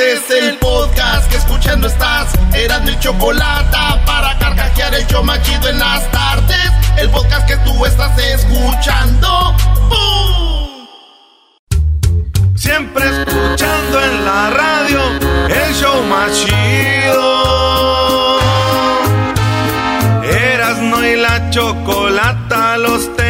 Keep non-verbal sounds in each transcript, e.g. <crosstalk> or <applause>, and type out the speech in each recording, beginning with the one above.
Este es el podcast que escuchando estás. Eran mi chocolate para carcajear el yo machido en las tardes. El podcast que tú estás escuchando. ¡Bum! Siempre escuchando en la radio el show machido. Erasno y la chocolata los tengo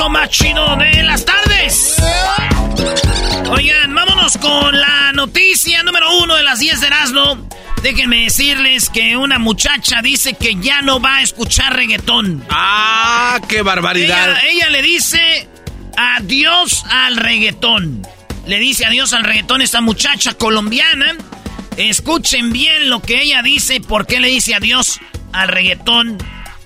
Show más chido de las tardes. Oigan, vámonos con la noticia número uno de las 10 de Erasmo. Déjenme decirles que una muchacha dice que ya no va a escuchar reggaetón. ¡Ah, qué barbaridad! Ella, ella le dice adiós al reggaetón. Le dice adiós al reggaetón esta muchacha colombiana. Escuchen bien lo que ella dice, por qué le dice adiós al reggaetón.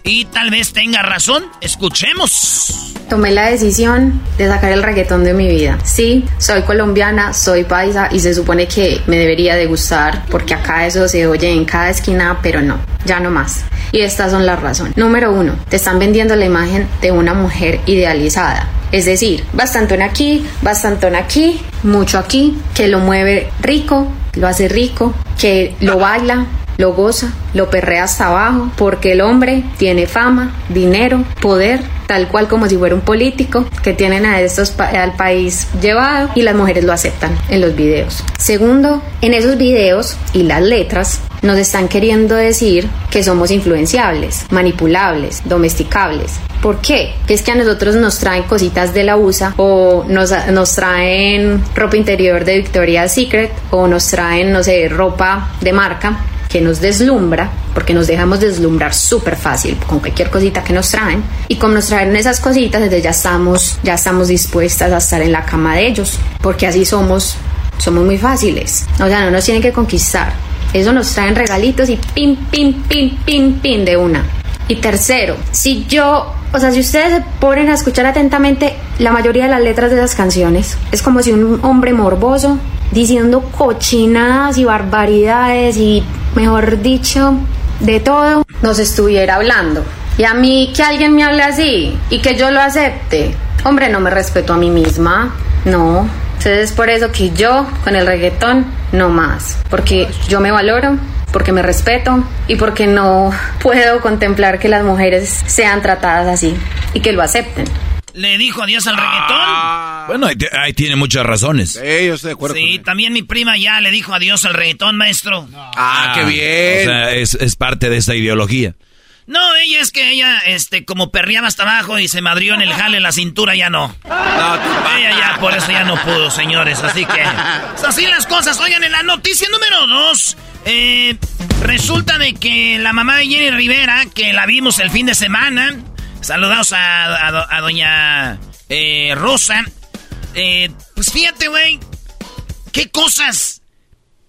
Y tal vez tenga razón. Escuchemos. Tomé la decisión de sacar el reggaetón de mi vida. Sí, soy colombiana, soy paisa y se supone que me debería de gustar porque acá eso se oye en cada esquina, pero no, ya no más. Y estas son las razones. Número uno, te están vendiendo la imagen de una mujer idealizada. Es decir, bastantón aquí, bastantón aquí, mucho aquí, que lo mueve rico, lo hace rico, que lo baila, lo goza, lo perrea hasta abajo, porque el hombre tiene fama, dinero, poder, tal cual como si fuera un político, que tienen a estos pa- al país llevado y las mujeres lo aceptan en los videos. Segundo, en esos videos y las letras nos están queriendo decir que somos influenciables, manipulables, domesticables. ¿Por qué? Que es que a nosotros nos traen cositas de la USA o nos, nos traen ropa interior de Victoria's Secret o nos traen, no sé, ropa de marca que nos deslumbra, porque nos dejamos deslumbrar súper fácil con cualquier cosita que nos traen. Y como nos traen esas cositas, entonces ya estamos, ya estamos dispuestas a estar en la cama de ellos, porque así somos, somos muy fáciles. O sea, no nos tienen que conquistar. Eso nos traen regalitos y pin, pin, pin, pin, pin de una. Y tercero, si yo, o sea, si ustedes se ponen a escuchar atentamente la mayoría de las letras de esas canciones, es como si un hombre morboso diciendo cochinadas y barbaridades y, mejor dicho, de todo, nos estuviera hablando. Y a mí que alguien me hable así y que yo lo acepte, hombre, no me respeto a mí misma, no. Entonces es por eso que yo con el reggaetón no más, porque yo me valoro, porque me respeto y porque no puedo contemplar que las mujeres sean tratadas así y que lo acepten. Le dijo adiós al reggaetón. Bueno, ahí, te- ahí tiene muchas razones. Sí, yo estoy de acuerdo Sí, también mi prima ya le dijo adiós al reggaetón, maestro. Ah, qué bien. O sea, es, es parte de esta ideología. No, ella es que ella, este, como perreaba hasta abajo y se madrió en el jale en la cintura, ya no. Ella ya, por eso ya no pudo, señores. Así que, <laughs> es así las cosas. Oigan, en la noticia número dos, eh, resulta de que la mamá de Jenny Rivera, que la vimos el fin de semana, saludados a, a do- a doña eh, Rosa, eh, Pues fíjate, güey. ¿Qué cosas?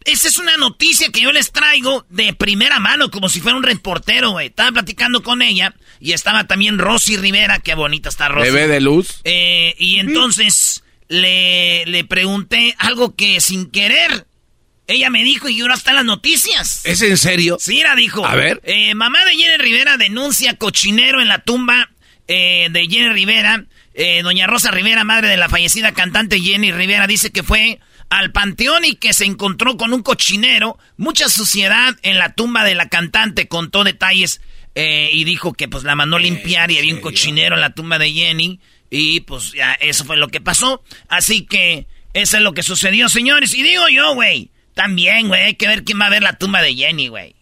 Esa es una noticia que yo les traigo de primera mano, como si fuera un reportero, güey. Estaba platicando con ella y estaba también Rosy Rivera. Qué bonita está Rosy. Bebé de luz. Eh, y entonces le, le pregunté algo que sin querer ella me dijo y ahora está en las noticias. ¿Es en serio? Sí, la dijo. A ver. Eh, mamá de Jenny Rivera denuncia cochinero en la tumba eh, de Jenny Rivera. Eh, doña Rosa Rivera, madre de la fallecida cantante Jenny Rivera, dice que fue al panteón y que se encontró con un cochinero, mucha suciedad en la tumba de la cantante, contó detalles y dijo que pues la mandó limpiar y había un cochinero en la tumba de Jenny y pues ya eso fue lo que pasó. Así que eso es lo que sucedió, señores. Y digo yo, güey, también, güey, hay que ver quién va a ver la tumba de Jenny, güey.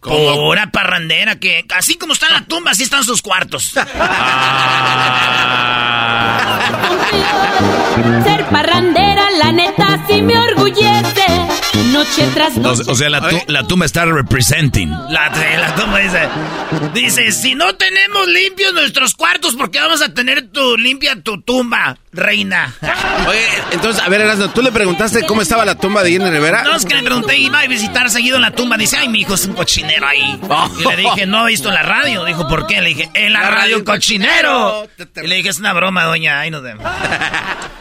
Pura parrandera que así como está la tumba, así están sus cuartos. <laughs> Ser parrandera, la neta, sí me orgullece. Noche tras noche. O, sea, la, tu- la tumba está representing. La, la tumba dice, dice, si no tenemos limpios nuestros cuartos, ¿por qué vamos a tener tu limpia tu tumba, reina? Oye, entonces, a ver, Erasmo, ¿tú le preguntaste cómo estaba la tumba de Jenny Rivera? No, es que le pregunté, iba a visitar seguido la tumba. Dice, ay, mi hijo es un cochinero ahí. Oh. Y le dije, no he visto la radio. Dijo, ¿por qué? Le dije, en la radio cochinero. Y le dije, es una broma, doña. Ahí nos vemos.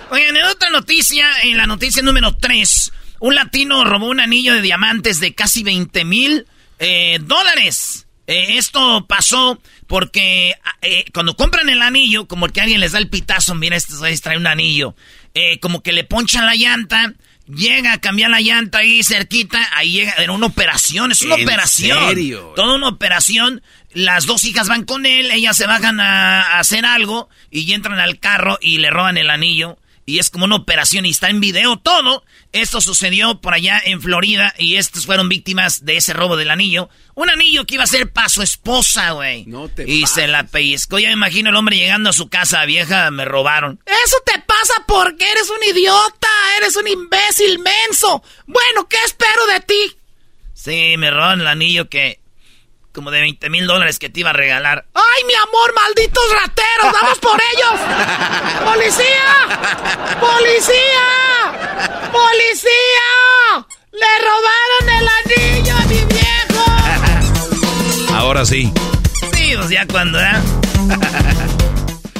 Oigan, en otra noticia, en la noticia número 3, un latino robó un anillo de diamantes de casi 20 mil eh, dólares. Eh, esto pasó porque eh, cuando compran el anillo, como que alguien les da el pitazo, mira, este güeyes trae un anillo, eh, como que le ponchan la llanta, llega a cambiar la llanta ahí cerquita, ahí llega, era una operación, es una ¿En operación. serio? Toda una operación. Las dos hijas van con él, ellas se bajan a, a hacer algo y entran al carro y le roban el anillo. Y es como una operación y está en video todo. Esto sucedió por allá en Florida y estos fueron víctimas de ese robo del anillo. Un anillo que iba a ser para su esposa, güey. No te y se la pellizcó. Ya me imagino el hombre llegando a su casa, vieja, me robaron. Eso te pasa porque eres un idiota, eres un imbécil menso. Bueno, ¿qué espero de ti? Sí, me robaron el anillo que... Como de 20 mil dólares que te iba a regalar. ¡Ay, mi amor, malditos rateros! ¡Vamos por ellos! <laughs> ¡Policía! ¡Policía! ¡Policía! ¡Le robaron el anillo a mi viejo! <laughs> Ahora sí. Sí, pues ya cuando, ¿eh? <laughs>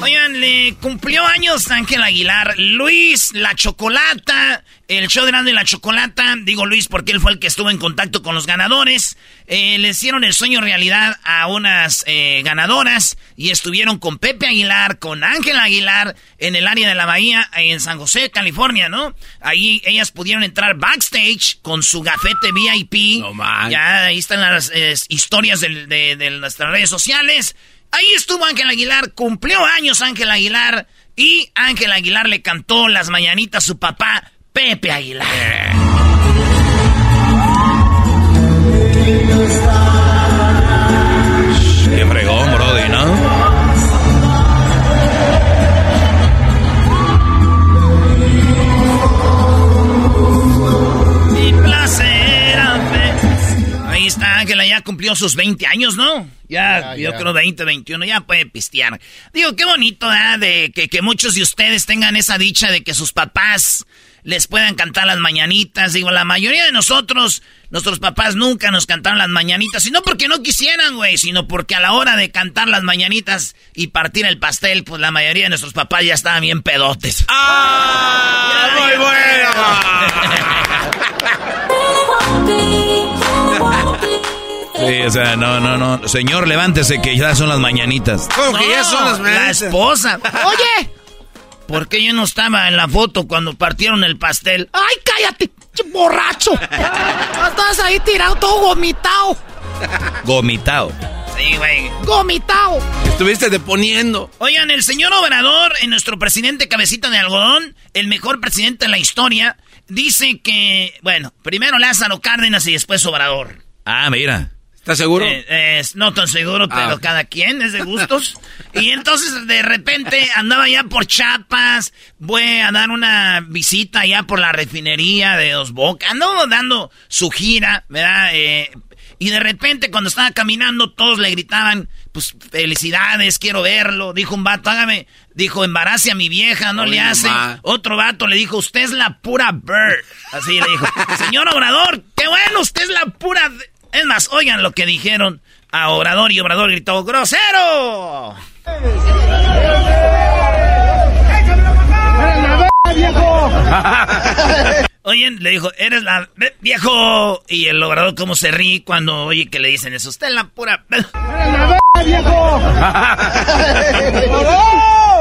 Oigan, le cumplió años Ángel Aguilar. Luis, la chocolata. El show de y la Chocolata. Digo Luis porque él fue el que estuvo en contacto con los ganadores. Eh, le hicieron el sueño realidad a unas eh, ganadoras. Y estuvieron con Pepe Aguilar, con Ángel Aguilar, en el área de la bahía, en San José, California, ¿no? Ahí ellas pudieron entrar backstage con su gafete VIP. No man. Ya ahí están las eh, historias de, de nuestras redes sociales. Ahí estuvo Ángel Aguilar, cumplió años Ángel Aguilar y Ángel Aguilar le cantó las mañanitas a su papá, Pepe Aguilar. Ya cumplió sus 20 años, ¿no? Ya, yo creo 20, 21, ya puede pistear. Digo, qué bonito, ¿eh? De que, que muchos de ustedes tengan esa dicha de que sus papás les puedan cantar las mañanitas. Digo, la mayoría de nosotros, nuestros papás nunca nos cantaron las mañanitas, y no porque no quisieran, güey, sino porque a la hora de cantar las mañanitas y partir el pastel, pues la mayoría de nuestros papás ya estaban bien pedotes. ¡Ah! ¡Muy <laughs> Sí, o sea, no, no, no. Señor, levántese que ya son las mañanitas. ¿Cómo que ya son las la esposa. Oye, ¿por qué yo no estaba en la foto cuando partieron el pastel? ¡Ay, cállate, ch- borracho! Estás ahí tirado todo gomitado. Gomitao. Sí, güey. Gomitado. Estuviste deponiendo. Oigan, el señor Obrador, eh, nuestro presidente cabecita de algodón, el mejor presidente de la historia, dice que, bueno, primero Lázaro Cárdenas y después Obrador. Ah, mira. ¿Estás seguro? Eh, eh, no tan seguro, pero Ah. cada quien es de gustos. y entonces de repente andaba ya por Chiapas, voy a dar una visita ya por la refinería de Dos Bocas, andaba dando su gira, ¿verdad? Eh, y de repente cuando estaba caminando todos le gritaban, pues felicidades, quiero verlo. Dijo un vato, hágame, dijo, embarace a mi vieja, no le hace. Otro vato le dijo, usted es la pura bird. Así le dijo, señor Obrador, qué bueno, usted es la pura... Es más, oigan lo que dijeron a Obrador y Obrador gritó, ¡grosero! <laughs> viejo! Oye, le dijo, eres la viejo. Y el logrador cómo se ríe cuando oye que le dicen eso. Usted es la pura. <laughs> ¡Eres la viejo! <laughs>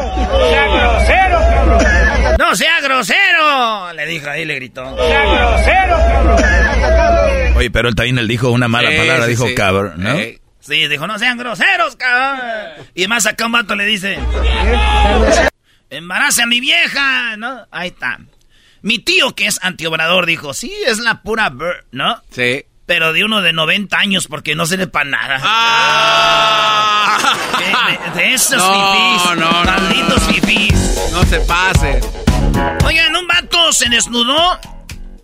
¡Sea grosero, cabrón! ¡No sea grosero! Le dijo ahí, le gritó. ¡Sea grosero, cabrón! Oye, pero él también él dijo una mala palabra, dijo cabrón, ¿no? Sí, dijo, no sean groseros, cabrón. Y más acá un vato le dice... Embarace a mi vieja, ¿no? Ahí está. Mi tío, que es antiobrador, dijo, sí, es la pura bird, ¿no? Sí. Pero de uno de 90 años, porque no sirve para nada. ¡Ah! De, esos no, No, malditos fifís. No se pase. Oigan, un vato se desnudó.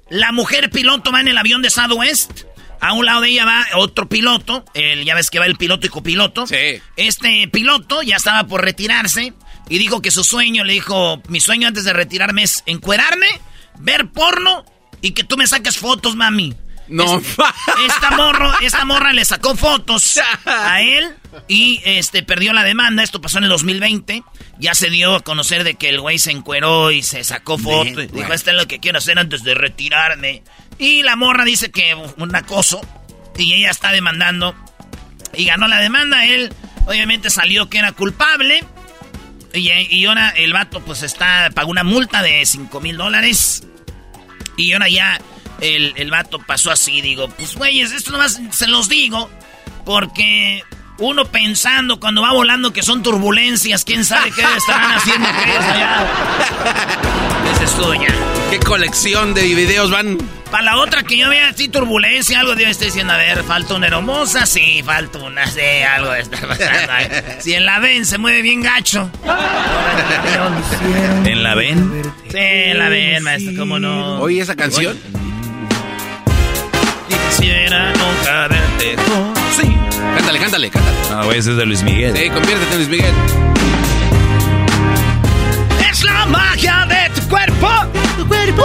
La mujer piloto va en el avión de Southwest. A un lado de ella va otro piloto. El, ya ves que va el piloto y copiloto. Sí. Este piloto ya estaba por retirarse. Y dijo que su sueño, le dijo, mi sueño antes de retirarme es encuerarme, ver porno y que tú me saques fotos, mami. No. <laughs> esta, morro, esta morra le sacó fotos a él y este perdió la demanda. Esto pasó en el 2020. Ya se dio a conocer de que el güey se encueró y se sacó fotos. Dijo, esto es lo que quiero hacer antes de retirarme. Y la morra dice que un acoso. Y ella está demandando. Y ganó la demanda. Él obviamente salió que era culpable. Y, ahora el vato pues está, pagó una multa de 5 mil dólares. Y ahora ya el, el vato pasó así, digo, pues güeyes, esto nomás se los digo porque uno pensando cuando va volando que son turbulencias, quién sabe qué estarán haciendo allá. <laughs> Esa es tuya. ¿Qué colección de videos van? Para la otra que yo vea así turbulencia, algo debe estar diciendo, a ver, falta una hermosa, sí, falta una, sí, algo de estar pasando. si en la ven se mueve bien gacho. <laughs> ¿En la ven? Sí, en la ven, maestro, cómo no. ¿Oye esa canción? Quisiera nunca verte Sí. Cántale, cántale, cántale. Ah, ese es de Luis Miguel. Sí, conviértete en Luis Miguel. Es la magia de tu cuerpo. Tu cuerpo.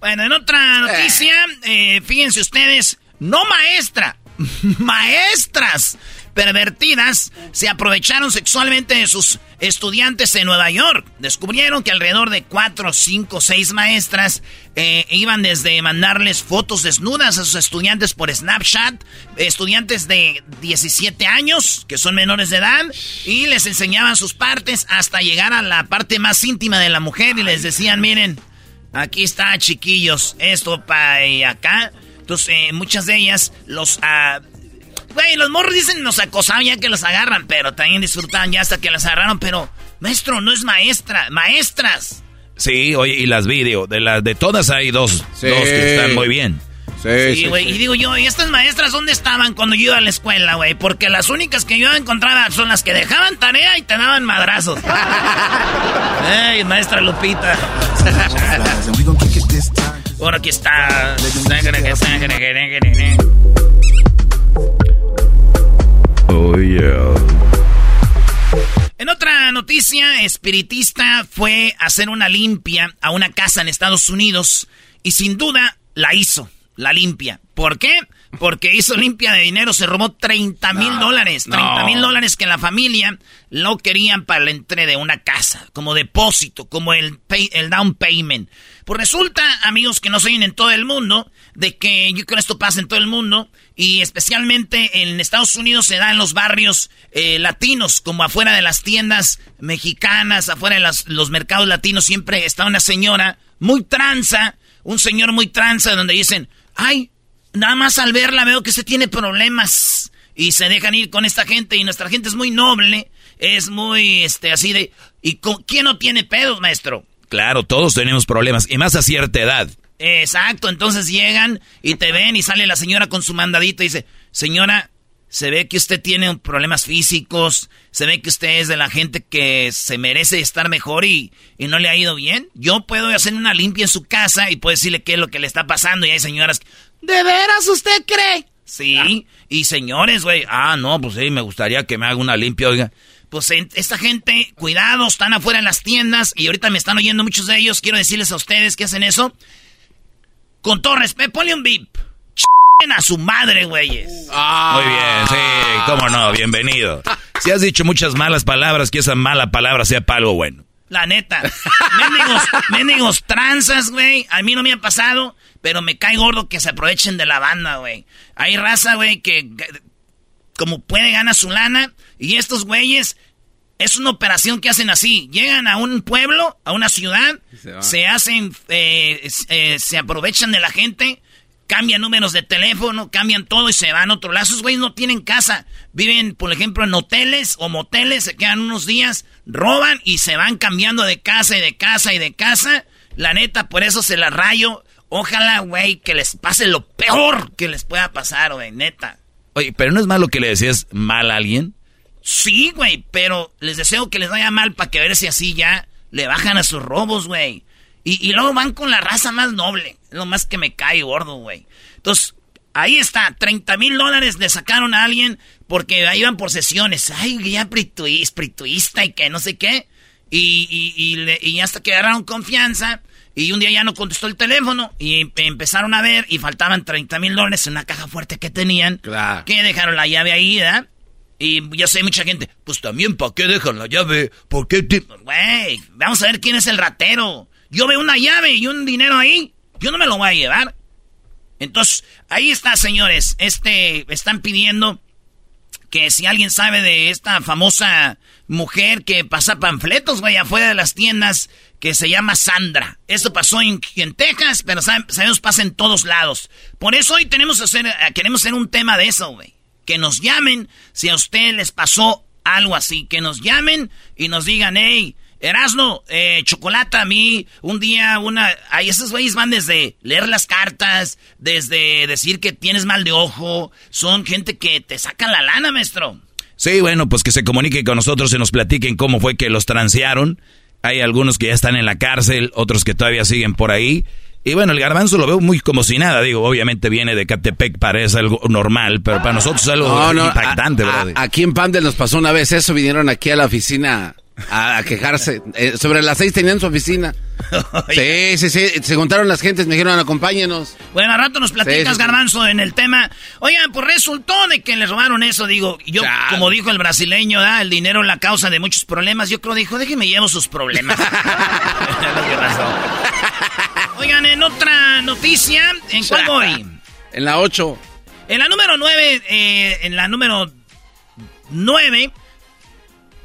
Bueno, en otra noticia, eh, fíjense ustedes, no maestra, <laughs> maestras pervertidas se aprovecharon sexualmente de sus estudiantes en Nueva York. Descubrieron que alrededor de 4, 5, 6 maestras eh, iban desde mandarles fotos desnudas a sus estudiantes por Snapchat, estudiantes de 17 años, que son menores de edad, y les enseñaban sus partes hasta llegar a la parte más íntima de la mujer y les decían, miren, aquí está chiquillos, esto para acá. Entonces, eh, muchas de ellas los... Uh, Güey, los morros dicen nos acosaban ya que los agarran, pero también disfrutaban ya hasta que las agarraron, pero maestro, no es maestra, maestras. Sí, oye, y las video, de las de todas hay dos, dos que están muy bien. Sí, güey. y digo yo, ¿y estas maestras dónde estaban cuando yo iba a la escuela, güey? Porque las únicas que yo encontraba son las que dejaban tarea y te daban madrazos. <laughs> ¡Ey, maestra Lupita! <laughs> Ahora aquí está. Oh, en otra noticia, espiritista fue a hacer una limpia a una casa en Estados Unidos y sin duda la hizo, la limpia. ¿Por qué? Porque hizo limpia de dinero, se robó 30 mil dólares. 30 mil dólares que la familia lo querían para la entrega de una casa, como depósito, como el, el down payment. Pues resulta, amigos que no se en todo el mundo, de que yo creo que esto pasa en todo el mundo, y especialmente en Estados Unidos se da en los barrios eh, latinos, como afuera de las tiendas mexicanas, afuera de los mercados latinos, siempre está una señora muy tranza, un señor muy tranza, donde dicen, ay, Nada más al verla veo que se tiene problemas y se dejan ir con esta gente y nuestra gente es muy noble, es muy este así de ¿y con, quién no tiene pedos, maestro? Claro, todos tenemos problemas y más a cierta edad. Exacto, entonces llegan y te ven y sale la señora con su mandadito y dice, "Señora, se ve que usted tiene problemas físicos, se ve que usted es de la gente que se merece estar mejor y, y, no le ha ido bien. Yo puedo hacer una limpia en su casa y puedo decirle qué es lo que le está pasando. Y hay señoras, ¿de veras usted cree? Sí. Y señores, güey, ah, no, pues sí, me gustaría que me haga una limpia, oiga. Pues esta gente, cuidado, están afuera en las tiendas y ahorita me están oyendo muchos de ellos. Quiero decirles a ustedes que hacen eso. Con todo respeto, ponle un beep. a su madre, güeyes. Muy bien, sí, cómo no, bienvenido. <laughs> Si has dicho muchas malas palabras, que esa mala palabra sea para algo bueno. La neta. Méndigos, <laughs> méndigos tranzas, güey. A mí no me ha pasado, pero me cae gordo que se aprovechen de la banda, güey. Hay raza, güey, que como puede ganar su lana. Y estos güeyes, es una operación que hacen así. Llegan a un pueblo, a una ciudad, se, hacen, eh, eh, se aprovechan de la gente cambian números de teléfono, cambian todo y se van a otro lado. Esos güeyes no tienen casa. Viven, por ejemplo, en hoteles o moteles, se quedan unos días, roban y se van cambiando de casa y de casa y de casa. La neta, por eso se la rayo. Ojalá, güey, que les pase lo peor que les pueda pasar, güey, neta. Oye, pero no es malo que le decías mal a alguien. Sí, güey, pero les deseo que les vaya mal para que ver si así ya le bajan a sus robos, güey. Y, luego van con la raza más noble. lo más que me cae gordo, güey. Entonces, ahí está. 30 mil dólares le sacaron a alguien porque iban por sesiones. Ay, ya prituista y que no sé qué. Y, y, hasta que agarraron confianza. Y un día ya no contestó el teléfono. Y empezaron a ver. Y faltaban 30 mil dólares en una caja fuerte que tenían. Claro. Que dejaron la llave ahí, ¿verdad? Y ya sé, mucha gente, pues también, ¿para qué dejan la llave? ¿Por qué? Güey, vamos a ver quién es el ratero. Yo veo una llave y un dinero ahí. Yo no me lo voy a llevar. Entonces, ahí está, señores. Este, están pidiendo que si alguien sabe de esta famosa mujer que pasa panfletos, güey, afuera de las tiendas, que se llama Sandra. Esto pasó en, Texas, pero sabemos pasa en todos lados. Por eso hoy tenemos hacer, queremos hacer un tema de eso, güey. Que nos llamen si a usted les pasó algo así. Que nos llamen y nos digan, hey, Erasno, eh, Chocolata, a mí, un día, una... Ahí esos güeyes van desde leer las cartas, desde decir que tienes mal de ojo. Son gente que te sacan la lana, maestro. Sí, bueno, pues que se comuniquen con nosotros y nos platiquen cómo fue que los transearon. Hay algunos que ya están en la cárcel, otros que todavía siguen por ahí. Y bueno, el garbanzo lo veo muy como si nada. Digo, obviamente viene de Catepec, parece algo normal, pero para nosotros es algo impactante, ¿verdad? Aquí en Pandel nos pasó una vez eso, vinieron aquí a la oficina a, quejarse. Eh, sobre las seis tenían su oficina. <laughs> sí, sí, sí. Se juntaron las gentes, me dijeron, acompáñenos. Bueno, a rato nos platicas, Garbanzo, en el tema. Oigan, pues resultó de que les robaron eso, digo. Yo, como dijo el brasileño, da el dinero es la causa de muchos problemas. Yo creo, dijo, déjenme llevo sus problemas. <laughs> Oigan, en otra noticia, ¿en cuál voy? En la 8. En la número 9, eh, en la número 9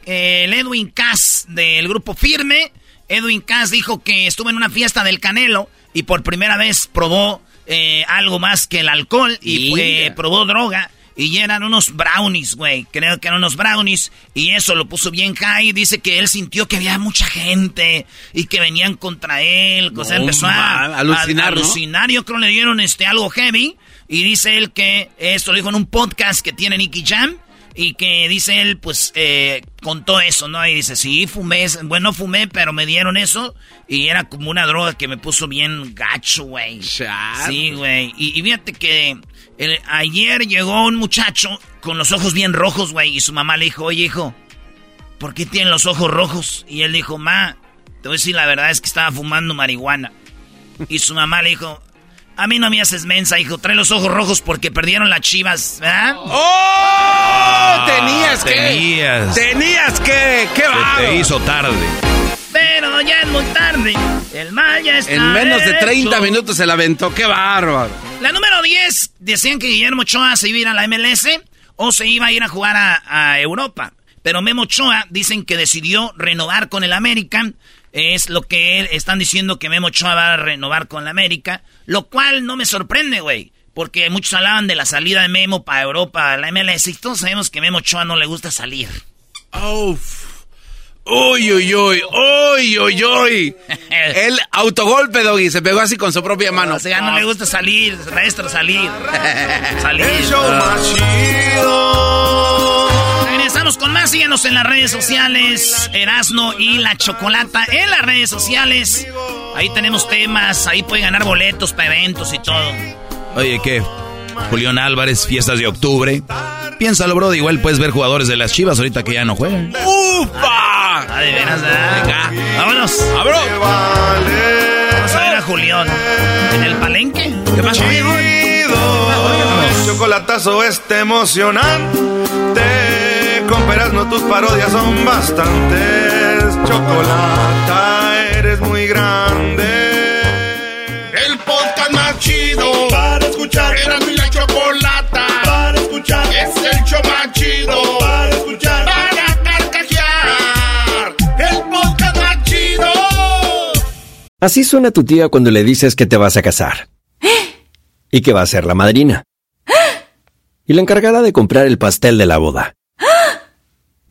el Edwin Cass del grupo Firme. Edwin Cass dijo que estuvo en una fiesta del Canelo y por primera vez probó eh, algo más que el alcohol y probó droga. Y eran unos brownies, güey. Creo que eran unos brownies. Y eso lo puso bien high. Dice que él sintió que había mucha gente. Y que venían contra él. O sea, empezó a, alucinar. alucinar. Yo creo que le dieron este, algo heavy. Y dice él que esto lo dijo en un podcast que tiene Nicky Jam. Y que dice él, pues, eh, contó eso, ¿no? Y dice, sí, fumé, bueno, fumé, pero me dieron eso. Y era como una droga que me puso bien gacho, güey. Sí, güey. Y, fíjate que ayer llegó un muchacho con los ojos bien rojos, güey. Y su mamá le dijo, oye, hijo, ¿por qué tienen los ojos rojos? Y él dijo, ma, te voy a decir la verdad, es que estaba fumando marihuana. Y su mamá le dijo, a mí no me haces mensa, hijo. Trae los ojos rojos porque perdieron las chivas. ¡Oh! Ah, tenías que. Tenías. Tenías que. ¡Qué va! te hizo tarde. Pero ya es muy tarde. El mal ya está. En menos de 30 minutos se la aventó. ¡Qué bárbaro! La número 10. Decían que Guillermo Ochoa se iba a ir a la MLS o se iba a ir a jugar a, a Europa. Pero Memo Ochoa dicen que decidió renovar con el American es lo que están diciendo que Memo Ochoa va a renovar con la América, lo cual no me sorprende, güey. Porque muchos hablaban de la salida de Memo para Europa, la MLS, y todos sabemos que Memo Ochoa no le gusta salir. Uf. Uy, uy, uy, uy, uy, uy. <laughs> El autogolpe, Doggy, se pegó así con su propia mano. O sea, no le gusta salir, maestro, salir. <laughs> salir. Regresamos con más. Síganos en las redes sociales. Erasno y la Chocolata en las redes sociales. Ahí tenemos temas. Ahí puede ganar boletos para eventos y todo. Oye, ¿qué? Julián Álvarez, fiestas de octubre. Piénsalo, bro. Igual puedes ver jugadores de las chivas ahorita que ya no juegan. ¡Ufa! Ah, de veras, Venga, vámonos. ¡Abro! Vamos a ver a Julián. ¿En el palenque? ¿Qué más, Chido, el chocolatazo está emocionante. Con no tus parodias son bastantes. Chocolata, eres muy grande. El podcast más chido para escuchar. Era mi la chocolata para escuchar. Es el show más chido para escuchar. Para carcajear. El podcast más chido. Así suena tu tía cuando le dices que te vas a casar. Y que va a ser la madrina. Y la encargada de comprar el pastel de la boda.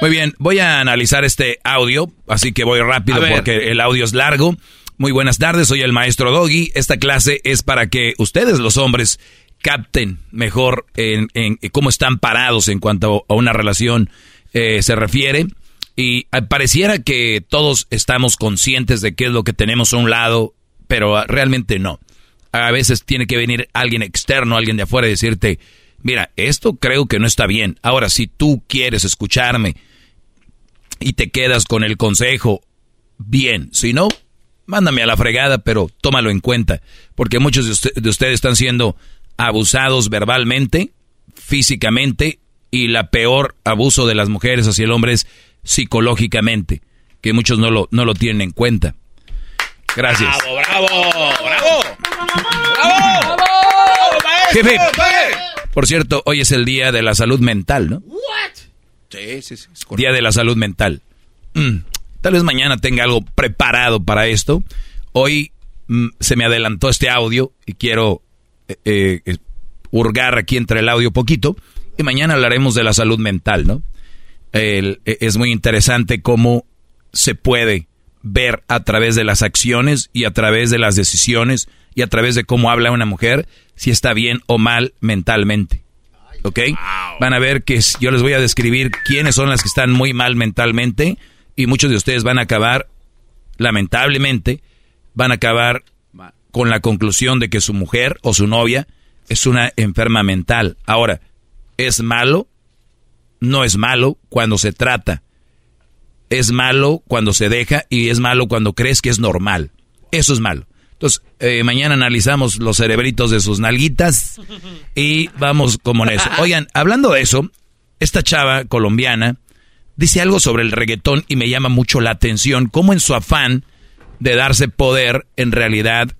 Muy bien, voy a analizar este audio, así que voy rápido porque el audio es largo. Muy buenas tardes, soy el maestro Doggy. Esta clase es para que ustedes, los hombres, capten mejor en, en cómo están parados en cuanto a una relación eh, se refiere. Y eh, pareciera que todos estamos conscientes de qué es lo que tenemos a un lado, pero ah, realmente no. A veces tiene que venir alguien externo, alguien de afuera y decirte, mira, esto creo que no está bien. Ahora, si tú quieres escucharme y te quedas con el consejo, bien. Si no, mándame a la fregada, pero tómalo en cuenta. Porque muchos de, usted- de ustedes están siendo abusados verbalmente, físicamente, y la peor abuso de las mujeres hacia el hombre es psicológicamente, que muchos no lo, no lo tienen en cuenta. Gracias. ¡Bravo, bravo! ¡Bravo! Hip, hip. Por cierto, hoy es el Día de la Salud Mental, ¿no? Sí, sí, sí. Día de la Salud Mental. Mm, tal vez mañana tenga algo preparado para esto. Hoy mm, se me adelantó este audio y quiero eh, eh, hurgar aquí entre el audio poquito. Y mañana hablaremos de la salud mental, ¿no? El- eh, es muy interesante cómo se puede ver a través de las acciones y a través de las decisiones y a través de cómo habla una mujer si está bien o mal mentalmente. ¿Ok? Van a ver que yo les voy a describir quiénes son las que están muy mal mentalmente y muchos de ustedes van a acabar, lamentablemente, van a acabar con la conclusión de que su mujer o su novia es una enferma mental. Ahora, ¿es malo? No es malo cuando se trata. Es malo cuando se deja y es malo cuando crees que es normal. Eso es malo. Entonces, eh, mañana analizamos los cerebritos de sus nalguitas y vamos como en eso. <laughs> Oigan, hablando de eso, esta chava colombiana dice algo sobre el reggaetón y me llama mucho la atención, cómo en su afán de darse poder, en realidad,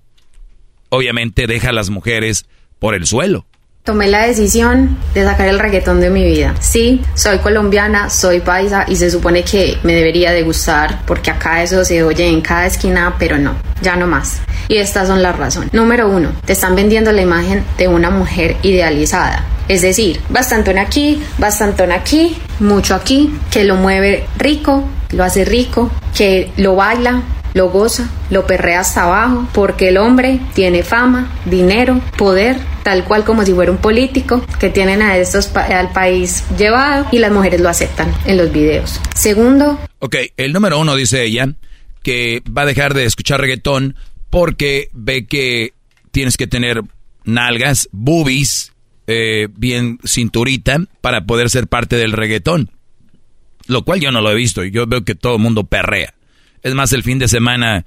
obviamente deja a las mujeres por el suelo. Tomé la decisión de sacar el reggaetón de mi vida. Sí, soy colombiana, soy paisa y se supone que me debería de gustar porque acá eso se oye en cada esquina, pero no, ya no más. Y estas son las razones. Número uno, te están vendiendo la imagen de una mujer idealizada. Es decir, bastantón aquí, bastantón aquí, mucho aquí, que lo mueve rico, lo hace rico, que lo baila, lo goza, lo perrea hasta abajo, porque el hombre tiene fama, dinero, poder, tal cual como si fuera un político, que tienen a estos al país llevado y las mujeres lo aceptan en los videos. Segundo. Ok, el número uno dice ella que va a dejar de escuchar reggaetón porque ve que tienes que tener nalgas, boobies, eh, bien cinturita para poder ser parte del reggaetón. Lo cual yo no lo he visto. Yo veo que todo el mundo perrea. Es más, el fin de semana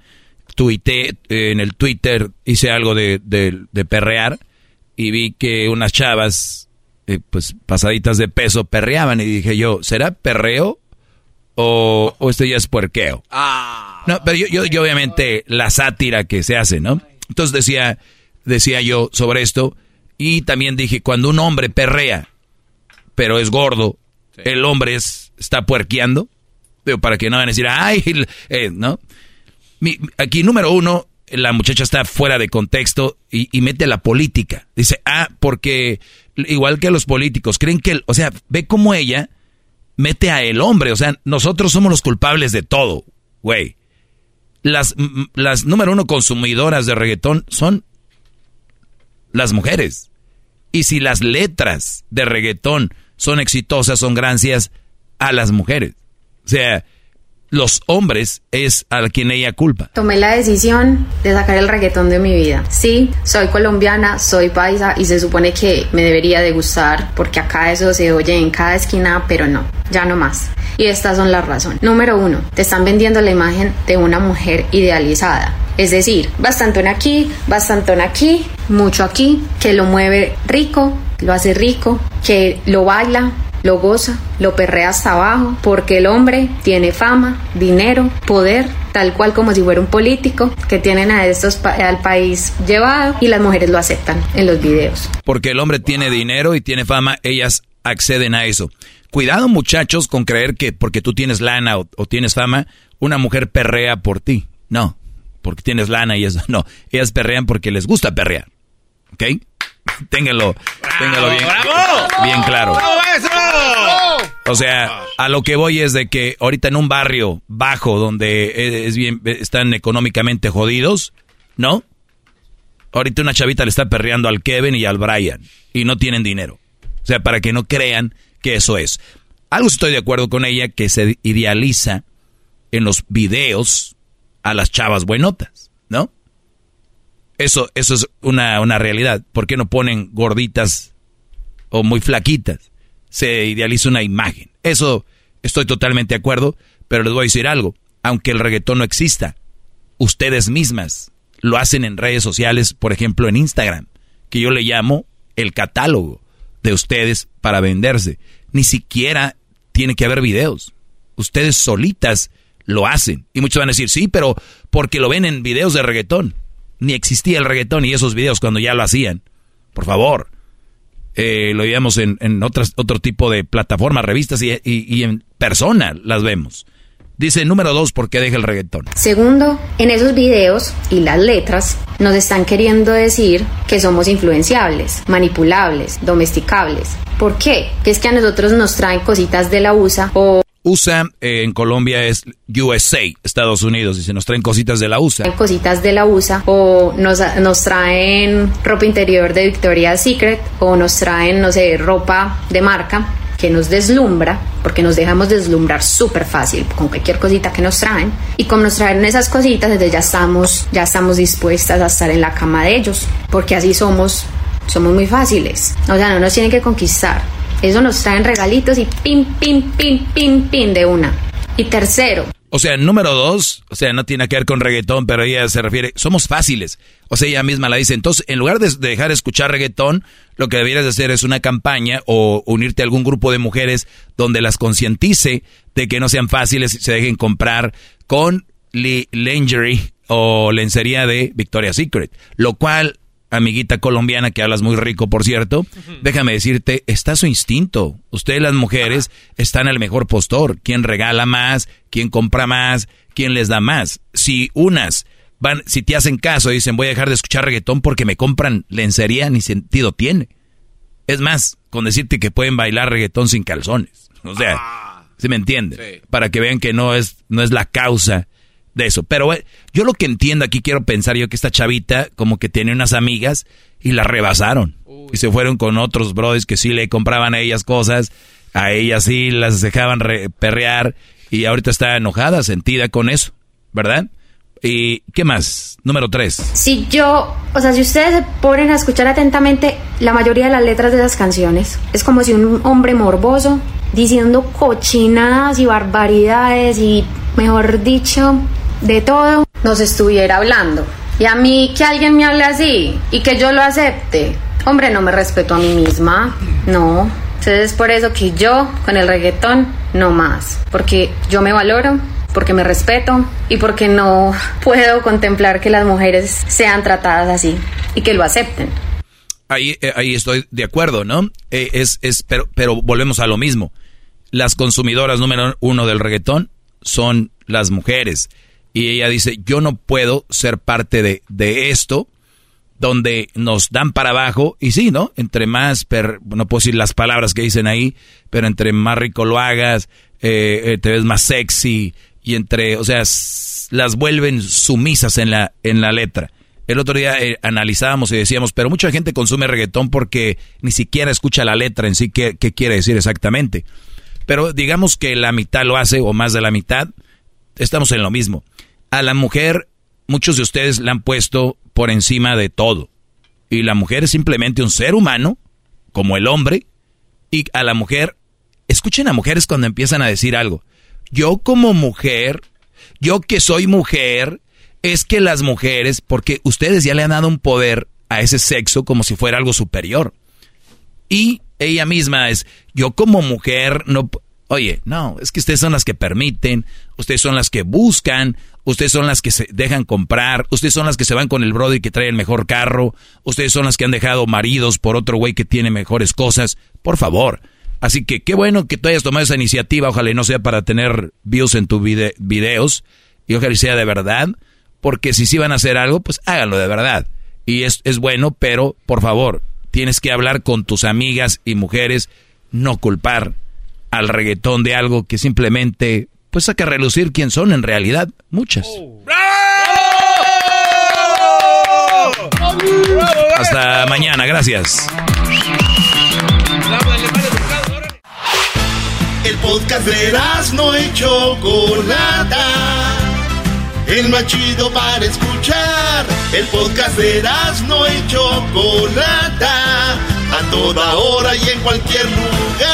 tuité en el Twitter, hice algo de, perrear y vi que unas chavas, eh, pues pasaditas de peso, perreaban y dije yo, ¿será perreo o, o esto ya es puerqueo? Ah. No, pero yo, yo, obviamente la sátira que se hace, ¿no? Entonces decía, decía yo sobre esto y también dije, cuando un hombre perrea, pero es gordo, el hombre es, está puerqueando para que no van a decir, ay, eh, ¿no? aquí, número uno, la muchacha está fuera de contexto y, mete la política. Dice, ah, porque igual que los políticos, creen que, o sea, ve cómo ella mete a el hombre. O sea, nosotros somos los culpables de todo, güey. Las, las número uno consumidoras de reggaetón son las mujeres. Y si las letras de reggaetón son exitosas, son gracias a las mujeres. O sea, los hombres es a quien ella culpa. Tomé la decisión de sacar el reggaetón de mi vida. Sí, soy colombiana, soy paisa y se supone que me debería de gustar porque acá eso se oye en cada esquina, pero no, ya no más. Y estas son las razones. Número uno, te están vendiendo la imagen de una mujer idealizada. Es decir, bastantón aquí, bastantón aquí, mucho aquí, que lo mueve rico, lo hace rico, que lo baila, lo goza, lo perrea hasta abajo, porque el hombre tiene fama, dinero, poder, tal cual como si fuera un político, que tienen a estos al país llevado y las mujeres lo aceptan en los videos. Porque el hombre tiene dinero y tiene fama, ellas acceden a eso. Cuidado muchachos con creer que porque tú tienes lana o, tienes fama, una mujer perrea por ti. No, porque tienes lana y eso. <laughs> No, ellas perrean porque les gusta perrear. ¿Ok? <laughs> ténganlo, ténganlo bien, bien claro. O sea, a lo que voy es de que ahorita en un barrio bajo donde es bien, están económicamente jodidos, ¿no? Ahorita una chavita le está perreando al Kevin y al Brian y no tienen dinero. O sea, para que no crean que eso es. Algo estoy de acuerdo con ella que se idealiza en los videos a las chavas buenotas, ¿no? Eso, eso es una, una realidad. ¿Por qué no ponen gorditas o muy flaquitas? Se idealiza una imagen. Eso estoy totalmente de acuerdo, pero les voy a decir algo. Aunque el reggaetón no exista, ustedes mismas lo hacen en redes sociales, por ejemplo en Instagram, que yo le llamo el catálogo de ustedes para venderse. Ni siquiera tiene que haber videos. Ustedes solitas lo hacen. Y muchos van a decir, sí, pero porque lo ven en videos de reggaetón ni existía el reggaetón y esos videos cuando ya lo hacían. Por favor. Eh, lo veíamos en, en otras, otro tipo de plataformas, revistas y, en persona las vemos. Dice número dos, ¿por qué deja el reggaetón? Segundo, en esos videos y las letras nos están queriendo decir que somos influenciables, manipulables, domesticables. ¿Por qué? Que es que a nosotros nos traen cositas de la USA o USA eh, en Colombia es USA, Estados Unidos, y se nos traen cositas de la USA. Cositas de la USA, o nos, nos traen ropa interior de Victoria's Secret, o nos traen, no sé, ropa de marca que nos deslumbra, porque nos dejamos deslumbrar súper fácil con cualquier cosita que nos traen. Y como nos traen esas cositas, desde ya estamos, ya estamos dispuestas a estar en la cama de ellos, porque así somos, somos muy fáciles. O sea, no nos tienen que conquistar eso nos traen regalitos y pim, pim, pim, pim, pim de una. Y tercero. O sea, número dos, o sea, no tiene que ver con reggaetón, pero ella se refiere, somos fáciles. O sea, ella misma la dice. Entonces, en lugar de dejar de escuchar reggaetón, lo que deberías hacer es una campaña o unirte a algún grupo de mujeres donde las concientice de que no sean fáciles y se dejen comprar con lingerie o lencería de Victoria's Secret. Lo cual amiguita colombiana que hablas muy rico, por cierto, déjame decirte, está su instinto. Ustedes las mujeres están al mejor postor. ¿Quién regala más? ¿Quién compra más? ¿Quién les da más? Si unas van, si te hacen caso y dicen voy a dejar de escuchar reggaetón porque me compran lencería, ni sentido tiene. Es más, con decirte que pueden bailar reggaetón sin calzones. O sea, ¿se me entiende? Para que vean que no es, no es la causa de eso. Pero eh, yo lo que entiendo aquí, quiero pensar yo que esta chavita como que tiene unas amigas y la rebasaron. Y se fueron con otros brothers que sí le compraban a ellas cosas, a ellas sí las dejaban perrear y ahorita está enojada, sentida con eso, ¿verdad? ¿Y qué más? Número tres. Si yo, o sea, si ustedes se ponen a escuchar atentamente la mayoría de las letras de esas canciones, es como si un hombre morboso diciendo cochinadas y barbaridades y, mejor dicho, de todo, nos estuviera hablando. Y a mí que alguien me hable así y que yo lo acepte, hombre, no me respeto a mí misma, no. Entonces es por eso que yo con el reggaetón no más, porque yo me valoro, porque me respeto y porque no puedo contemplar que las mujeres sean tratadas así y que lo acepten. Ahí, eh, ahí estoy de acuerdo, ¿no? Eh, es, es, pero, pero volvemos a lo mismo. Las consumidoras número uno del reggaetón son las mujeres y ella dice, yo no puedo ser parte de, de esto donde nos dan para abajo y sí, ¿no? Entre más, per, no puedo decir las palabras que dicen ahí, pero entre más rico lo hagas, eh, eh, te ves más sexy y entre, o sea, las vuelven sumisas en la, en la letra. El otro día eh, analizábamos y decíamos, pero mucha gente consume reggaetón porque ni siquiera escucha la letra en sí, qué, qué quiere decir exactamente. Pero digamos que la mitad lo hace o más de la mitad, estamos en lo mismo a la mujer, muchos de ustedes la han puesto por encima de todo. Y la mujer es simplemente un ser humano, como el hombre. Y a la mujer, escuchen a mujeres cuando empiezan a decir algo. Yo como mujer, yo que soy mujer, es que las mujeres, porque ustedes ya le han dado un poder a ese sexo como si fuera algo superior. Y ella misma es, yo como mujer no... Oye, no, es que ustedes son las que permiten, ustedes son las que buscan, ustedes son las que se dejan comprar, ustedes son las que se van con el brother que trae el mejor carro, ustedes son las que han dejado maridos por otro güey que tiene mejores cosas, por favor. Así que qué bueno que tú hayas tomado esa iniciativa, ojalá y no sea para tener views en tus videos, y ojalá y sea de verdad, porque si sí van a hacer algo, pues háganlo de verdad. Y es, es bueno, pero por favor, tienes que hablar con tus amigas y mujeres, no culpar al reggaetón de algo que simplemente pues saca a relucir quién son en realidad. Muchas. Hasta mañana, gracias. El podcast de no hecho Chocolata. El más chido para escuchar. El podcast de no hecho Chocolata. A toda hora y en cualquier lugar.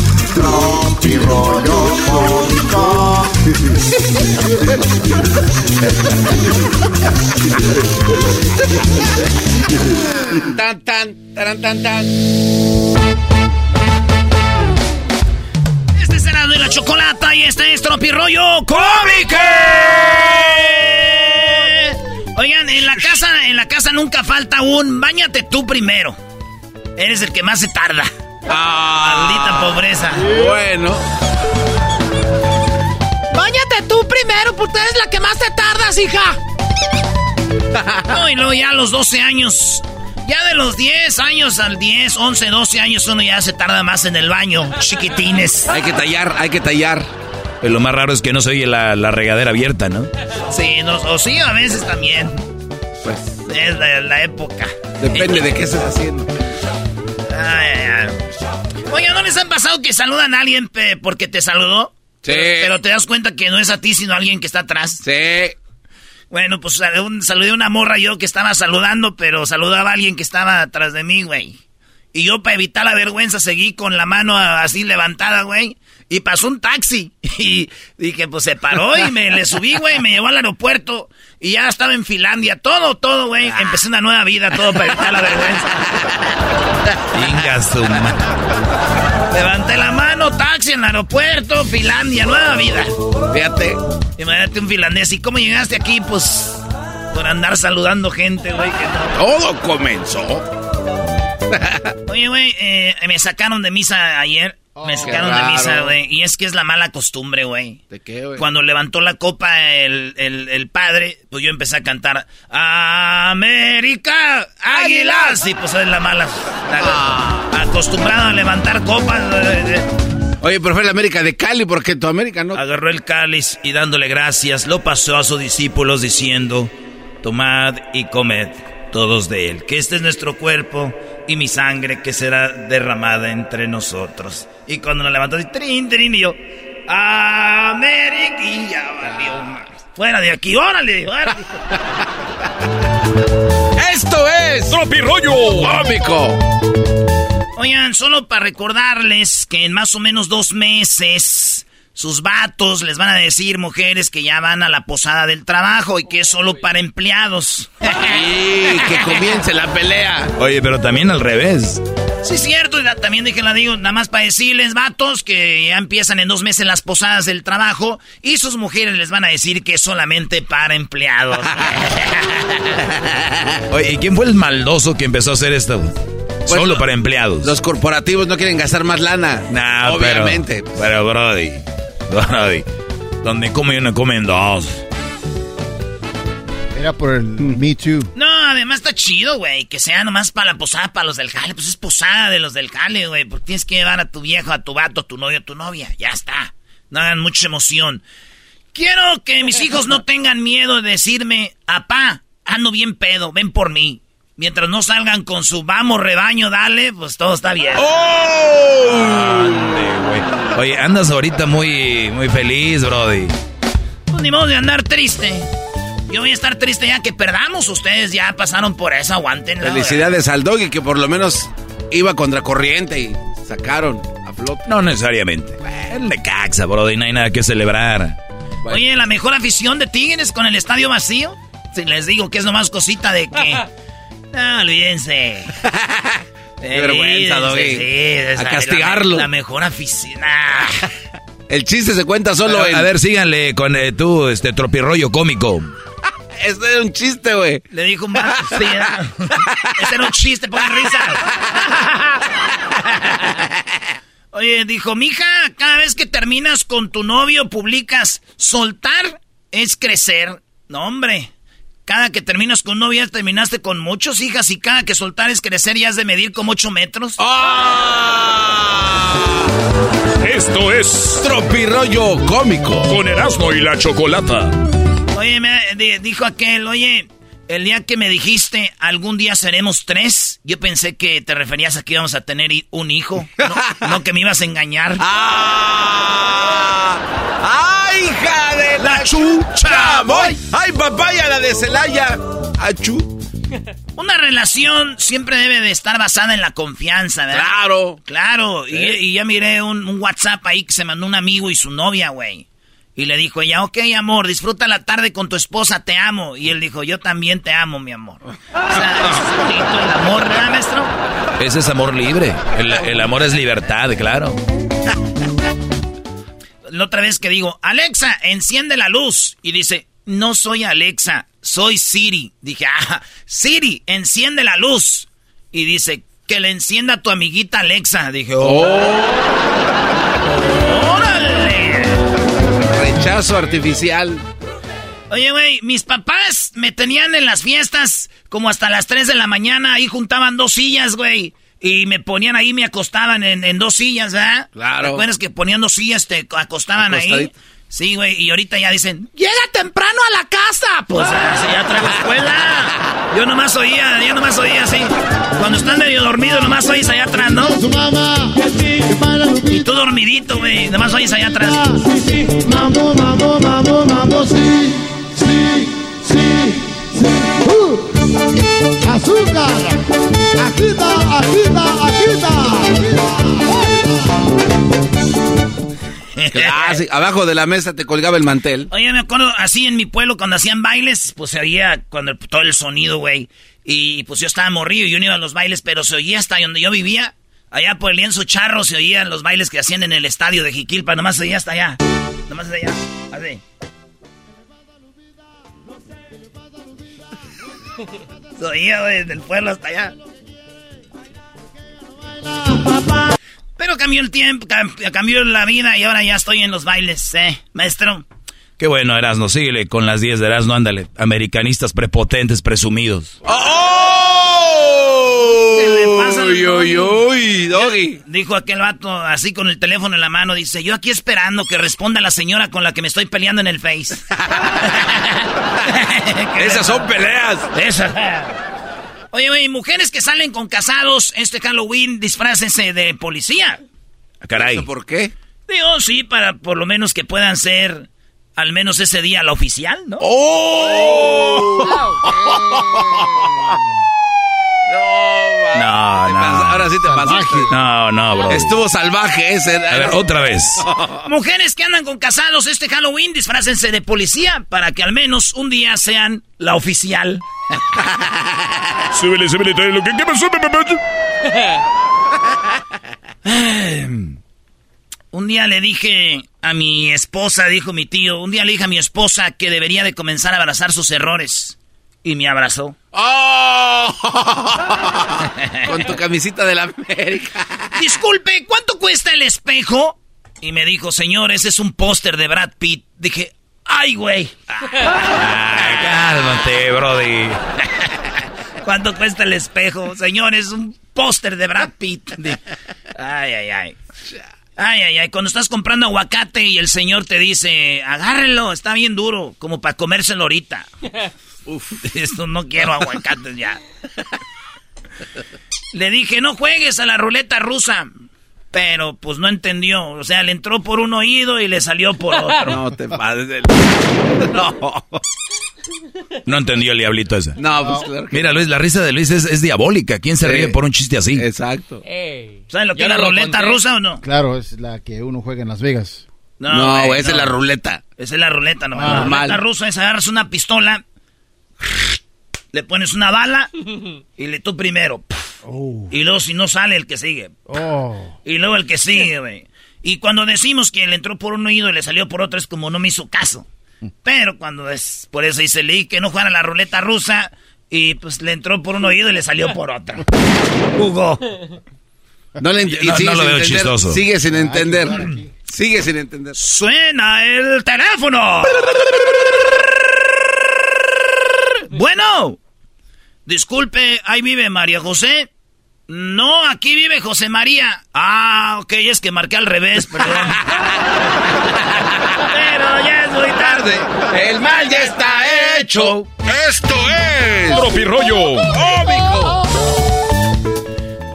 Tropi rollo cómico. tan, tan, tan, tan, tan. Este será de la chocolata y este es Tropirollo Cómico. Oigan, en la casa, en la casa nunca falta un bañate tú primero. Eres el que más se tarda. Ah, Maldita pobreza. Bueno. Báñate tú primero, porque eres la que más te tardas, hija. <laughs> No, y luego ya a los 12 años, ya de los 10 años al 10, 11, 12 años, uno ya se tarda más en el baño, chiquitines. Hay que tallar, hay que tallar. Pero lo más raro es que no se oye la, la regadera abierta, ¿no? Sí, no, o sí, a veces también. Pues. Es la, la época. Depende de qué estés haciendo. Ay, Oye, ¿no les han pasado que saludan a alguien porque te saludó? Sí. Pero, pero te das cuenta que no es a ti, sino a alguien que está atrás. Sí. Bueno, pues saludé a una morra yo que estaba saludando, pero saludaba a alguien que estaba atrás de mí, güey. Y yo, para evitar la vergüenza, seguí con la mano así levantada, güey. Y pasó un taxi. <laughs> Y dije, pues se paró y me le subí, güey. Me llevó al aeropuerto. Y ya estaba en Finlandia. Todo, todo, güey. Empecé una nueva vida, todo para evitar la <laughs> vergüenza. Venga, su Levanté la mano, taxi en el aeropuerto, Finlandia, nueva vida. Fíjate. Imagínate un finlandés. ¿Y cómo llegaste aquí? Pues por andar saludando gente, güey. que no. Todo comenzó. Oye, güey, eh, me sacaron de misa ayer. Me sacaron de Oh, misa, güey. Y es que es la mala costumbre, güey. ¿De qué, güey? Cuando levantó la copa el, el- el padre, pues yo empecé a cantar América Águilas. Y pues es la mala. la- Ah. Acostumbrado a levantar copas. Oye, pero fue la América de Cali, porque tu América no. Agarró el cáliz y dándole gracias, lo pasó a sus discípulos diciendo, tomad y comed todos de él, que este es nuestro cuerpo y mi sangre que será derramada entre nosotros. Y cuando lo levantó, así, trin, trin, y yo, América, y ya valió más. Fuera de aquí, órale, órale. <laughs> Esto es Tropirollo cómico. Oigan, solo para recordarles que en más o menos dos meses sus vatos les van a decir mujeres que ya van a la posada del trabajo y que es solo para empleados. Y <laughs> que comience la pelea. Oye, pero también al revés. Sí, es cierto, y también dije, la digo, nada más para decirles, vatos, que ya empiezan en dos meses las posadas del trabajo y sus mujeres les van a decir que es solamente para empleados. <laughs> Oye, ¿y quién fue el maldoso que empezó a hacer esto? Solo para empleados. Los corporativos no quieren gastar más lana. Nah, Obviamente. Pero, pero Brody, donde come uno, comen dos. Era por el Me Too. No, además está chido, güey, que sea nomás para la posada, para los del jale. Pues es posada de los del jale, güey, porque tienes que llevar a tu viejo, a tu vato, a tu novio, a tu novia. Ya está. No hagan mucha emoción. Quiero que mis hijos no tengan miedo de decirme, apá, ando bien pedo, ven por mí. Mientras no salgan con su vamos rebaño, dale, pues todo está bien. Ande, güey. Oye, andas ahorita muy, muy feliz, Brody. Pues ni modo de andar triste. Yo voy a estar triste ya que perdamos. Ustedes ya pasaron por eso, aguanten. Felicidades al doggy que por lo menos iba contra corriente y sacaron a flote. No necesariamente. El de Caxa, Brody, no hay nada que celebrar. Oye, la mejor afición de Tigres con el estadio vacío. Si les digo que es nomás cosita de que. No, <laughs> olvídense. <laughs> Qué vergüenza, Doggy. Sí, es A castigarlo. La, la mejor afición. <laughs> El chiste se cuenta solo a, en... a ver, síganle con eh, tú, este tropirroyo cómico. <laughs> Este era un chiste, güey. Le dijo un vato. Sí, era- <laughs> ese era un chiste, pongan risa. Oye, dijo, mija, cada vez que terminas con tu novio, publicas soltar es crecer. No, hombre. Cada que terminas con ya terminaste con muchos hijas y cada que soltar es crecer ya has de medir como 8 metros. Esto es Tropirollo cómico. con Erasmo y la Chocolata. Oye, me di- dijo aquel, oye, el día que me dijiste algún día seremos tres, yo pensé que te referías a que íbamos a tener un hijo, no, no que me ibas a engañar. <laughs> ¡Ah! ¡Ay, hija de la chucha! ¡Voy! ¡Ay, papaya, la de Celaya! ¡Achú! Una relación siempre debe de estar basada en la confianza, ¿verdad? ¡Claro! Claro, y, y ya miré un, un WhatsApp ahí que se mandó un amigo y su novia, güey. Y le dijo ella, ok, amor, disfruta la tarde con tu esposa, te amo. Y él dijo, yo también te amo, mi amor. O sea, es bonito el amor, ¿verdad, maestro? Ese es amor libre. El, el amor es libertad, claro. <laughs> La otra vez que digo, Alexa, enciende la luz. Y dice, no soy Alexa, soy Siri. Dije, ah, Siri, enciende la luz. Y dice, que le encienda a tu amiguita Alexa. Dije, oh. ¡Órale! Rechazo artificial. Oye, güey, mis papás me tenían en las fiestas como hasta las 3 de la mañana. Ahí juntaban dos sillas, güey. Y me ponían ahí, me acostaban en, en dos sillas, ¿verdad? Claro. ¿Te acuerdas que poniendo sillas te acostaban ahí? Sí, güey, y ahorita ya dicen, Llega temprano a la casa. pues así ya traigo escuela. Yo nomás oía, yo nomás oía así. Cuando están medio dormidos, nomás oís allá atrás, ¿no? Y tú dormidito, güey, nomás oís allá atrás. Mambo, mambo, mambo, mambo, sí, sí, azúcar, agita, agita, agita. Abajo de la mesa te colgaba el mantel. Oye, me acuerdo así en mi pueblo cuando hacían bailes, pues se oía cuando el- todo el sonido, güey. Y pues yo estaba morrido y yo no iba a los bailes, pero se oía hasta donde yo vivía. Allá por el lienzo charro se oían los bailes que hacían en el estadio de Jiquilpa, nomás se oía hasta allá. Nomás de allá, así. Se oía, güey, del pueblo hasta allá. Pero cambió el tiempo, cam- cambió la vida y ahora ya estoy en los bailes, ¿eh? Maestro. Qué bueno, Erasno. Síguele con las 10 de Erasno, ándale. Americanistas prepotentes, presumidos. ¿Qué le pasa al Uy, uy, uy, doggy. Dijo aquel vato así con el teléfono en la mano, dice, yo aquí esperando que responda la señora con la que me estoy peleando en el Face. <laughs> <laughs> Esas son peleas. Esas. Oye, güey, mujeres que salen con casados este Halloween, disfrácense de policía. Ah, Caray. ¿Eso por qué? Digo, sí, para por lo menos que puedan ser al menos ese día la oficial, ¿no? ¡Oh! No, no. Ahora sí te pasaste. No, no, bro. Estuvo salvaje ese. A ver, otra vez. <laughs> Mujeres que andan con casados este Halloween, disfrácense de policía para que al menos un día sean la oficial. <laughs> Súbele, súbele, trae lo que... ¿Qué pasó, papá? Un día le dije a mi esposa, dijo mi tío, un día le dije a mi esposa que debería de comenzar a abrazar sus errores. Y me abrazó. ¡Oh! <laughs> Con tu camisita de la América. Disculpe, ¿cuánto cuesta el espejo? Y me dijo, señor, ese es un póster de Brad Pitt. Dije, ay, güey. Ay, cálmate, Brody. <laughs> ¿Cuánto cuesta el espejo? Señor, es un póster de Brad Pitt. Ay, ay, ay. Ay, ay, ay. Cuando estás comprando aguacate y el señor te dice, agárrelo, está bien duro, como para comérselo ahorita. Uf, <laughs> esto no quiero aguacates ya. Le dije, no juegues a la ruleta rusa. Pero pues no entendió. O sea, le entró por un oído y le salió por otro. <laughs> No te pases del... <laughs> No. No entendió el diablito ese. No, pues claro que Mira, Luis, la risa de Luis es, es diabólica. ¿Quién se Sí. ríe por un chiste así? Exacto. ¿Saben lo que Yo es la no ruleta conté. rusa o no? Claro, es la que uno juega en Las Vegas. No, güey, esa es la ruleta. Esa es la ruleta, no. Ah, la ruleta normal. rusa es agarras una pistola, le pones una bala <laughs> y le tú primero. Oh. Y luego si no sale el que sigue. Oh. Y luego el que sigue, güey. Y cuando decimos que le entró por un oído y le salió por otro es como no me hizo caso. Pero cuando es, por eso dice leí que no jugara la ruleta rusa y pues le entró por un oído y le salió por otro. Jugó. No, le ent- y No- sigue no lo sin veo entender. chistoso. Sigue sin entender. Sigue sin entender. Suena el teléfono. Bueno. Disculpe, ahí vive María José. No, aquí vive José María. Ah, ok, es que marqué al revés, perdón. <laughs> Pero ya es muy tarde. El mal ya está hecho. Esto es. Tropirollo.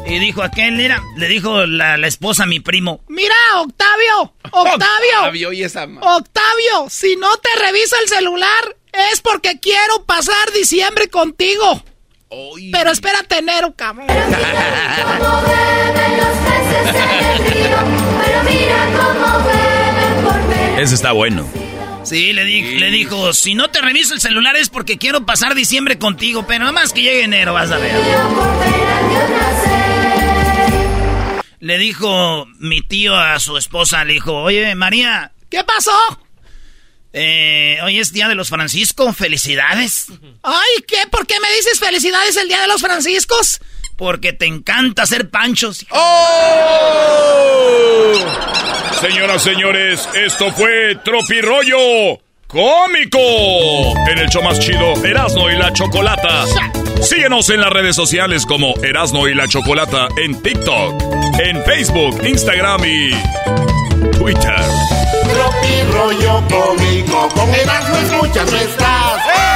Y dijo aquel, mira, le dijo la, la esposa a mi primo. Mira, Octavio, Octavio, Octavio y esa Octavio, si no te revisa el celular es porque quiero pasar diciembre contigo. Oy. Pero espérate enero, cabrón. Ese está bueno. Sí, le, di- le dijo, si no te reviso el celular es porque quiero pasar diciembre contigo, pero nada más que llegue enero, vas a ver. Le dijo mi tío a su esposa, le dijo, oye, María, ¿Qué pasó? Eh, hoy es Día de los Francisco, felicidades. Ay, ¿qué? ¿Por qué me dices felicidades el Día de los Franciscos? Porque te encanta hacer panchos. ¡Oh! Señoras, señores, esto fue Tropirollo Cómico. En el show más chido, Erasno y la Chocolata. Síguenos en las redes sociales como Erasno y la Chocolata en TikTok, en Facebook, Instagram y Twitter. Tropi rollo cómico, con Erasmo escuchas no estás.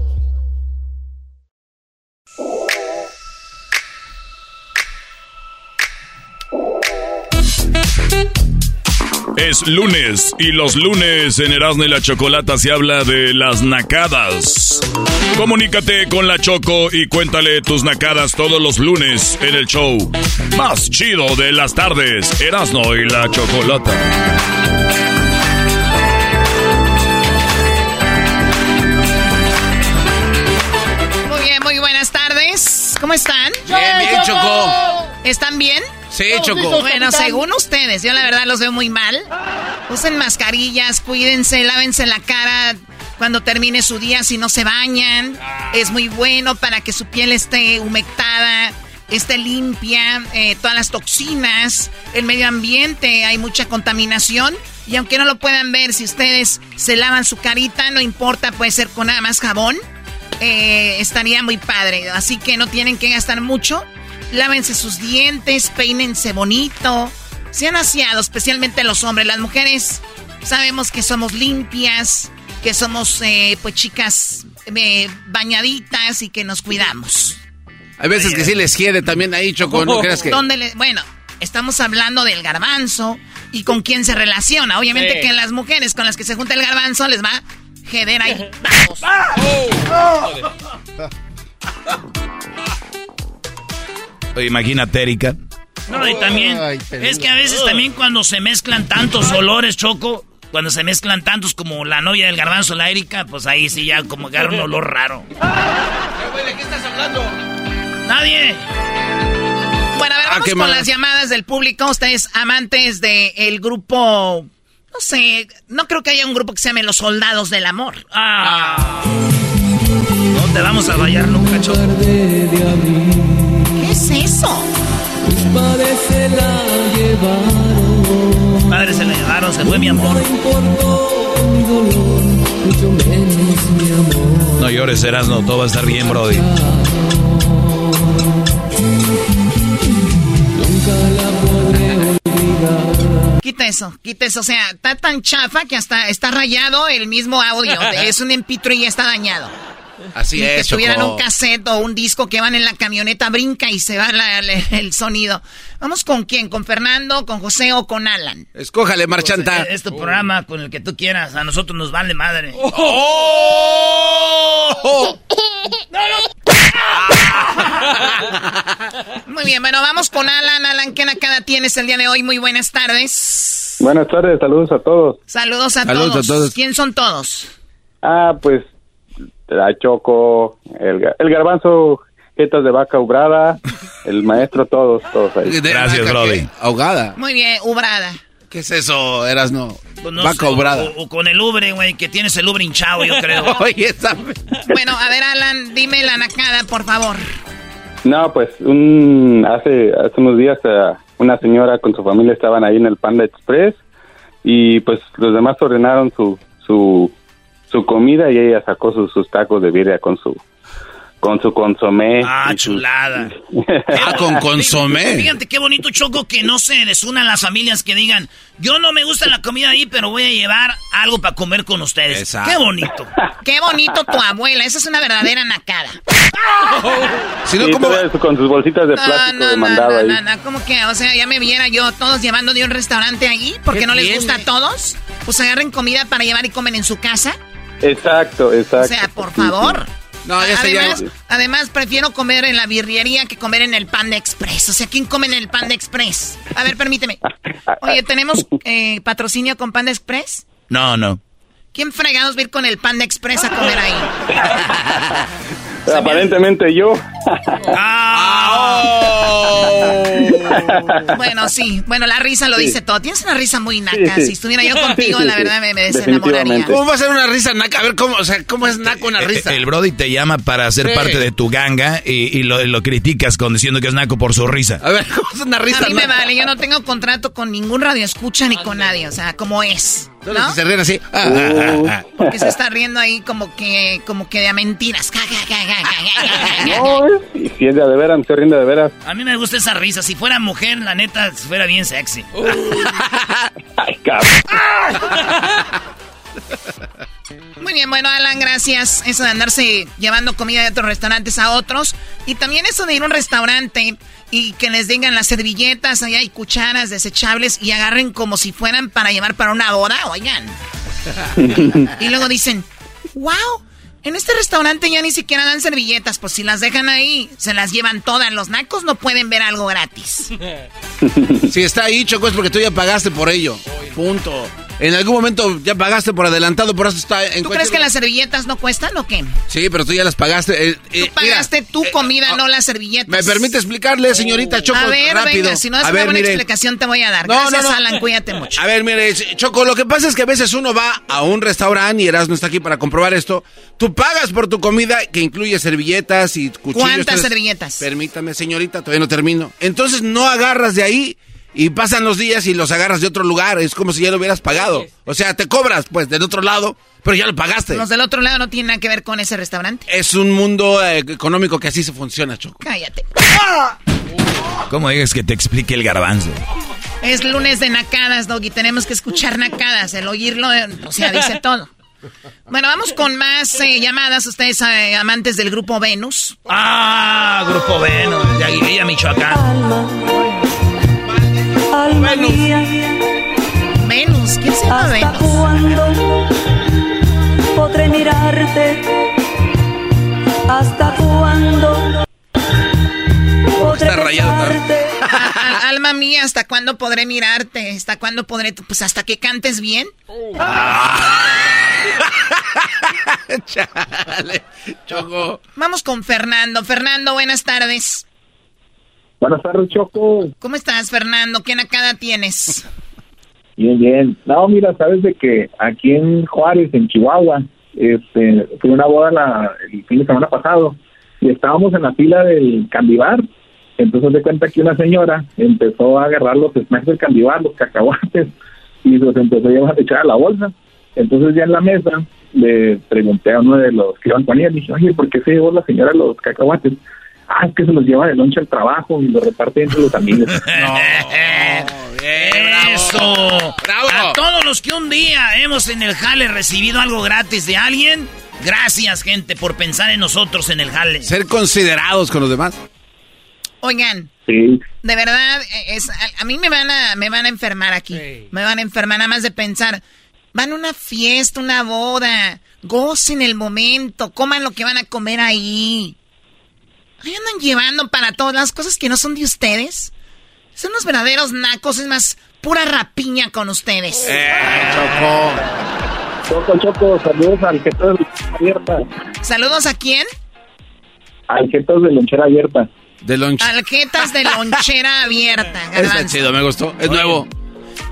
Es lunes y los lunes en Erasmo y la Chocolata se habla de las nacadas. Comunícate con la Choco y cuéntale tus nacadas todos los lunes en el show más chido de las tardes, Erasmo y la Chocolata. Muy bien, muy buenas tardes. ¿Cómo están? Bien, bien, Choco. ¿Están bien? Sí, Choco. Bueno, según ustedes, yo la verdad los veo muy mal. Usen mascarillas, cuídense, lávense la cara cuando termine su día si no se bañan. Es muy bueno para que su piel esté humectada, esté limpia, eh, todas las toxinas, el medio ambiente, hay mucha contaminación. Y aunque no lo puedan ver, si ustedes se lavan su carita, no importa, puede ser con nada más jabón. eh, estaría muy padre. Así que no tienen que gastar mucho. Lávense sus dientes, peínense bonito. Sean aseados, especialmente los hombres. Las mujeres sabemos que somos limpias, que somos eh, pues chicas eh, bañaditas y que nos cuidamos. Hay veces que sí les quiere también ahí, Choco, ¿no creas que? ¿Dónde le- bueno, estamos hablando del garbanzo y con quién se relaciona. Obviamente Sí. que las mujeres con las que se junta el garbanzo les va a jeder ahí. <laughs> Vamos. <laughs> <laughs> Imagínate, Erika. No, y también, Ay, es que a veces también cuando se mezclan tantos olores, Choco, cuando se mezclan tantos como la novia del garbanzo, la Erika, pues ahí sí ya como que un olor raro. <laughs> ¿De qué estás hablando? Nadie. Bueno, a ver, Ah, vamos con mal. las llamadas del público. Ustedes amantes del grupo, no sé, no creo que haya un grupo que se llame Los Soldados del Amor. Ah. No te vamos a fallar nunca, Choco. Padre se la llevaron, se fue mi amor. No llores, Erasno, todo va a estar bien, Brody. Quita eso, quita eso. O sea, está tan chafa que hasta está rayado el mismo audio. <laughs> Es un MP3 y ya está dañado. Así Ni que es, tuvieran un cassette o un disco que van en la camioneta, brinca y se va la- la- el sonido. Vamos con quién, con Fernando, con José o con Alan. Escójale, marchanta. Pues, es tu programa con el que tú quieras, a nosotros nos vale madre. ¡Oh! <laughs> <laughs> Muy bien, bueno, vamos con Alan. Alan, ¿qué nakada tienes el día de hoy? Muy buenas tardes. Buenas tardes, saludos a todos. Saludos a, Saludos todos. a todos. ¿Quién son todos? Ah, pues la Choco, el, el garbanzo, jetas de vaca ubrada, <laughs> el maestro, todos, todos ahí. Gracias, Brody. Ahogada. Muy bien, ubrada. ¿Qué es eso, Erasno? Pues no Vaca sé, obrada. O, o con el ubre, güey, que tienes el ubre hinchado, yo creo. <laughs> Oye, esa- bueno, a ver, Alan, dime la nacada, por favor. No, pues un, hace, hace unos días eh, una señora con su familia estaban ahí en el Panda Express y pues los demás ordenaron su, su, su comida y ella sacó sus, sus tacos de birria con su con su consomé. Ah, chulada. <laughs> Ah, con consomé. Fíjate qué bonito, Choco, que no se desunan las familias que digan, yo no me gusta la comida ahí, pero voy a llevar algo para comer con ustedes. Exacto. Qué bonito. <laughs> Qué bonito tu abuela, esa es una verdadera nacada. <laughs> Si no, Sí, ¿cómo? todavía con sus bolsitas de No, plástico no, no, mandado no, ahí. no, no, ¿cómo que? O sea, ya me viera yo todos llevando de un restaurante ahí, porque ¿Qué no les gusta a todos. Pues agarren comida para llevar y comen en su casa. Exacto, exacto. O sea, por favor. No, ya Además, además, prefiero comer en la birrería que comer en el Panda Express. O sea, ¿quién come en el Panda Express? A ver, permíteme. <laughs> Oye, ¿tenemos eh, patrocinio con Panda Express? No, no. ¿Quién fregados va a ir con el Panda Express a comer ahí? <laughs> Aparentemente yo. <laughs> Bueno, sí. Bueno, la risa lo Sí. dice todo. Tienes una risa muy naca. Sí, sí. Si estuviera yo contigo, sí, la verdad me, me desenamoraría. ¿Cómo va a ser una risa naca? A ver, ¿cómo, o sea, ¿cómo es naco una risa? Eh, El Brody te llama para ser Sí. parte de tu ganga y, y lo, lo criticas con diciendo que es naco por su risa. A ver, ¿cómo es una risa A mí me naca? vale. Yo no tengo contrato con ningún radio escucha ni con nadie. O sea, como es. Los ¿No? que se ríen así. ah, ah, ah, Porque se está riendo ahí como que, como que de a mentiras. No, y si es de a de veras, me estoy riendo de veras. A mí me gusta esa risa. Si fuera mujer, la neta, fuera bien sexy. Ay, cabrón. <laughs> Muy bien, bueno, Alan, gracias. Eso de andarse llevando comida de otros restaurantes a otros. Y también eso de ir a un restaurante y que les digan las servilletas, allá hay cucharas desechables y agarren como si fueran para llevar para una boda, oigan. <laughs> y luego dicen, wow, en este restaurante ya ni siquiera dan servilletas, pues si las dejan ahí, se las llevan todas. Los nacos no pueden ver algo gratis. <laughs> Si está ahí, Choco, es porque tú ya pagaste por ello. Punto. En algún momento ya pagaste por adelantado, por eso está en ¿Tú cualquier- crees que las servilletas no cuestan o qué? Sí, pero tú ya las pagaste. eh, eh, Tú pagaste mira, tu eh, comida, ah, no las servilletas. ¿Me permite explicarle, señorita Choco, A ver, rápido? venga, si no es A una ver, buena mire. explicación te voy a dar. No, Gracias, no, no. Alan, cuídate mucho. A ver, mire, Choco, lo que pasa es que a veces uno va a un restaurante y Erasmo está aquí para comprobar esto. Tú pagas por tu comida que incluye servilletas y cuchillos. ¿Cuántas entonces- servilletas? Permítame, señorita, todavía no termino. Entonces no agarras de ahí y pasan los días y los agarras de otro lugar. Es como si ya lo hubieras pagado. O sea, te cobras, pues, del otro lado, pero ya lo pagaste. Los del otro lado no tienen nada que ver con ese restaurante. Es un mundo eh, económico que así se funciona, Choco. Cállate. ¿Cómo digas que te explique el garbanzo? Es lunes de nacadas, Doggy. Tenemos que escuchar nacadas. El oírlo, eh, o sea, dice <laughs> todo. Bueno, vamos con más eh, llamadas. Ustedes, eh, amantes del grupo Venus. Ah, Grupo Venus, de Aguililla, Michoacán. Alma mía, Venus, ¿quién se llama ¿hasta Venus? cuándo podré mirarte? ¿Hasta cuándo podré Está rayado, <laughs> alma mía, ¿hasta cuándo podré mirarte? ¿Hasta cuándo podré? Pues hasta que cantes bien. <laughs> Chale, Choco. Vamos con Fernando. Fernando, buenas tardes. Buenas tardes, Choco. ¿Cómo estás, Fernando? ¿Qué nacada tienes? Bien, bien. No, mira, sabes de que aquí en Juárez, en Chihuahua, este, fue una boda la, el fin de semana pasado y estábamos en la fila del candibar. Entonces de cuenta que una señora empezó a agarrar los snacks del candibar, los cacahuates, y los empezó a llevar- a echar a la bolsa. Entonces ya en la mesa le pregunté a uno de los que iban con ella, dije, oye, ¿por qué se llevó la señora los cacahuates? Ah, es que se los lleva de lonche al trabajo y los reparte entre los amigos. <laughs> ¡Eso! A todos los que un día hemos en el jale recibido algo gratis de alguien, gracias, gente, por pensar en nosotros en el jale. Ser considerados con los demás. Oigan, Sí. de verdad, eh, es, a, a mí me van a, me van a enfermar aquí. Me van a enfermar nada más de pensar. Van a una fiesta, una boda. Gocen el momento. Coman lo que van a comer ahí. Ahí andan llevando para todas las cosas que no son de ustedes. Son los verdaderos nacos. Es más, pura rapiña con ustedes. Eh, Choco. Choco, Choco, saludos al jefe de lonchera abierta. ¿Saludos a quién? Al jefe de lonchera abierta. De lonche. Aljetas de lonchera abierta. <laughs> Está chido, me gustó. Es Oye. nuevo.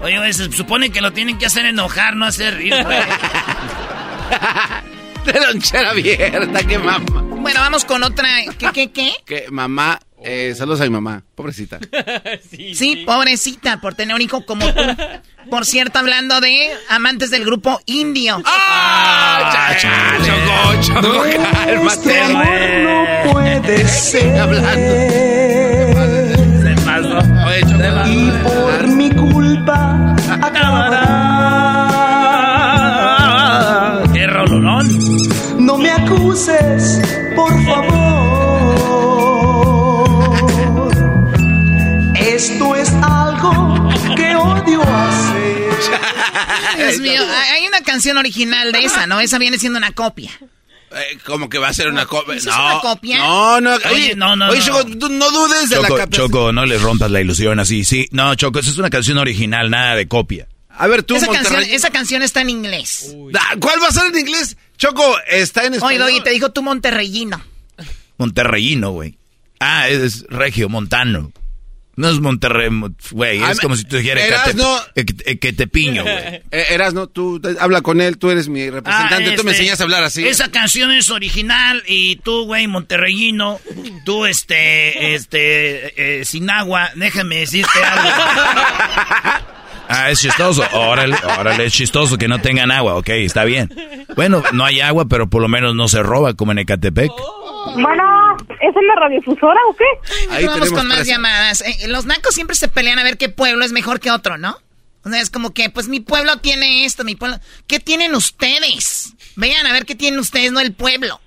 Oye, güey, se supone que lo tienen que hacer enojar, no hacer güey. <laughs> De lonchera abierta, qué mamá. Bueno, vamos con otra. ¿Qué, qué, qué? Que mamá, eh, saludos a mi mamá, pobrecita. <laughs> Sí, pobrecita, por tener un hijo como tú. Por cierto, hablando de amantes del grupo indio. ¡Ah! Choco, Choco, cálmate. No puede ser. Y por canción original de esa, ¿no? Esa viene siendo una copia. Eh, ¿Cómo que va a ser una copia? ¿Eso No, es una copia? no, no. Oye, Oye, no, no, Oye, no. Choco, tú no dudes de la Choco, capacidad. Choco, no le rompas la ilusión así. Sí, no, Choco, esa es una canción original, nada de copia. A ver, tú, Esa canción, Monterrey. esa canción está en inglés. Ah, ¿Cuál va a ser en inglés? Choco, está en Oye, español. Doggy, te dijo tu monterreyino. Monterreyino, güey. Ah, es regio, montano. No es Monterrey, mo- güey. Ah, Es como si tú dijeras Eras, que, te, que te piño, güey. <laughs> Eh, Erasno, tú habla con él, tú eres mi representante, Ah, tú me este, enseñas a hablar así. Esa canción es original y tú, güey, monterreyino, tú, este, este, eh, sin agua, déjame decirte algo. <laughs> Ah, es chistoso. Órale, órale, es chistoso que no tengan agua. Ok, está bien. Bueno, no hay agua, pero por lo menos no se roba como en Ecatepec. Bueno, ¿es en la radiofusora o qué? Ahí vamos con más llamadas. Eh, los nacos siempre se pelean a ver qué pueblo es mejor que otro, ¿no? O sea, es como que, pues mi pueblo tiene esto, mi pueblo. ¿Qué tienen ustedes? Vean a ver qué tienen ustedes, no el pueblo.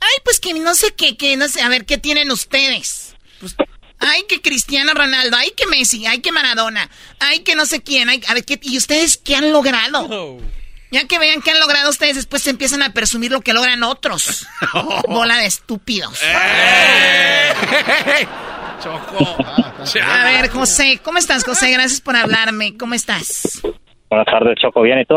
Ay, pues que no sé qué, que no sé, a ver qué tienen ustedes. Pues, ay, que Cristiano Ronaldo, ay, que Messi, ay, que Maradona, ay, que no sé quién, ay, a ver qué. ¿Y ustedes qué han logrado? Ya que vean qué han logrado ustedes, después se empiezan a presumir lo que logran otros. <laughs> Bola de estúpidos. <laughs> A ver, José, ¿cómo estás, José? Gracias por hablarme. ¿Cómo estás? Buenas tardes, Choco. ¿Bien y tú?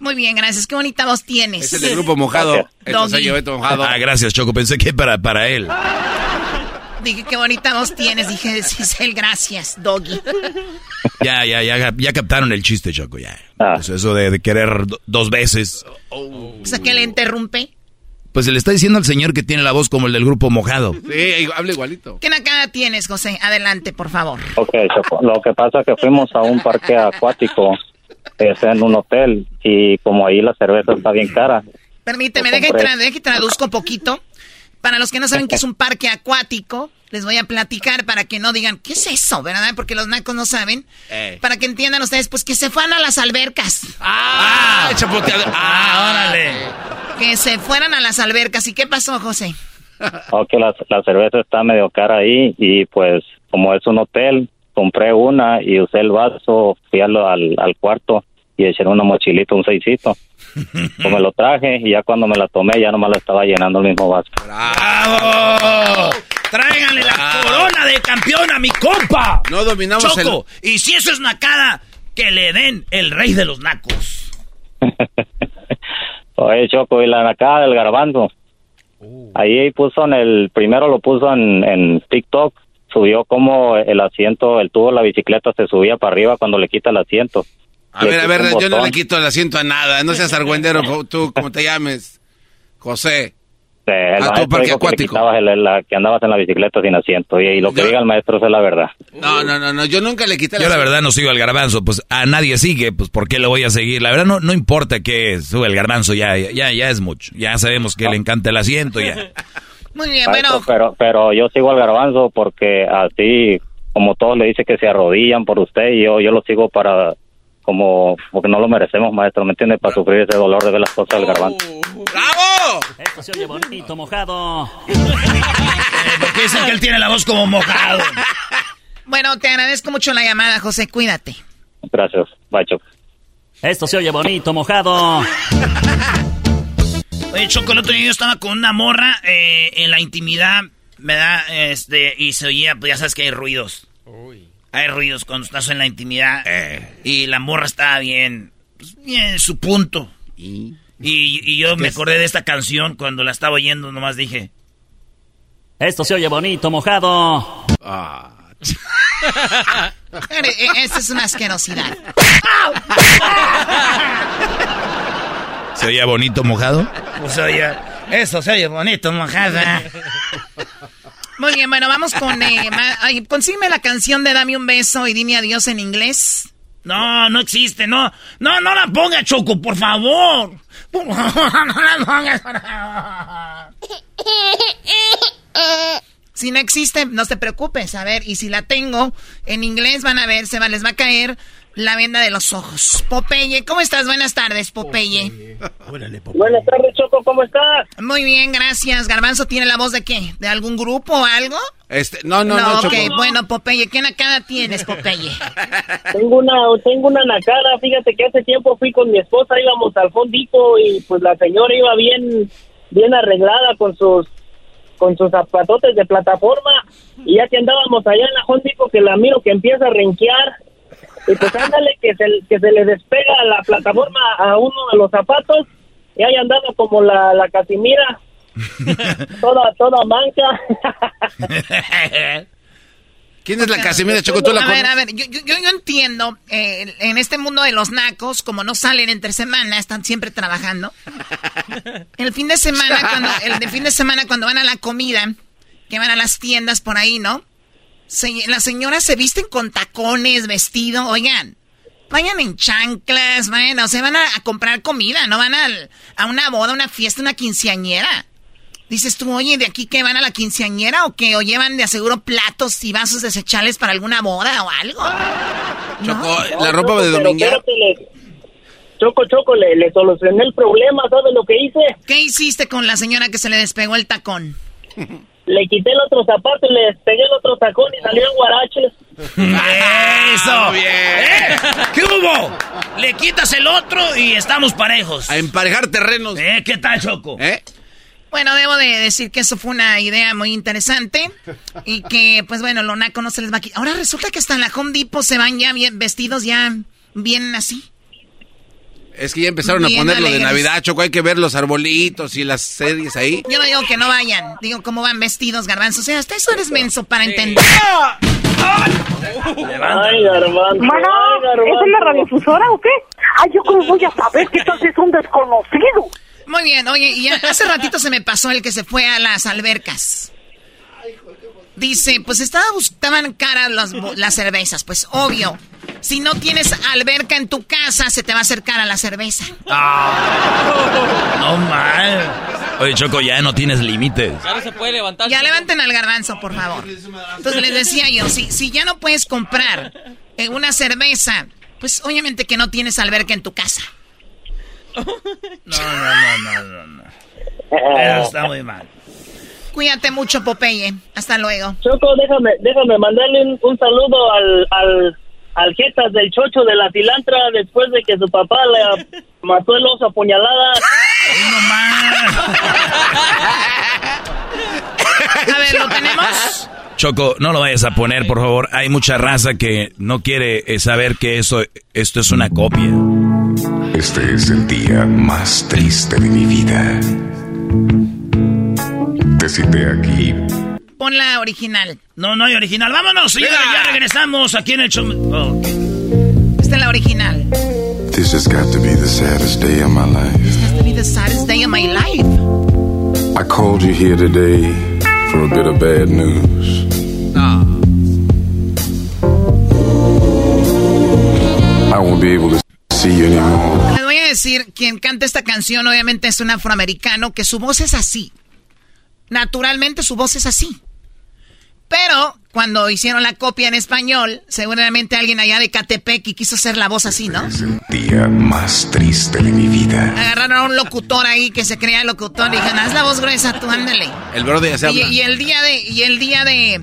Muy bien, gracias. Qué bonita voz tienes. Es el del grupo mojado. Se lleva mojado. Ah, gracias, Choco. Pensé que para, para él. <laughs> Dije, qué bonita voz tienes. Dije, Giselle, gracias, Doggy. Ya, ya, ya, ya captaron el chiste, Choco, ya. Ah. Pues eso de, de querer do- dos veces. O sea, que le interrumpe. Pues se le está diciendo al señor que tiene la voz como el del grupo mojado. Sí, habla igualito. ¿Qué nacada tienes, José? Adelante, por favor. Ok, Choco. Lo que pasa es que fuimos a un parque acuático, es en un hotel, y como ahí la cerveza está bien cara. Permíteme, deje, compré. tra- deje que traduzco un poquito. Para los que no saben qué es un parque acuático, les voy a platicar para que no digan, ¿qué es eso? ¿Verdad? Porque los nacos no saben. Para que entiendan ustedes, pues que se fueran a las albercas. ¡Ah! chapoteado. ¡Ah, órale! Que se fueran a las albercas. ¿Y qué pasó, José? <laughs> Ok, la, la cerveza está medio cara ahí, y pues como es un hotel, compré una y usé el vaso, fui al, al, al cuarto y eché en una mochilita un seisito. Pues me lo traje y ya cuando me la tomé ya nomás la estaba llenando el mismo vaso. ¡Bravo! ¡Tráiganle la corona de campeón a mi compa! No dominamos Choco, y si eso es nacada, que le den el rey de los nacos. <laughs> Oye, Choco, y la nacada del garbanzo. Ahí puso en el, primero lo puso en, en TikTok, subió como el asiento, el tubo de la bicicleta se subía para arriba cuando le quita el asiento. A ver, a ver, yo no botón. le quito el asiento a nada. No seas argüendero, <laughs> tú, como te llames. José. Eh, el Ah, tu maestro parque que, acuático. quitabas el- la- que andabas en la bicicleta sin asiento. Y, y lo que Yo- diga el maestro es la verdad. No, no, no, no, yo nunca le quité el Yo la asiento. verdad no sigo al garbanzo, pues a nadie sigue, pues ¿por qué lo voy a seguir? La verdad no, no importa que sube el garbanzo, ya, ya, ya es mucho. Ya sabemos que le encanta el asiento, ya. <laughs> Muy bien, Maestro, bueno, pero, pero yo sigo al garbanzo porque así, como todos le dicen que se arrodillan por usted, y yo, yo lo sigo para, como, porque no lo merecemos, maestro, ¿me entiende? Para sufrir ese dolor de ver las cosas del garbanzo. ¡Bravo! Esto se oye bonito, mojado. porque dicen que él tiene la voz como mojado. Bueno, te agradezco mucho la llamada, José. Cuídate. Gracias, Bacho. Esto se oye bonito, mojado. Oye, Choco, el otro día yo estaba con una morra eh, en la intimidad, ¿verdad? Este, y se oía, pues ya sabes que hay ruidos. Hay ruidos cuando estás en la intimidad. Y la morra estaba bien, pues bien en su punto. Y, y yo me acordé de esta canción cuando la estaba oyendo, nomás dije. Esto se oye bonito, mojado. Ah. Esta es una asquerosidad. ¿Se oía bonito mojado? Pues oye, eso se oye bonito mojado. Muy bien, bueno, vamos con... Eh, ay, consígueme la canción de Dame un beso y dime adiós en inglés. No, no existe, no. No, no la ponga, Choco, por favor. Por favor, <laughs> no la pongas, por favor. Si no existe, no te preocupes. A ver, y si la tengo en inglés, van a ver, se va, les va a caer la venda de los ojos. Popeye, ¿cómo estás? Buenas tardes, Popeye. Buenas tardes, Choco, ¿cómo estás? Muy bien, gracias. Garbanzo tiene la voz de qué? ¿De algún grupo o algo? Este, no, no, no, Ok, bueno, Popeye, ¿qué nacada tienes, Popeye? <laughs> tengo una, tengo una nacada, fíjate que hace tiempo fui con mi esposa, íbamos al fondito y pues la señora iba bien, bien arreglada con sus con sus zapatotes de plataforma y ya que andábamos allá en la Hondipo que la miro que empieza a renquear y pues ándale que se, que se le despega la plataforma a uno de los zapatos y ahí andaba como la, la Casimira <laughs> toda toda mancha <laughs> ¿Quién es la Casimira Choco? ¿Tú la a ver, a ver, yo, yo, yo entiendo, eh, en este mundo de los nacos, como no salen entre semana, están siempre trabajando. <laughs> El fin de semana, cuando, el de fin de semana, cuando van a la comida, que van a las tiendas por ahí, ¿no? Se, las señoras se visten con tacones, vestido, oigan, vayan en chanclas, vayan, o sea, van a, a comprar comida, no van a, a una boda, una fiesta, una quinceañera. Dices tú, oye, ¿de aquí que van a la quinceañera o qué? ¿O llevan de aseguro platos y vasos desechables para alguna boda o algo? Choco, la ropa de dominguera. Choco, Choco, le, le solucioné el problema, ¿sabes lo que hice? ¿Qué hiciste con la señora que se le despegó el tacón? Le quité el otro zapato y le despegué el otro tacón y salió en guaraches. <laughs> ¡Eso! bien! ¿Eh? ¿Qué hubo? Le quitas el otro y estamos parejos. A emparejar terrenos. ¿Eh? ¿Qué tal, Choco? ¿Eh? Bueno, debo de decir que eso fue una idea muy interesante y que, pues bueno, lo naco no se les va a quitar. Ahora resulta que hasta en la Home Depot se van ya bien vestidos, ya bien así. Es que ya empezaron Bien a poner lo de alegres. Navidad, Choco. Hay que ver los arbolitos y las series ahí. Yo no digo que no vayan, digo cómo van vestidos, garbanzo. O sea, hasta eso eres menso para entender. Ay, garbanzo. Bueno. ¿es en la radiofusora o qué? Ay, yo cómo voy a saber que tal es un desconocido. Muy bien, oye, y hace ratito se me pasó el que se fue a las albercas. Dice, pues estaba, estaban caras las, las cervezas, pues obvio. Si no tienes alberca en tu casa, se te va a hacer cara la cerveza. No mal. Oye, Choco, ya no tienes límites. Ahora se puede levantar. Ya levanten al garbanzo, por favor. Entonces les decía yo, si, si ya no puedes comprar eh, una cerveza, pues obviamente que no tienes alberca en tu casa. No, no, no, no, no, no. Eso está muy mal. Cuídate mucho, Popeye. Hasta luego. Choco, déjame, déjame mandarle un, un saludo al, al, al Jetas del Chocho de la Cilantra después de que su papá le mató el oso a puñaladas. A ver, ¿lo tenemos? Choco, no lo vayas a poner, por favor. Hay mucha raza que no quiere eh, saber que eso, esto es una copia. Este es el día más triste de mi vida. Te cité aquí Pon la original. No, no hay original. Vámonos, señores. Ya regresamos aquí en el show. Oh. Esta es la original. This has got to be the saddest day of my life. The saddest day of my life. I called you here today for a bit of bad news. I won't be able to see you anymore. Les voy a decir, quien canta esta canción obviamente es un afroamericano que su voz es así. Naturalmente su voz es así. Pero cuando hicieron la copia en español, seguramente alguien allá de Catepec y quiso hacer la voz así, ¿no? Día más triste de mi vida. Agarraron a un locutor ahí que se creía locutor y dijeron, haz la voz gruesa tú, ándale. El brother ya se Y, habla. y el día de, y el día de,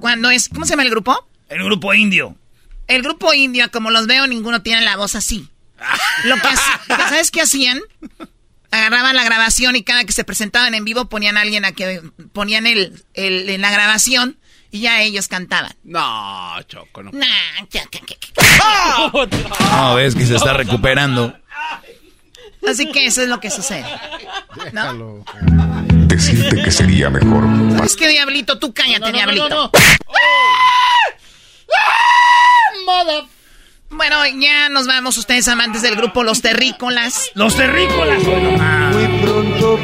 cuando es, ¿cómo se llama el grupo? El grupo indio. El grupo indio, como los veo, ninguno tiene la voz así. Lo que ¿Sabes qué hacían? Agarraban la grabación y cada que se presentaban en vivo ponían a alguien a que ponían el, el- en la grabación y ya ellos cantaban. No, Choco, no. Nah, que- No, ves que se está recuperando. Así que eso es lo que sucede. ¿No? Decirte que sería mejor. Es que Diablito, tú cállate, Diablito. Bueno, ya nos vamos, ustedes amantes del grupo Los Terrícolas. Los Terrícolas, Muy pronto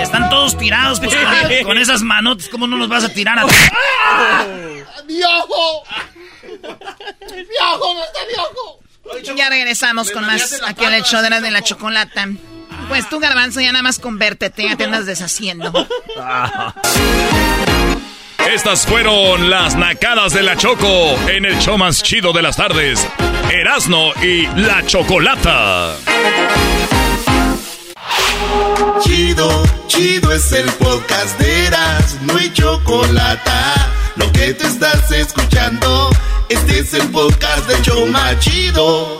Están todos tirados, pues con, <laughs> esas manotas, ¿cómo no nos vas a tirar a. <laughs> ¡Viejo, no está viejo! Ya regresamos con más aquí al hecho de la, de la chocolata. Pues tú, Garbanzo, ya nada más convértete, ya te andas deshaciendo. <laughs> Estas fueron las nacadas de la Choco en el show más chido de las tardes. Erasno y la Chocolata. Chido, chido es el podcast de Erasno y Chocolata. Lo que te estás escuchando, este es el podcast de Choma Chido.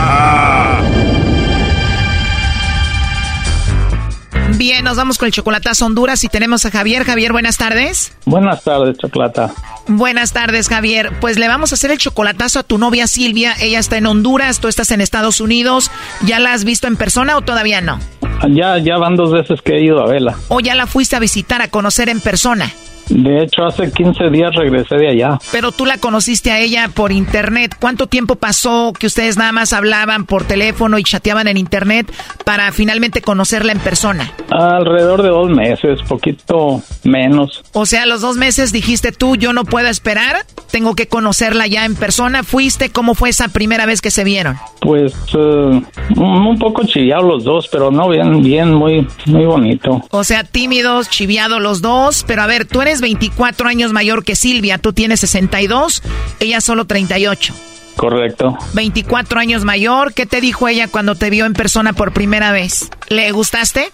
Bien, nos vamos con el chocolatazo Honduras y tenemos a Javier. Javier, buenas tardes. Buenas tardes, Chocolata. Buenas tardes, Javier. Pues le vamos a hacer el chocolatazo a tu novia Silvia. Ella está en Honduras, tú estás en Estados Unidos. ¿Ya la has visto en persona o todavía no? Ya, ya van dos veces que he ido a verla. ¿O ya la fuiste a visitar, a conocer en persona? De hecho, hace 15 días regresé de allá. Pero tú la conociste a ella por internet. ¿Cuánto tiempo pasó que ustedes nada más hablaban por teléfono y chateaban en internet para finalmente conocerla en persona? Alrededor de dos meses, poquito menos. O sea, los dos meses dijiste tú, yo no puedo esperar, tengo que conocerla ya en persona. ¿Fuiste? ¿Cómo fue esa primera vez que se vieron? Pues uh, un poco chiviados los dos, pero no bien, bien, muy, muy bonito. O sea, tímidos, chiviados los dos, pero a ver, tú eres 24 años mayor que Silvia, tú tienes 62, ella solo 38. Correcto. 24 años mayor, ¿qué te dijo ella cuando te vio en persona por primera vez? ¿Le gustaste?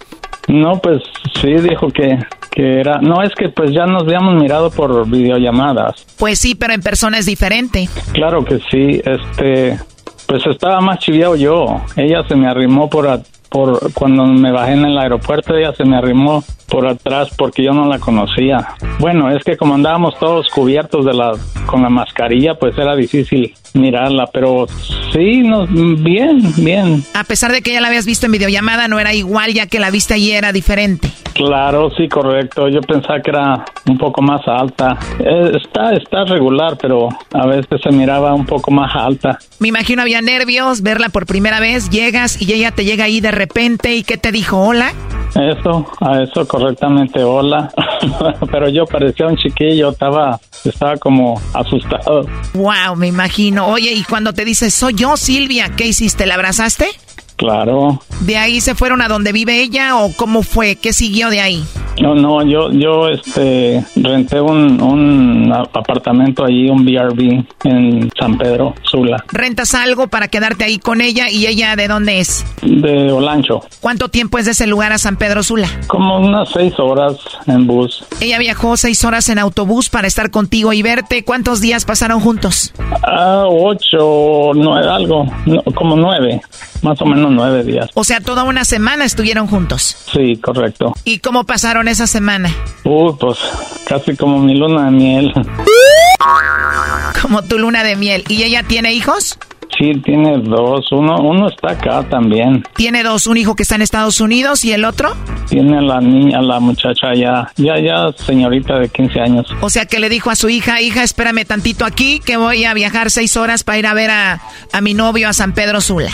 No, pues sí, dijo que, que era... No, es que pues ya nos habíamos mirado por videollamadas. Pues sí, pero en persona es diferente. Claro que sí, este... Pues estaba más chiviado yo. Ella se me arrimó por, a- por cuando me bajé en el aeropuerto, ella se me arrimó por atrás porque yo no la conocía. Bueno, es que como andábamos todos cubiertos de la con la mascarilla, pues era difícil mirarla, pero sí, nos, bien, bien. A pesar de que ya la habías visto en videollamada, no era igual, ya que la viste allí era diferente. Claro, sí, correcto. Yo pensaba que era un poco más alta. Eh, está, está regular, pero a veces se miraba un poco más alta. Me imagino había nervios, verla por primera vez, llegas y ella te llega ahí de repente y ¿qué te dijo? Hola. Eso, a eso correctamente, hola. <laughs> pero yo parecía un chiquillo, estaba, estaba como asustado. Wow, me imagino. Oye, y cuando te dice, soy yo, Silvia, ¿qué hiciste? ¿La abrazaste? Claro. ¿De ahí se fueron a donde vive ella o cómo fue? ¿Qué siguió de ahí? No, no, yo, yo, este, renté un, un apartamento allí, un BRB en San Pedro, Sula, ¿Rentas algo para quedarte ahí con ella y ella de dónde es? de Olancho. ¿Cuánto tiempo es de ese lugar a San Pedro Sula? Como unas seis horas en bus. Ella viajó seis horas en autobús para estar contigo y verte. ¿Cuántos días pasaron juntos? Ah, ocho, nueve, algo, no, como nueve, más o menos nueve días. O sea, toda una semana estuvieron juntos. Sí, correcto. ¿Y cómo pasaron esa semana? Uy, pues casi como mi luna de miel. Como tu luna de miel. ¿Y ella tiene hijos? Sí, tiene dos. Uno, uno está acá también. Tiene dos, un hijo que está en Estados Unidos y el otro. tiene a la niña, a la muchacha ya, ya, ya señorita de 15 años. O sea que le dijo a su hija, hija, espérame tantito aquí que voy a viajar seis horas para ir a ver a, a mi novio a San Pedro Sula.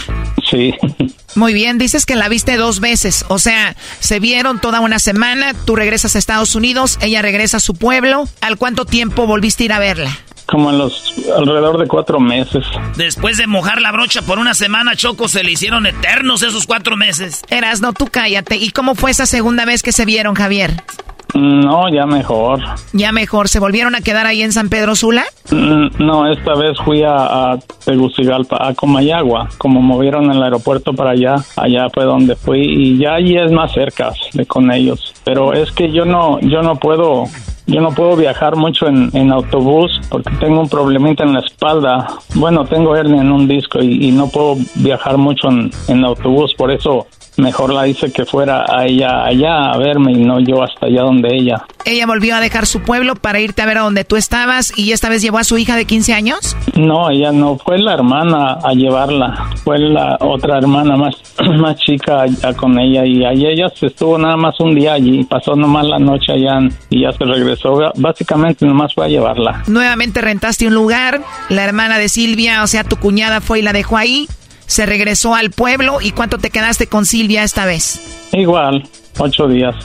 Sí. <laughs> Muy bien, dices que la viste dos veces, o sea, se vieron toda una semana, tú regresas a Estados Unidos, ella regresa a su pueblo, ¿al cuánto tiempo volviste a ir a verla? Como en los alrededor de cuatro meses. Después de mojar la brocha por una semana, Choco, se le hicieron eternos esos cuatro meses. Eras, no, tú cállate. ¿Y cómo fue esa segunda vez que se vieron, Javier? No, ya mejor. Ya mejor. ¿Se volvieron a quedar ahí en San Pedro Sula? Mm, No, esta vez fui a, a Tegucigalpa, a Comayagua. Como movieron el aeropuerto para allá, allá fue donde fui y ya allí es más cerca de con ellos. Pero es que yo no, yo no puedo, yo no puedo viajar mucho en, en autobús porque tengo un problemita en la espalda. Bueno, tengo hernia en un disco y, y no puedo viajar mucho en, en autobús, por eso mejor la hice que fuera a ella allá a verme y no yo hasta allá donde ella. Ella volvió a dejar su pueblo para irte a ver a donde tú estabas y esta vez llevó a su hija de 15 años. No, ella no, fue la hermana a llevarla, fue la otra hermana más, <clears throat> más chica a- con ella y ahí ella se estuvo nada más un día allí, pasó nomás la noche allá y ya se regresó, básicamente nomás fue a llevarla. Nuevamente rentaste un lugar, la hermana de Silvia, o sea, tu cuñada fue y la dejó ahí, se regresó al pueblo y ¿cuánto te quedaste con Silvia esta vez? Igual, ocho días.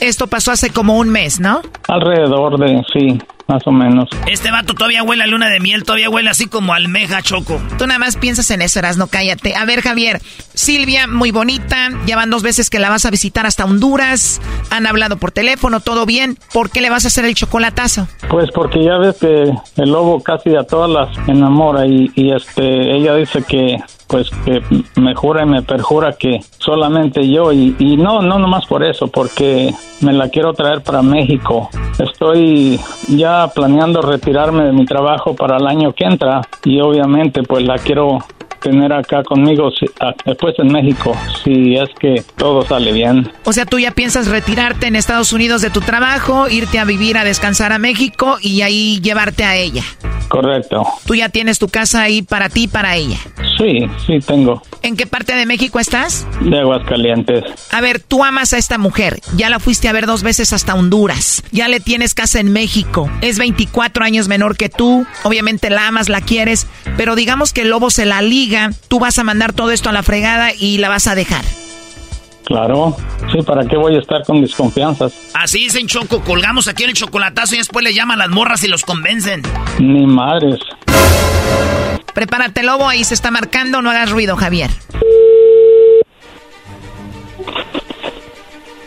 Esto pasó hace como un mes, ¿no? Alrededor de, sí, más o menos. Este vato todavía huele a luna de miel, todavía huele así como almeja, Choco. Tú nada más piensas en eso, no cállate. A ver, Javier, Silvia, muy bonita, ya van dos veces que la vas a visitar hasta Honduras, han hablado por teléfono, todo bien. ¿Por qué le vas a hacer el chocolatazo? Pues porque ya ves que el lobo casi a todas las enamora y, y este ella dice que pues que me jura y me perjura que solamente yo y, y no no nomás por eso porque me la quiero traer para México. Estoy ya planeando retirarme de mi trabajo para el año que entra y obviamente pues la quiero tener acá conmigo si- a- después en México si es que todo sale bien O sea, tú ya piensas retirarte en Estados Unidos de tu trabajo, irte a vivir a descansar a México y ahí llevarte a ella. correcto Tú ya tienes tu casa ahí para ti y para ella. sí sí tengo ¿En qué parte de México estás? de Aguascalientes A ver, tú amas a esta mujer. Ya la fuiste a ver dos veces hasta Honduras. Ya le tienes casa en México. Es 24 años menor que tú. Obviamente la amas, la quieres. Pero digamos que el lobo se la liga. Tú vas a mandar todo esto a la fregada y la vas a dejar. Claro, sí, ¿para qué voy a estar con desconfianzas? Así dicen Choco, colgamos aquí el chocolatazo y después le llaman las morras y los convencen. Ni madres. Prepárate, lobo, ahí se está marcando. No hagas ruido, Javier.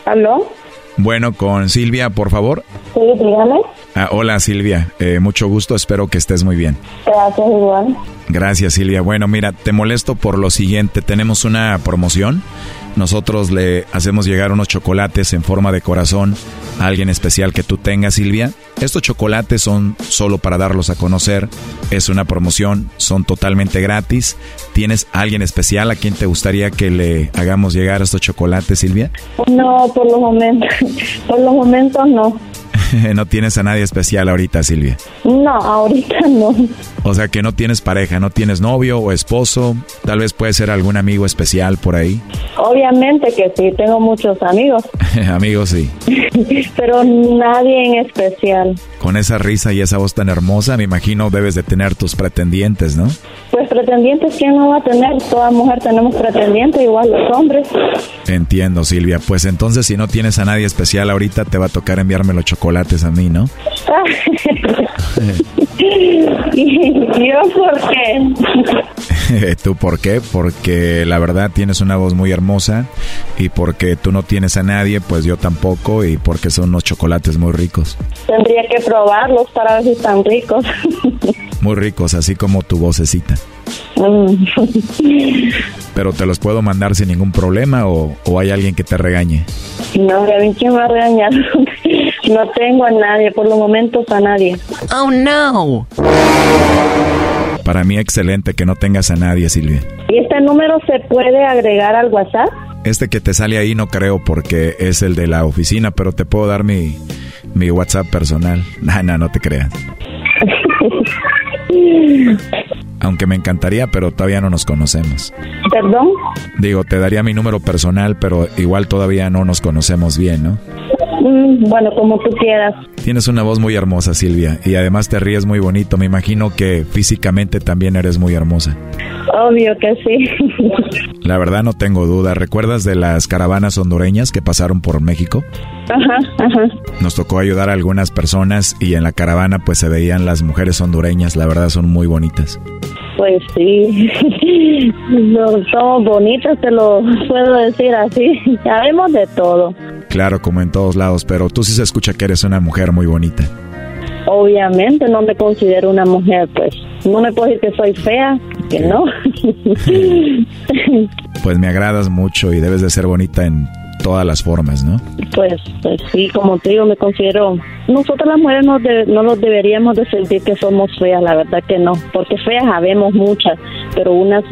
¿Aló? Bueno, con Silvia, por favor. Sí, dígame. Ah, hola Silvia, Eh, mucho gusto, espero que estés muy bien. Gracias, igual. Gracias Silvia. Bueno, mira, te molesto por lo siguiente, tenemos una promoción. Nosotros le hacemos llegar unos chocolates en forma de corazón a alguien especial que tú tengas, Silvia. Estos chocolates son solo para darlos a conocer. Es una promoción, son totalmente gratis. ¿Tienes alguien especial a quien te gustaría que le hagamos llegar estos chocolates, Silvia? No, por los momentos, <laughs> por los momentos no. <laughs> no tienes a nadie especial ahorita, Silvia. No, ahorita no. O sea que no tienes pareja, no tienes novio o esposo. Tal vez puede ser algún amigo especial por ahí. Obviamente que sí, tengo muchos amigos, <laughs> Amigos, sí. <laughs> pero nadie en especial. Con esa risa y esa voz tan hermosa, me imagino debes de tener tus pretendientes, ¿no? Pues pretendientes, ¿quién no va a tener? Toda mujer tenemos pretendientes, igual los hombres. Entiendo, Silvia. Pues entonces, si no tienes a nadie especial ahorita, te va a tocar enviarme los chocolates a mí, ¿no? <laughs> ¿Y yo por qué? <laughs> ¿Tú por qué? Porque la verdad tienes una voz muy hermosa y porque tú no tienes a nadie, pues yo tampoco y porque son unos chocolates muy ricos. Tendría que probarlos para ver si están ricos. Muy ricos, así como tu vocecita. Mm. Pero te los puedo mandar sin ningún problema o, o hay alguien que te regañe. No, a mí quién va a regañar. No tengo a nadie, por los momentos a nadie. Oh, no. Para mí excelente que no tengas a nadie, Silvia. ¿Y este número se puede agregar al WhatsApp? Este que te sale ahí no creo porque es el de la oficina, pero te puedo dar mi, mi WhatsApp personal. <laughs> No, no, no te creas. Aunque me encantaría, pero todavía no nos conocemos. ¿Perdón? Digo, te daría mi número personal, pero igual todavía no nos conocemos bien, ¿no? Bueno, como tú quieras. Tienes una voz muy hermosa, Silvia, y además te ríes muy bonito. Me imagino que físicamente también eres muy hermosa. Obvio que sí. La verdad no tengo duda. ¿Recuerdas de las caravanas hondureñas que pasaron por México? Ajá, ajá. Nos tocó ayudar a algunas personas y en la caravana pues se veían las mujeres hondureñas. La verdad son muy bonitas. Pues sí, <laughs> no, somos bonitas, te lo puedo decir así. <laughs> Sabemos de todo. Claro, como en todos lados, pero tú sí se escucha que eres una mujer muy bonita. Obviamente no me considero una mujer, pues no me puedo decir que soy fea, que no. <laughs> pues me agradas mucho y debes de ser bonita en todas las formas, ¿no? Pues, pues sí, como te digo, me considero... Nosotros las mujeres no, no nos deberíamos de sentir que somos feas, la verdad que no, porque feas habemos muchas, pero unas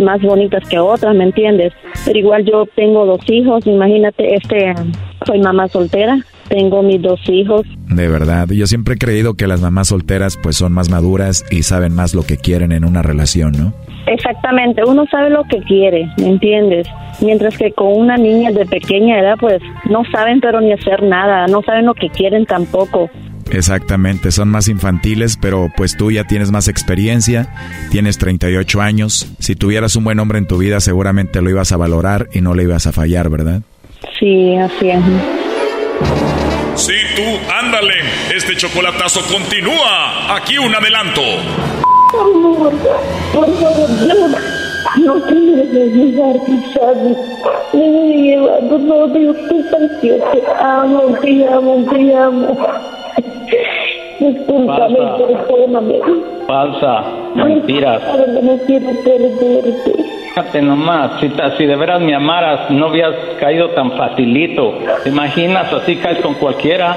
más bonitas que otras, ¿me entiendes? Pero igual yo tengo dos hijos, imagínate, este, soy mamá soltera, tengo mis dos hijos. De verdad, yo siempre he creído que las mamás solteras pues son más maduras y saben más lo que quieren en una relación, ¿no? Exactamente, uno sabe lo que quiere, ¿me entiendes? Mientras que con una niña de pequeña edad pues no saben pero ni hacer nada, no saben lo que quieren tampoco. Exactamente, son más infantiles, pero pues tú ya tienes más experiencia, tienes 38 años, si tuvieras un buen hombre en tu vida seguramente lo ibas a valorar y no le ibas a fallar, ¿verdad? Sí, así es. Sí, tú, ándale. Este chocolatazo continúa. Aquí un adelanto. Por favor, por favor, no te me dejes llevar. Me voy llevando, no, Dios, tú te amo, te amo, te amo. Discúlpame, perdóname. Falsa, mentiras. No quiero perderte. Fíjate nomás, si, si de veras me amaras, no habías caído tan facilito. ¿Te imaginas? Así caes con cualquiera.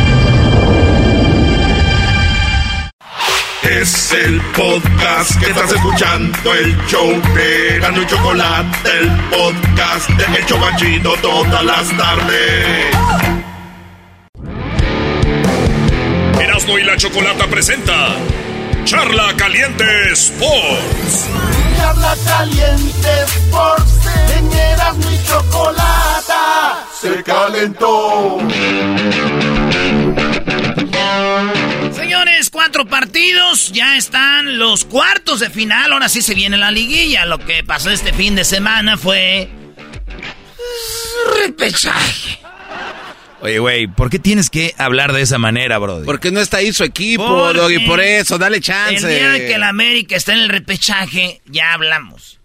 Es el podcast que estás escuchando, el show de Gano y Chocolate, el podcast de El Chocachito todas las tardes. Erasmo y la Chocolata presenta Charla Caliente Sports. Charla Caliente Sports, en Erasmo y Chocolata se calentó. Señores, cuatro partidos, ya están los cuartos de final, ahora sí se viene la liguilla. Lo que pasó este fin de semana fue... repechaje. Oye, güey, ¿por qué tienes que hablar de esa manera, Brody? Porque no está ahí su equipo, Doggy, por eso, dale chance. El día de que el América está en el repechaje, ya hablamos.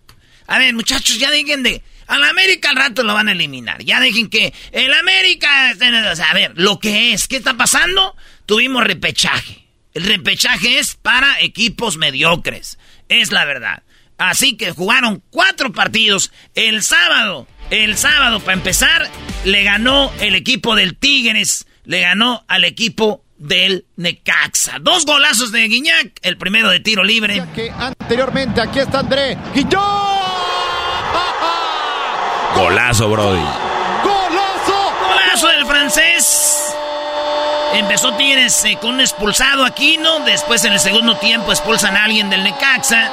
A ver, muchachos, ya dejen de... Al América al rato lo van a eliminar. Ya dejen que el América... O sea, a ver, lo que es, ¿qué está pasando? Tuvimos repechaje. El repechaje es para equipos mediocres. Es la verdad. Así que jugaron cuatro partidos. El sábado, el sábado para empezar, le ganó el equipo del Tigres. Le ganó al equipo del Necaxa. Dos golazos de Guiñac. El primero de tiro libre. Que anteriormente aquí está André Guiñón. Golazo, Brody. ¡Golazo! Golazo del francés. Empezó Tigres eh, con un expulsado aquí, ¿no? Después en el segundo tiempo expulsan a alguien del Necaxa.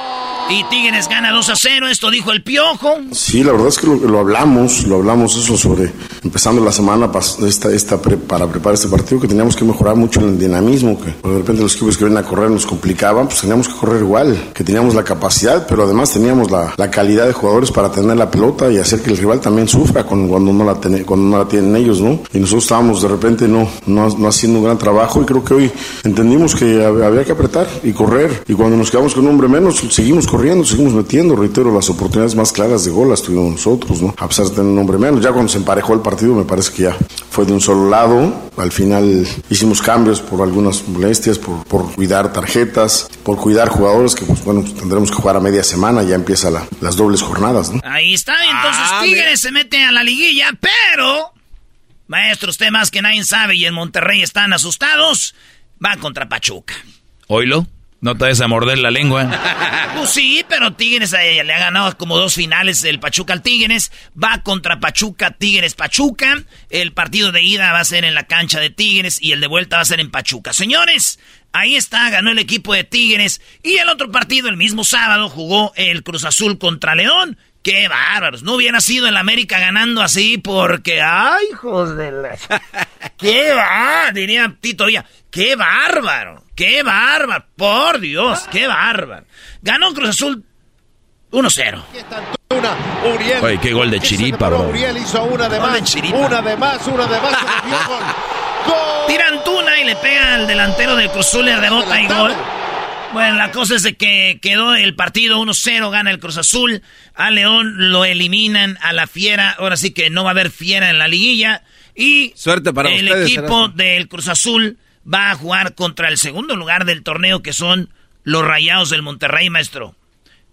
Y Tigres gana 2 a 0, esto dijo el Piojo. Sí, la verdad es que lo, lo hablamos, lo hablamos eso sobre, empezando la semana esta, esta pre, para preparar este partido, que teníamos que mejorar mucho el dinamismo, que de repente los equipos que vienen a correr nos complicaban, pues teníamos que correr igual, que teníamos la capacidad, pero además teníamos la, la calidad de jugadores para tener la pelota y hacer que el rival también sufra cuando, no la ten, cuando no la tienen ellos, ¿no? Y nosotros estábamos de repente no, no, no haciendo un gran trabajo y creo que hoy entendimos que había que apretar y correr, y cuando nos quedamos con un hombre menos, seguimos corriendo, seguimos metiendo, reitero, las oportunidades más claras de gol las tuvimos nosotros, ¿no? A pesar de tener un hombre menos. Ya cuando se emparejó el partido, me parece que ya fue de un solo lado. Al final hicimos cambios por algunas molestias, por, por cuidar tarjetas, por cuidar jugadores que, pues bueno, tendremos que jugar a media semana, ya empieza la, las dobles jornadas, ¿no? Ahí está, entonces Ah, Tigres se mete a la liguilla, pero Maestro, usted más que nadie sabe y en Monterrey están asustados. Va contra Pachuca. ¿Oilo? No te vayas a morder la lengua. <laughs> Pues sí, pero Tigres eh, le ha ganado como dos finales el Pachuca al Tigres. Va contra Pachuca, Tigres, Pachuca. El partido de ida va a ser en la cancha de Tigres y el de vuelta va a ser en Pachuca. Señores, ahí está, ganó el equipo de Tigres. Y el otro partido, el mismo sábado, jugó el Cruz Azul contra León. ¡Qué bárbaros! No hubiera sido el América ganando así porque... ¡Ay, hijos de la... <laughs> ¡Qué va! Diría Tito Villa. ¡Qué bárbaro! ¡Qué bárbaro! ¡Por Dios! ¡Qué bárbaro! Ganó Cruz Azul 1-0. Oye, qué gol de Chiripa, bro. Uriel hizo una de más. Una de más, una de más. Tiran tuna y le pega al delantero del Cruz Azul, le rebota y gol. Bueno, la cosa es de que quedó el partido 1-0, gana el Cruz Azul. A León lo eliminan a la Fiera. Ahora sí que no va a haber Fiera en la liguilla. Y Suerte para el ustedes, equipo Erasmo. del Cruz Azul va a jugar contra el segundo lugar del torneo, que son los Rayados del Monterrey, maestro.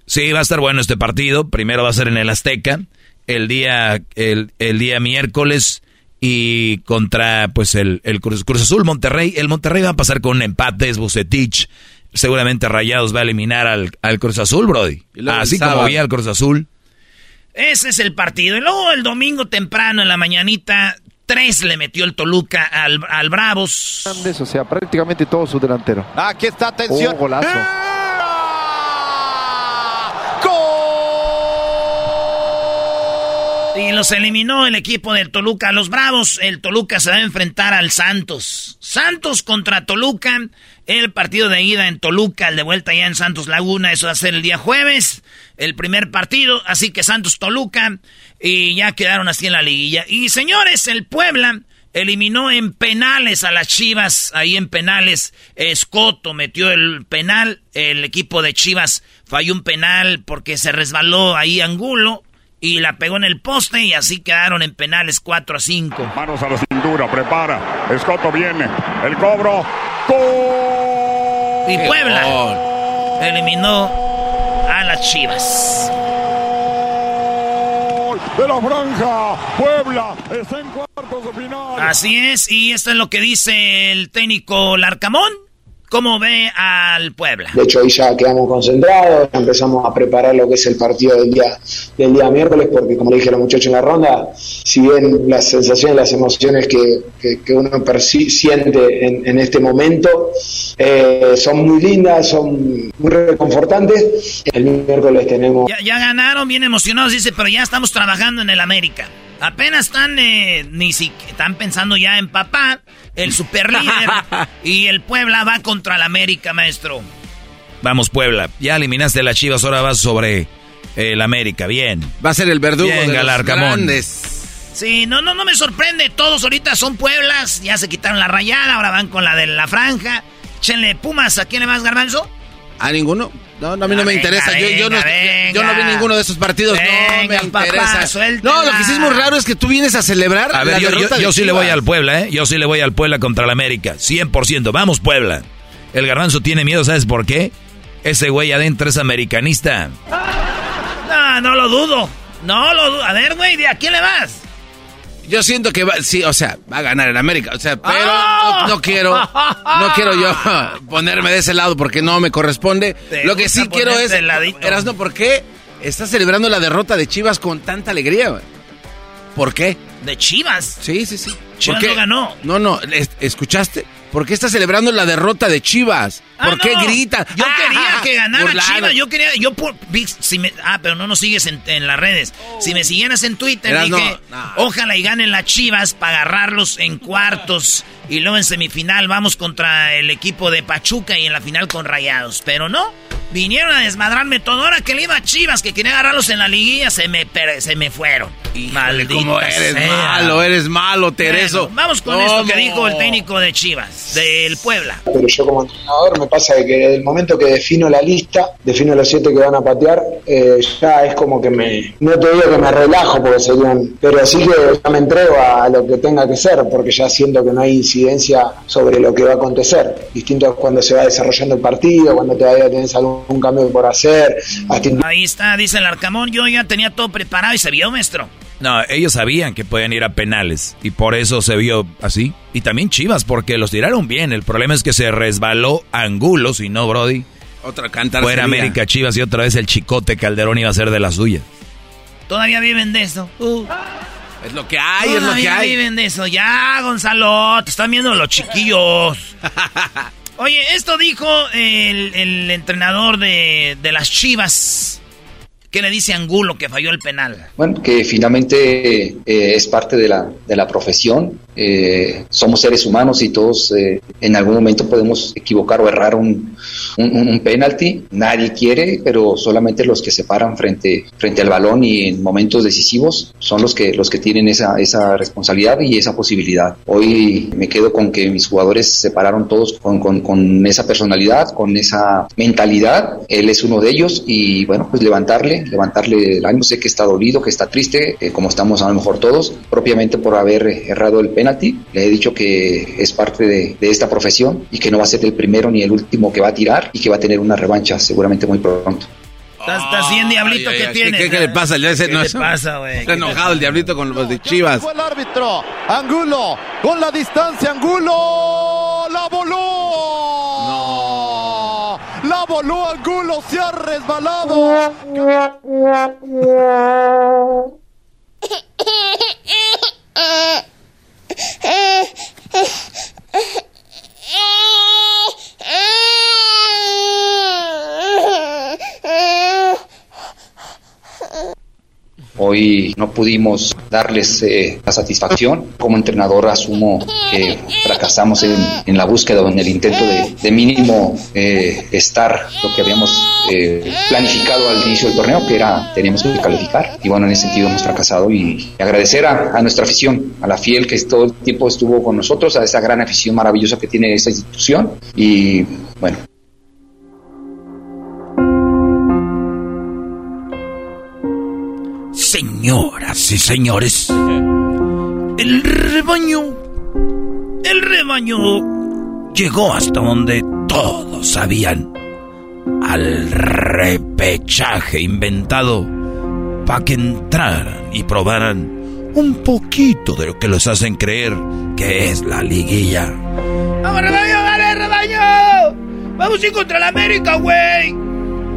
Sí, va a estar bueno este partido. Primero va a ser en el Azteca, el día, el, el día miércoles y contra pues el, el Cruz, Cruz Azul Monterrey. El Monterrey va a pasar con un empate, es Bucetich. Seguramente Rayados va a eliminar al, al Cruz Azul, Brody. Así como vi al Cruz Azul. Ese es el partido. Y luego el domingo temprano en la mañanita, tres le metió el Toluca al, al Bravos. O sea, prácticamente todo su delantero. Aquí está, atención. Oh, golazo. Y los eliminó el equipo del Toluca a los Bravos. El Toluca se va a enfrentar al Santos. Santos contra Toluca. El partido de ida en Toluca, el de vuelta ya en Santos Laguna. Eso va a ser el día jueves. El primer partido. Así que Santos Toluca. Y ya quedaron así en la liguilla. Y señores, el Puebla eliminó en penales a las Chivas. Ahí en penales, Escoto metió el penal. El equipo de Chivas falló un penal porque se resbaló ahí Angulo y la pegó en el poste y así quedaron en penales 4 a 5. Manos a la cintura, prepara. Escoto viene. El cobro. Y Puebla eliminó a las Chivas. De la franja. Puebla está en cuartos de final. Así es, y esto es lo que dice el técnico Larcamón. ¿Cómo ve al Puebla? De hecho, ahí ya quedamos concentrados, ya empezamos a preparar lo que es el partido del día, del día miércoles, porque como le dije a los muchachos en la ronda, si bien las sensaciones, las emociones que, que- que uno siente en, en este momento eh, son muy lindas, son muy reconfortantes, el miércoles tenemos... Ya, ya ganaron, bien emocionados, dice, pero ya estamos trabajando en el América. Apenas están, eh, ni si, están pensando ya en papá, el super líder, <laughs> y el Puebla va contra el América, maestro. Vamos, Puebla. Ya eliminaste a las Chivas, ahora vas sobre el América. Bien. Va a ser el verdugo Bien, de los Galarcamón. grandes. Sí, no, no, no me sorprende. Todos ahorita son Pueblas. Ya se quitaron la rayada, ahora van con la de la franja. Chenle Pumas, ¿a quién le vas, Garbanzo? ¿A ninguno? No, no, a mí no me Venga, interesa. Yo, yo no, venga, yo no vi ninguno de esos partidos. no Venga, me papá, interesa. no, lo que sí es muy raro es que tú vienes a celebrar A ver, la yo, sí le voy al Puebla, ¿eh? Yo sí le voy al Puebla contra el América. 100%. Vamos, Puebla. El garbanzo tiene miedo, ¿sabes por qué? Ese güey adentro es americanista. No, no lo dudo. No lo dudo. A ver, güey, ¿de a quién le vas? Yo siento que va, sí, o sea, va a ganar el América, o sea, pero ¡Ah! no, no quiero, no quiero yo <laughs> ponerme de ese lado porque no me corresponde. Lo que sí quiero es. Erasno, ¿por qué estás celebrando la derrota de Chivas con tanta alegría? ¿Por qué? ¿De Chivas? Sí, sí, sí. Chivas no ganó. No, no, es- ¿escuchaste? ¿Por qué estás celebrando la derrota de Chivas? ¿Por Ah, qué no. gritas? Yo quería que ganara Burlado. Chivas. Yo quería. Yo por, si me- ah, pero no nos sigues en, en las redes. Si me siguieras en Twitter, Eras, dije: no, no. Ojalá y ganen las Chivas para agarrarlos en cuartos. Y luego en semifinal vamos contra el equipo de Pachuca y en la final con Rayados. Pero no. Vinieron a desmadrarme todo. Ahora que le iba a Chivas, que quería agarrarlos en la liguilla, se me, se me fueron. Maldita ¿Cómo eres sea. malo? Eres malo, Tereso. Bueno, vamos con esto que dijo el técnico de Chivas, del Puebla. Pero yo como entrenador me pasa de que el momento que defino la lista, defino los siete que van a patear, eh, ya es como que me, no te digo que me relajo porque serían, pero sí que ya me entrego a lo que tenga que ser, porque ya siento que no hay incidencia sobre lo que va a acontecer. Distinto es cuando se va desarrollando el partido, cuando todavía tenés algún cambio por hacer, hasta Ahí está, dice el Arcamón. Yo ya tenía todo preparado y se vio, maestro. No, ellos sabían que podían ir a penales y por eso se vio así. Y también Chivas, porque los tiraron bien. El problema es que se resbaló Angulo, si no, Brody. Otra cantar. Fuera América Chivas y otra vez el chicote Calderón iba a ser de la suya. Todavía viven de eso. Uh. Es lo que hay, es lo que hay. viven de eso. Ya, Gonzalo, te están viendo los chiquillos. <laughs> Oye, esto dijo el, el entrenador de, de las Chivas. ¿Qué le dice Angulo que falló el penal? Bueno, que finalmente eh, es parte de la, de la profesión. Eh, somos seres humanos y todos eh, en algún momento podemos equivocar o errar un, un, penalti. Nadie quiere, pero solamente los que se paran frente, frente al balón y en momentos decisivos son los que, los que tienen esa, esa responsabilidad y esa posibilidad. Hoy me quedo con que mis jugadores se pararon todos con, con, con esa personalidad, con esa mentalidad. Él es uno de ellos y bueno, pues levantarle levantarle el ánimo. Sé que está dolido, que está triste, eh, como estamos a lo mejor todos, propiamente por haber errado el penalti. Le he dicho que es parte de, esta profesión y que no va a ser el primero ni el último que va a tirar y que va a tener una revancha seguramente muy pronto. Estás bien, diablito, que tiene. ¿Qué, le pasa? Ya ¿Qué le pasa, güey? Está enojado el diablito con los de Chivas. Fue el árbitro. Angulo. Con la distancia, Angulo. La voló. Voló Angulo. Se ha resbalado. <laughs> Hoy no pudimos darles eh, la satisfacción. Como entrenador asumo que fracasamos en, la búsqueda o en el intento de, mínimo eh, estar lo que habíamos eh, planificado al inicio del torneo, que era teníamos que calificar. Y bueno, en ese sentido hemos fracasado y agradecer a, a nuestra afición, a la fiel que todo el tiempo estuvo con nosotros, a esa gran afición maravillosa que tiene esta institución. Y bueno, Señoras y señores, el rebaño, el rebaño llegó hasta donde todos sabían, al repechaje inventado para que entraran y probaran un poquito de lo que los hacen creer que es la liguilla. ¡Vamos, rebaño, dale, rebaño! ¡Vamos a ir contra la América, güey!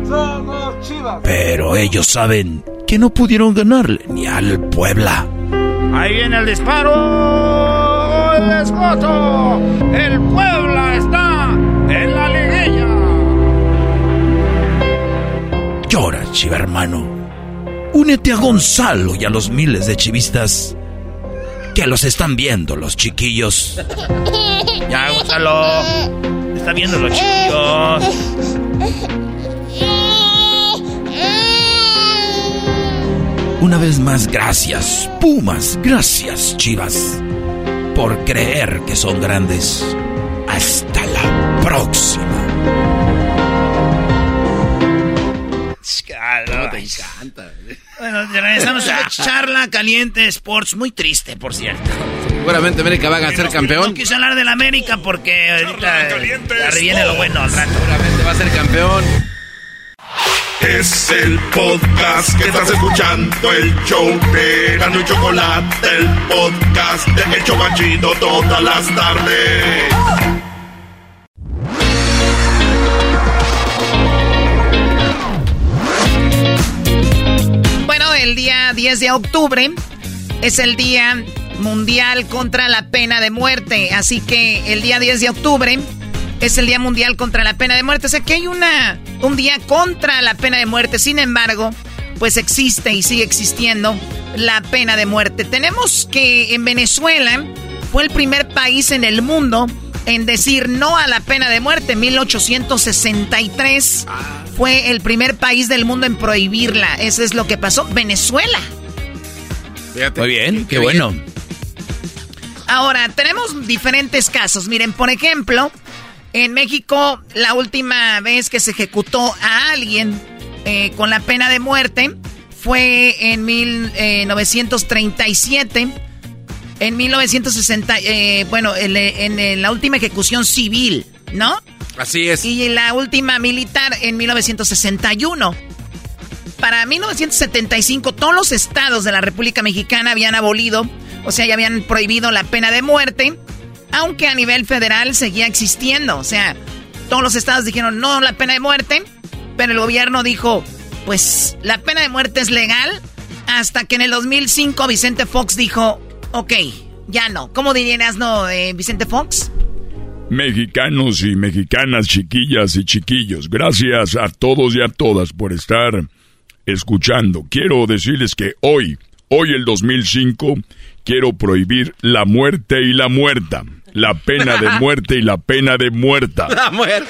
Somos chivas. Pero ellos saben que no pudieron ganarle ni al Puebla. Ahí viene el disparo. El escoto. El Puebla está en la liguilla. Llora, chiva hermano. Únete a Gonzalo y a los miles de chivistas que los están viendo los chiquillos. Ya, Gonzalo. Está viendo los chiquillos. Una vez más, gracias, Pumas, gracias, Chivas, por creer que son grandes. Hasta la próxima. te encanta. Bueno, regresamos a charla caliente Sports, muy triste, por cierto. Seguramente América va a ser campeón. No quise hablar de la América porque ahorita viene lo bueno al rato. Seguramente va a ser campeón. Es el podcast que estás escuchando, el show de Gano y Chocolate, el podcast de El Chobachito todas las tardes. Bueno, el día 10 de octubre es el día mundial contra la pena de muerte, así que el día 10 de octubre es el Día Mundial contra la Pena de Muerte. O sea que hay una, un día contra la pena de muerte. Sin embargo, pues existe y sigue existiendo la pena de muerte. Tenemos que en Venezuela fue el primer país en el mundo en decir no a la pena de muerte. 1863 fue el primer país del mundo en prohibirla. Eso es lo que pasó. Venezuela. Muy bien, qué, bueno. Ahora, tenemos diferentes casos. Miren, por ejemplo, en México, la última vez que se ejecutó a alguien eh, con la pena de muerte fue en 1937. Eh, en 1960, eh, bueno, en, la última ejecución civil, ¿no? Así es. Y la última militar en 1961. para 1975 todos los estados de la República Mexicana habían abolido, o sea, ya habían prohibido la pena de muerte, aunque a nivel federal seguía existiendo. O sea, todos los estados dijeron no la pena de muerte, pero el gobierno dijo, pues la pena de muerte es legal, hasta que en el 2005 Vicente Fox dijo, ok, ya no. ¿Cómo dirías no, eh, Vicente Fox? Mexicanos y mexicanas, chiquillas y chiquillos, gracias a todos y a todas por estar escuchando. Quiero decirles que hoy, hoy el 2005, quiero prohibir la muerte y la muerta. La pena de muerte y la pena de muerta. La muerte.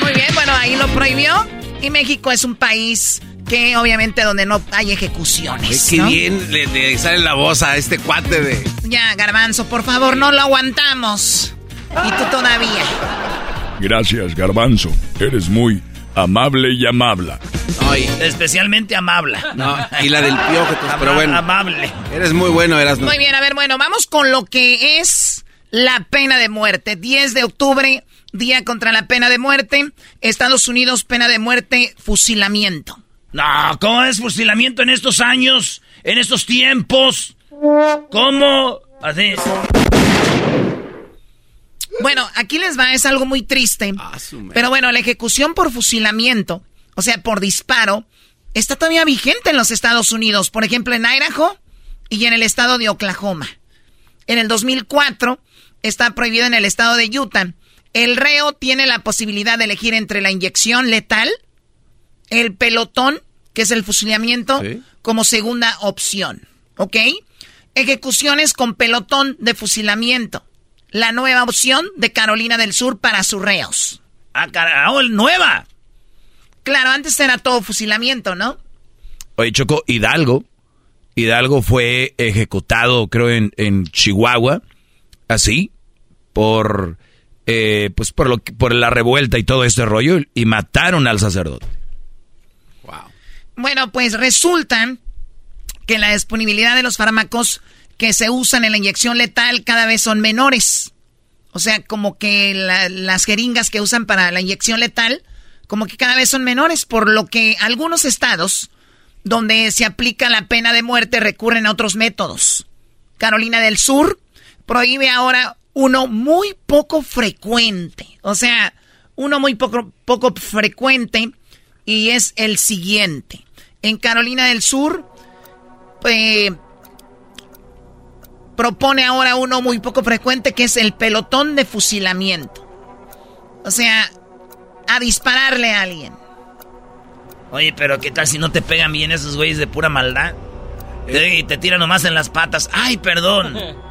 Muy bien, bueno, ahí lo prohibió. Y México es un país que obviamente donde no hay ejecuciones. Qué bien le, sale la voz a este cuate de... Ya, garbanzo, por favor, no lo aguantamos. Y tú todavía. Gracias, garbanzo. Eres muy amable y amable. Especialmente amable. No, y la del piojo, pero bueno. Amable. Eres muy bueno, eras Muy bien, a ver, bueno, vamos con lo que es la pena de muerte. 10 de octubre, día contra la pena de muerte. Estados Unidos, pena de muerte, fusilamiento. No, ¿cómo es fusilamiento en estos años? En estos tiempos. ¿Cómo? Así. Bueno, aquí les va, es algo muy triste. Ah, pero bueno, la ejecución por fusilamiento, o sea, por disparo, está todavía vigente en los Estados Unidos. Por ejemplo, en Idaho y en el estado de Oklahoma. En el 2004 está prohibido en el estado de Utah. El reo tiene la posibilidad de elegir entre la inyección letal, el pelotón, que es el fusilamiento, como segunda opción. ¿Ok? Ejecuciones con pelotón de fusilamiento. La nueva opción de Carolina del Sur para sus reos. Ah, carajo, nueva. Claro, antes era todo fusilamiento, ¿no? Oye, Choco, Hidalgo. Hidalgo fue ejecutado, creo, en, en Chihuahua. Así. Por. Eh, pues por, lo, por la revuelta y todo este rollo. Y mataron al sacerdote. Bueno, pues resulta que la disponibilidad de los fármacos que se usan en la inyección letal cada vez son menores. O sea, como que las jeringas que usan para la inyección letal, como que cada vez son menores, por lo que algunos estados donde se aplica la pena de muerte recurren a otros métodos. Carolina del Sur prohíbe ahora uno muy poco frecuente. O sea, uno muy poco, poco frecuente y es el siguiente. En Carolina del Sur, eh, propone ahora uno muy poco frecuente que es el pelotón de fusilamiento. O sea, a dispararle a alguien. Oye, pero ¿qué tal si no te pegan bien esos güeyes de pura maldad? Y te tiran nomás en las patas. ¡Ay, perdón! <laughs>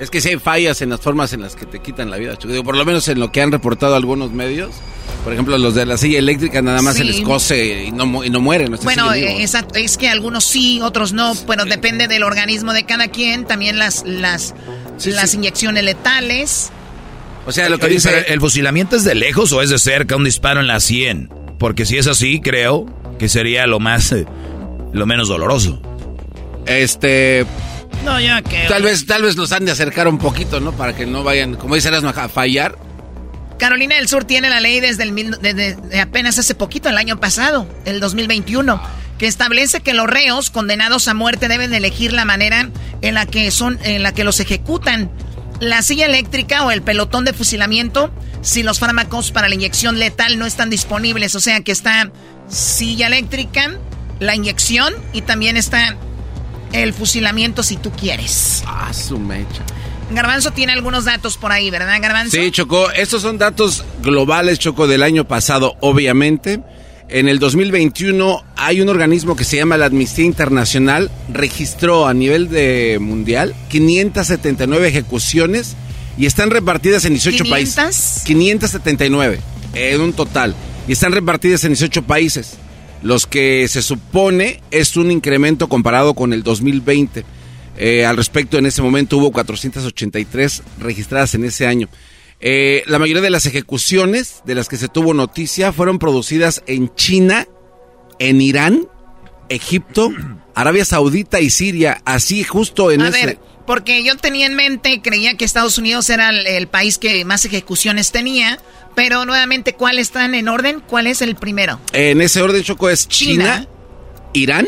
Es que si hay fallas en las formas en las que te quitan la vida, por lo menos en lo que han reportado algunos medios. Por ejemplo, los de la silla eléctrica nada más se les cose y no, y no mueren. bueno, exacto, es que algunos sí, otros no, pero depende del organismo de cada quien. También las, las, las inyecciones letales. O sea, lo que dice... ¿El fusilamiento es de lejos o es de cerca un disparo en la 100? Porque si es así, creo que sería lo más... Eh, lo menos doloroso. Este... No, ya que... Tal vez, tal vez los han de acercar un poquito, ¿no? Para que no vayan, como dice Erasmo, a fallar. Carolina del Sur tiene la ley desde, el, apenas hace poquito, el año pasado, el 2021, que establece que los reos condenados a muerte deben elegir la manera en la que son, en la que los ejecutan. La silla eléctrica o el pelotón de fusilamiento, si los fármacos para la inyección letal no están disponibles, o sea que está silla eléctrica, la inyección y también está el fusilamiento si tú quieres. Ah, su mecha. Garbanzo tiene algunos datos por ahí, ¿verdad, Garbanzo? Sí, Choco. Estos son datos globales, Choco, del año pasado, obviamente. En el 2021 hay un organismo que se llama la Amnistía Internacional, registró a nivel de mundial 579 ejecuciones y están repartidas en 18 países. 579 en un total. Y están repartidas en 18 países. Los que se supone es un incremento comparado con el 2020. Eh, al respecto, en ese momento hubo 483 registradas en ese año. Eh, la mayoría de las ejecuciones de las que se tuvo noticia fueron producidas en China, en Irán, Egipto, <clears throat> Arabia Saudita y Siria, así justo en ese... Ver, porque yo tenía en mente, creía que Estados Unidos era el, país que más ejecuciones tenía, pero nuevamente, ¿cuáles están en orden? ¿Cuál es el primero? En ese orden, Choco, es China Irán,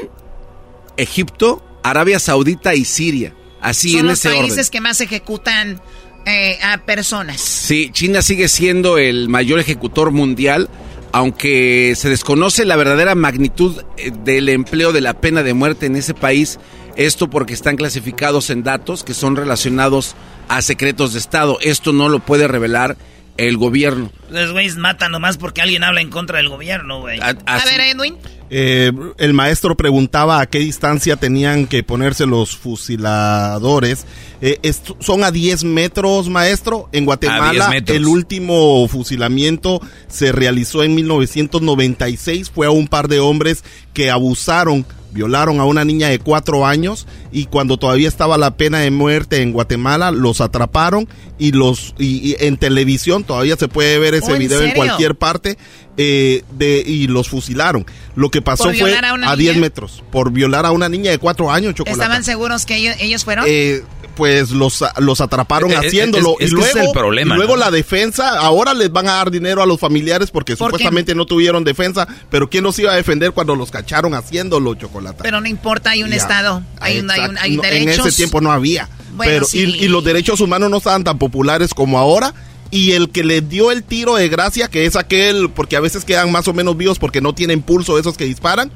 Egipto, Arabia Saudita y Siria. Así Son en los ese países orden. que más ejecutan eh, a personas. Sí, China sigue siendo el mayor ejecutor mundial, aunque se desconoce la verdadera magnitud eh, del empleo de la pena de muerte en ese país. Esto porque están clasificados en datos que son relacionados a secretos de Estado. Esto no lo puede revelar el gobierno. Los güeyes matan nomás porque alguien habla en contra del gobierno, güey. A ver, Edwin. Eh, el maestro preguntaba a qué distancia tenían que ponerse los fusiladores. Eh, son a 10 metros, maestro. En A Guatemala, 10 metros. el último fusilamiento se realizó en 1996. Fue a un par de hombres que abusaron, violaron a una niña de 4 años y cuando todavía estaba la pena de muerte en Guatemala, los atraparon y los y, y en televisión todavía se puede ver ese Oh, ¿en video en cualquier parte eh, de y los fusilaron. Lo que pasó ¿Por fue a a 10 niña? metros por violar a una niña de 4 años, chocolate. ¿Estaban seguros que ellos, ellos fueron? Eh, pues los, los atraparon Eh, eh, haciéndolo es- es y luego, es el problema, y luego ¿no? la defensa ahora les van a dar dinero a los familiares porque ¿Por qué? supuestamente no tuvieron defensa pero quién los iba a defender cuando los cacharon haciéndolo chocolate Pero no importa, hay un Ya. Estado, hay, un, hay, un- hay. No, derechos. En ese tiempo no había. Bueno, pero, sí. y, y los derechos humanos no estaban tan populares como ahora. Y el que le dio el tiro de gracia, que es aquel, porque a veces quedan más o menos vivos porque no tienen pulso esos que disparan,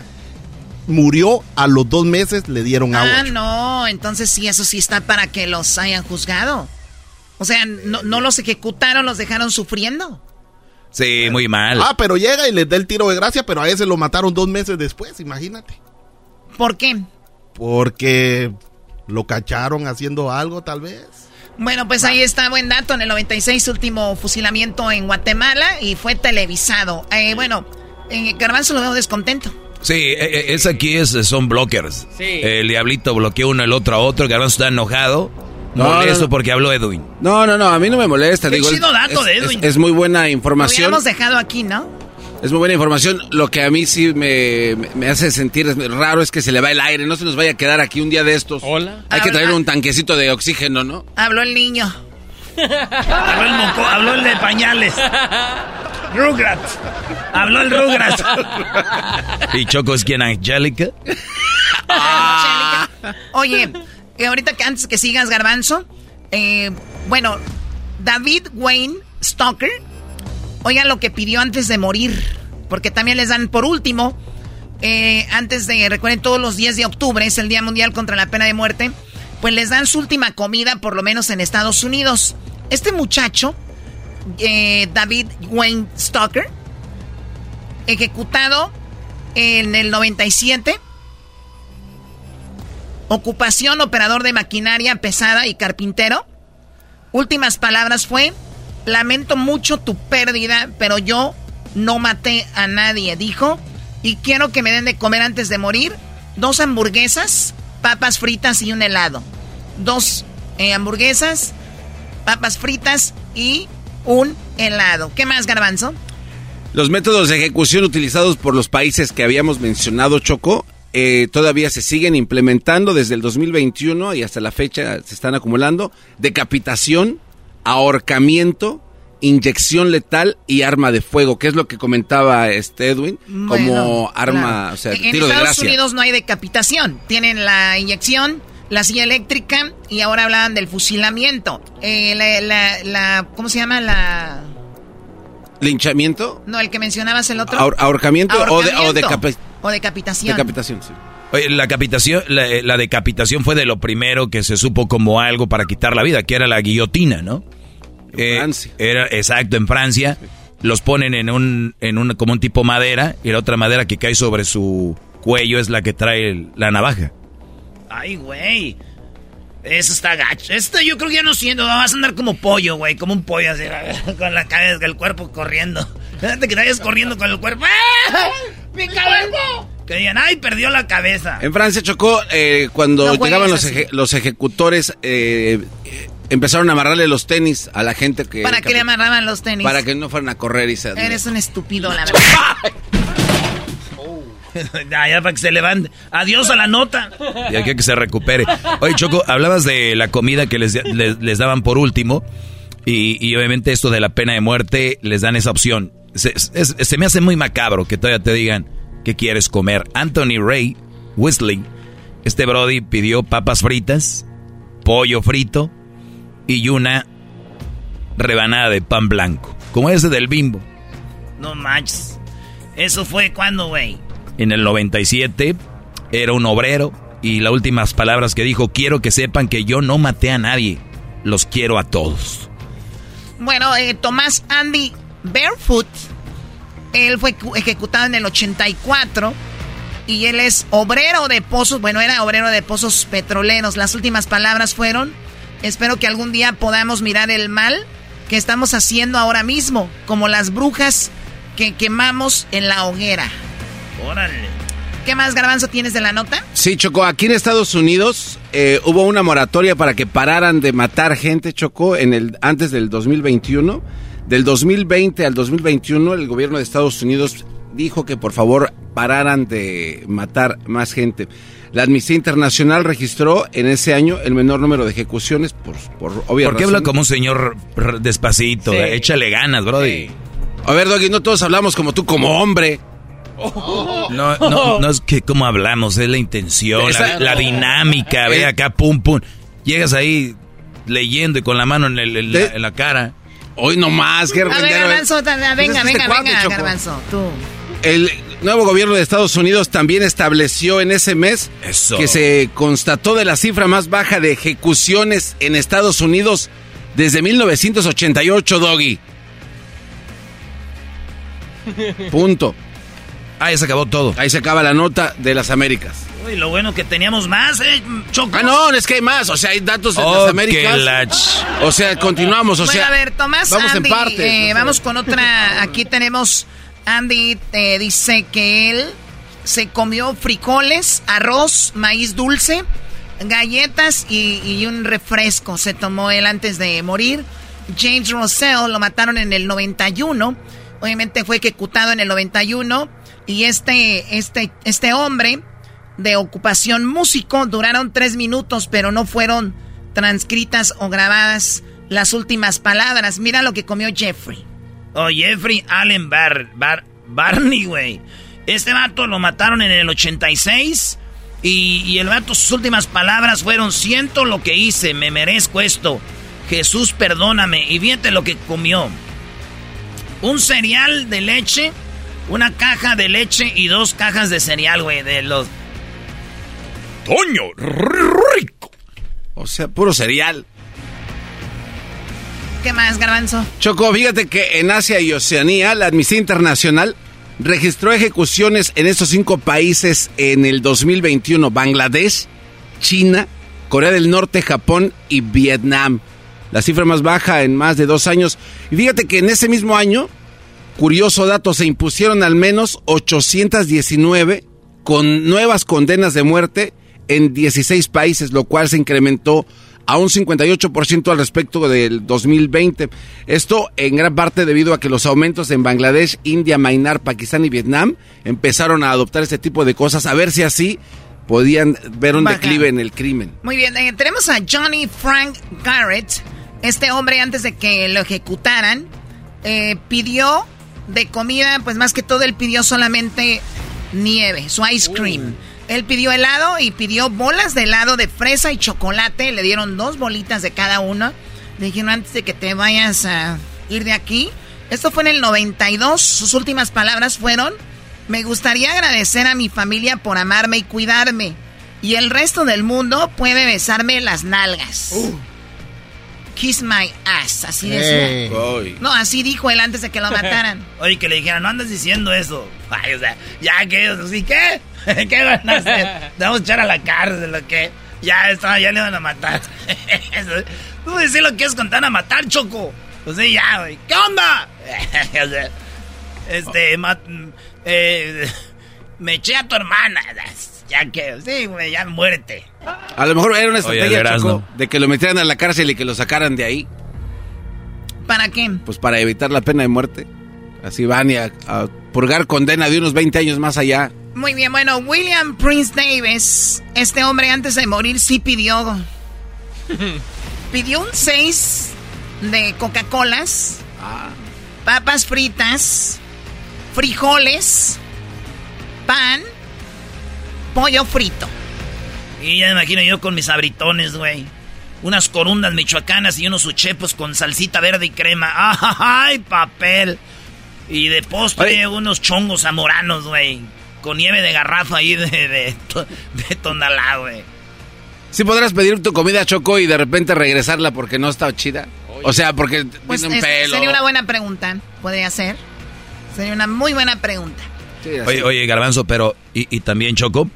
murió a los dos meses, le dieron agua. Ah, no, entonces sí, eso sí está para que los hayan juzgado. O sea, no, no los ejecutaron, los dejaron sufriendo. Sí, muy mal. Ah, pero llega y les da el tiro de gracia, pero a ese lo mataron dos meses después, imagínate. ¿Por qué? Porque lo cacharon haciendo algo, tal vez. Bueno, pues ahí está, buen dato. En el 96, último fusilamiento en Guatemala y fue televisado. Eh, bueno, en Garbanzo lo veo descontento. Sí, eh, eh, es aquí es, son blockers. Sí. El diablito bloqueó uno el otro a otro. El garbanzo está enojado. No, molesto no, no. porque habló Edwin. No, no, no, a mí no me molesta. Qué digo, chido dato es, de Edwin. es muy buena Lo información. hubiéramos dejado aquí, ¿no? Es muy buena información. Lo que a mí sí me, me- hace sentir es raro es que se le va el aire. No se nos vaya a quedar aquí un día de estos. Hola. Hay que traer un tanquecito de oxígeno, ¿no? Habló el niño. <laughs> Habló el moco, habló el de pañales. <laughs> Rugrats. Habló el Rugrats. <laughs> ¿Y Choco es quien? Angélica? <laughs> Oye, eh, ahorita que antes que sigas, Garbanzo, eh, bueno, David Wayne Stalker, oigan lo que pidió antes de morir, porque también les dan por último, eh, antes de, recuerden, todos los 10 de octubre es el Día Mundial contra la Pena de Muerte, pues les dan su última comida, por lo menos en Estados Unidos. Este muchacho, eh, David Wayne Stalker, ejecutado en el 97, Ocupación, operador de maquinaria pesada y carpintero. Últimas palabras fue, lamento mucho tu pérdida, pero yo no maté a nadie, dijo. Y quiero que me den de comer antes de morir dos hamburguesas, papas fritas y un helado. Dos eh, hamburguesas, papas fritas y un helado. ¿Qué más, garbanzo? Los métodos de ejecución utilizados por los países que habíamos mencionado, Choco, eh, todavía se siguen implementando desde el 2021 y hasta la fecha se están acumulando. Decapitación, ahorcamiento, inyección letal y arma de fuego, que es lo que comentaba este Edwin, como arma, claro. o sea, en tiro de Estados gracia. Unidos no hay decapitación. Tienen la inyección, la silla eléctrica y ahora hablaban del fusilamiento. Eh, la, la- la- ¿Cómo se llama? La... ¿Linchamiento? No, el que mencionabas el otro. Ahor- ahorcamiento o de- o decapi- O decapitación. Decapitación, sí. Oye, la capitación, la, eh, la decapitación fue de lo primero que se supo como algo para quitar la vida, que era la guillotina, ¿no? En Francia. Era, exacto, en Francia. Los ponen en un, en un, como un tipo madera, y la otra madera que cae sobre su cuello es la que trae el- la navaja. Ay, güey. Eso está gacho. Esto yo creo que ya no siento. Vas a andar como pollo, güey. Como un pollo así. <laughs> Con la cabeza, el cuerpo corriendo. <laughs> Fíjate que te vayas corriendo con el cuerpo. ¡Ah! ¡Mi cabeza! Que digan, ay, perdió la cabeza. En Francia chocó eh, cuando No llegaban los, así. eje- los ejecutores, eh, eh, empezaron a amarrarle los tenis a la gente que... ¿Para que le amarraban los tenis? Para que no fueran a correr y se... Eres un estúpido, la verdad. <laughs> <laughs> ya, para que se levante. Adiós a la nota. Y aquí que se recupere. Oye, Choco, hablabas de la comida que les, les, les daban por último. Y, y obviamente esto de la pena de muerte les dan esa opción. Se, es- se me hace muy macabro que todavía te digan, ¿qué quieres comer? Anthony Ray Wesley, este Brody pidió papas fritas, pollo frito y una rebanada de pan blanco, como ese del bimbo. No manches. ¿Eso fue cuando, güey? En el 97 era un obrero y las últimas palabras que dijo, quiero que sepan que yo no maté a nadie, los quiero a todos. Bueno, eh, Tomás Andy Barefoot, él fue ejecutado en el 84 y él es obrero de pozos, bueno, era obrero de pozos petroleros. Las últimas palabras fueron, espero que algún día podamos mirar el mal que estamos haciendo ahora mismo, como las brujas que quemamos en la hoguera. Órale. ¿Qué más, Garbanzo, tienes de la nota? Sí, Choco, aquí en Estados Unidos eh, hubo una moratoria para que pararan de matar gente, Choco, en el, antes del 2021. Del 2020 al 2021, el gobierno de Estados Unidos dijo que por favor pararan de matar más gente. La Amnistía Internacional registró en ese año el menor número de ejecuciones por, por obvia ¿Por qué habla como un señor despacito? Échale ganas, brody. A ver, Doggy, no todos hablamos como tú, como hombre. No, no, no es que como hablamos, es la intención, la, dinámica, ve acá, pum, pum. Llegas ahí leyendo y con la mano en, la, cara. Hoy nomás, A ver, Garbanzo, venga, venga, venga, Garbanzo, tú. El nuevo gobierno de Estados Unidos también estableció en ese mes que se constató de la cifra más baja de ejecuciones en Estados Unidos desde 1988, Doggy. Punto. Ahí se acabó todo. Ahí se acaba la nota de las Américas. Uy, lo bueno que teníamos más, ¿eh? Choco. Ah, no, es que hay más. O sea, hay datos de las Américas. O sea, continuamos. O sea, a ver, Tomás, vamos en parte. Eh, vamos con otra. Aquí tenemos. Andy eh, dice que él se comió frijoles, arroz, maíz dulce, galletas y, y un refresco. Se tomó él antes de morir. James Russell lo mataron en el 91. Obviamente fue ejecutado en el 91 y este, este, este hombre de ocupación músico duraron tres minutos, pero no fueron transcritas o grabadas las últimas palabras. Mira lo que comió Jeffrey. Oh, Jeffrey Allen Bar, Barney, güey. Este vato lo mataron en el 86 y, y el vato sus últimas palabras fueron, siento lo que hice, me merezco esto. Jesús, perdóname. Y fíjate lo que comió. Un cereal de leche una caja de leche y dos cajas de cereal, güey, de los... Toño, rico. O sea, puro cereal. ¿Qué más, garbanzo? Choco, fíjate que en Asia y Oceanía, la Amnistía Internacional registró ejecuciones en estos cinco países en el 2021. Bangladesh, China, Corea del Norte, Japón y Vietnam. La cifra más baja en más de dos años. Y fíjate que en ese mismo año Curioso dato, se impusieron al menos 819 con nuevas condenas de muerte en 16 países, lo cual se incrementó a un 58% al respecto del 2020. Esto en gran parte debido a que los aumentos en Bangladesh, India, Myanmar, Pakistán y Vietnam empezaron a adoptar este tipo de cosas, a ver si así podían ver un declive en el crimen. Muy bien, eh, tenemos a Johnny Frank Garrett. Este hombre antes de que lo ejecutaran eh, pidió de comida, pues más que todo él pidió solamente nieve, su ice cream. Él pidió helado y pidió bolas de helado de fresa y chocolate. Le dieron dos bolitas de cada uno. Le dijeron antes de que te vayas a ir de aquí. Esto fue en el 92. Sus últimas palabras fueron, me gustaría agradecer a mi familia por amarme y cuidarme. Y el resto del mundo puede besarme las nalgas. Uh. Kiss my ass, así decía. No, así dijo él antes de que lo <laughs> mataran. Oye, que le dijeran, no andas diciendo eso. Ay, o sea, ya que, así, ¿qué? <laughs> ¿Qué van a hacer? Te vamos a echar a la cárcel, ¿o qué? Ya estaba, ya le van a matar. <laughs> Tú decís lo que es contar a matar, Choco. O sea, ya, güey. ¿Qué onda? este, eh, me eché a tu hermana. Ya que, sí, güey, ya muerte. A lo mejor era una estrategia, de que lo metieran a la cárcel y que lo sacaran de ahí. ¿Para qué? Pues para evitar la pena de muerte. Así van y a, purgar condena de unos 20 años más allá. Muy bien, bueno, William Prince Davis, este hombre antes de morir sí pidió. pidió un 6 de Coca-Colas, ah. papas fritas, frijoles, pan, pollo frito. Y ya me imagino yo con mis abritones, güey. Unas corundas michoacanas y unos uchepos con salsita verde y crema. <laughs> ¡Ay, papel! Y de postre unos chongos zamoranos, güey. Con nieve de garrafa ahí de, de, de tonalá, güey. ¿Sí podrás pedir tu comida Choco y de repente regresarla porque no está chida? O sea, porque pues tiene un pelo. Sería una buena pregunta. ¿Podría ser? Sería una muy buena pregunta. oye, oye, Garbanzo, pero... Y, y también, Choco,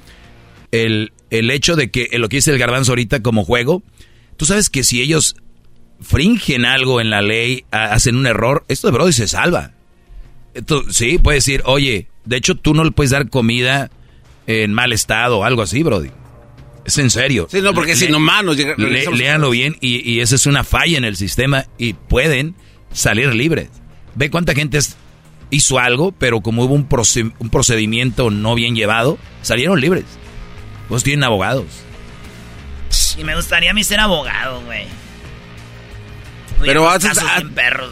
el, el hecho de que lo que dice el Garbanzo ahorita como juego... Tú sabes que si ellos fringen algo en la ley, hacen un error, esto de Brody se salva. Esto, sí, puede decir, oye, de hecho tú no le puedes dar comida en mal estado o algo así, Brody. Es en serio. Sí, no, porque es inhumano. Léanlo bien y, y esa es una falla en el sistema y pueden salir libres. Ve cuánta gente hizo algo, pero como hubo un, un procedimiento no bien llevado, salieron libres. Vos tienen abogados. Y me gustaría a mí ser abogado, güey. Pero hace,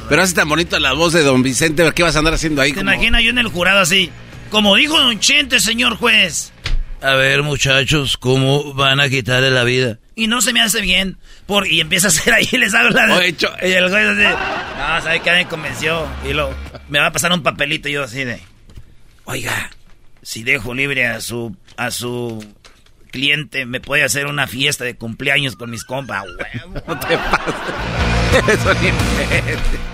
pero hace tan bonito la voz de don Vicente, ¿qué vas a andar haciendo ahí? ¿Te imaginas yo en el jurado así? Como dijo don Chente, señor juez. A ver, muchachos, ¿cómo van a quitarle la vida? Y no se me hace bien. Por, y empieza a hacer ahí, <laughs> les hago la de, hecho. Y el juez así, no, ¿sabe qué me convenció? Y luego, me va a pasar un papelito y yo así de, oiga, si dejo libre a su, a su cliente, me puede hacer una fiesta de cumpleaños con mis compas. <laughs> no te pases. Eso ni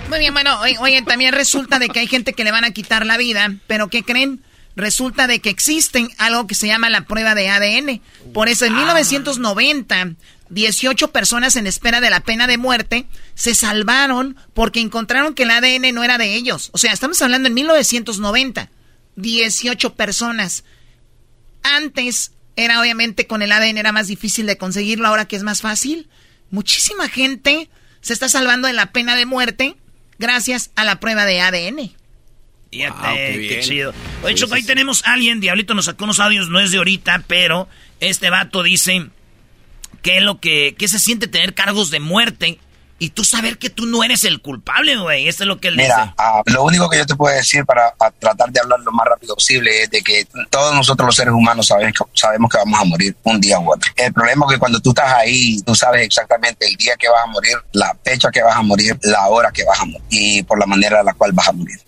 Muy bien, bueno, oye, también resulta de que hay gente que le van a quitar la vida, pero ¿qué creen? resulta de que existen algo que se llama la prueba de ADN. Por eso en 1990, 18 personas en espera de la pena de muerte se salvaron porque encontraron que el ADN no era de ellos. O sea, estamos hablando en 1990. 18 personas. Antes era obviamente con el ADN era más difícil de conseguirlo, ahora que es más fácil. Muchísima gente se está salvando de la pena de muerte gracias a la prueba de ADN. Fíjate, qué, chido. Oye, Choco, ahí tenemos a alguien, Diablito nos sacó unos audios, no es de ahorita, pero este vato dice que lo que, que se siente tener cargos de muerte y tú saber que tú no eres el culpable, güey. Eso es lo que él Mira, dice. Ah, lo único que yo te puedo decir para, tratar de hablar lo más rápido posible es de que todos nosotros los seres humanos sabemos que, sabemos que vamos a morir un día u otro. El problema es que cuando tú estás ahí, tú sabes exactamente el día que vas a morir, la fecha que vas a morir, la hora que vas a morir y por la manera en la cual vas a morir.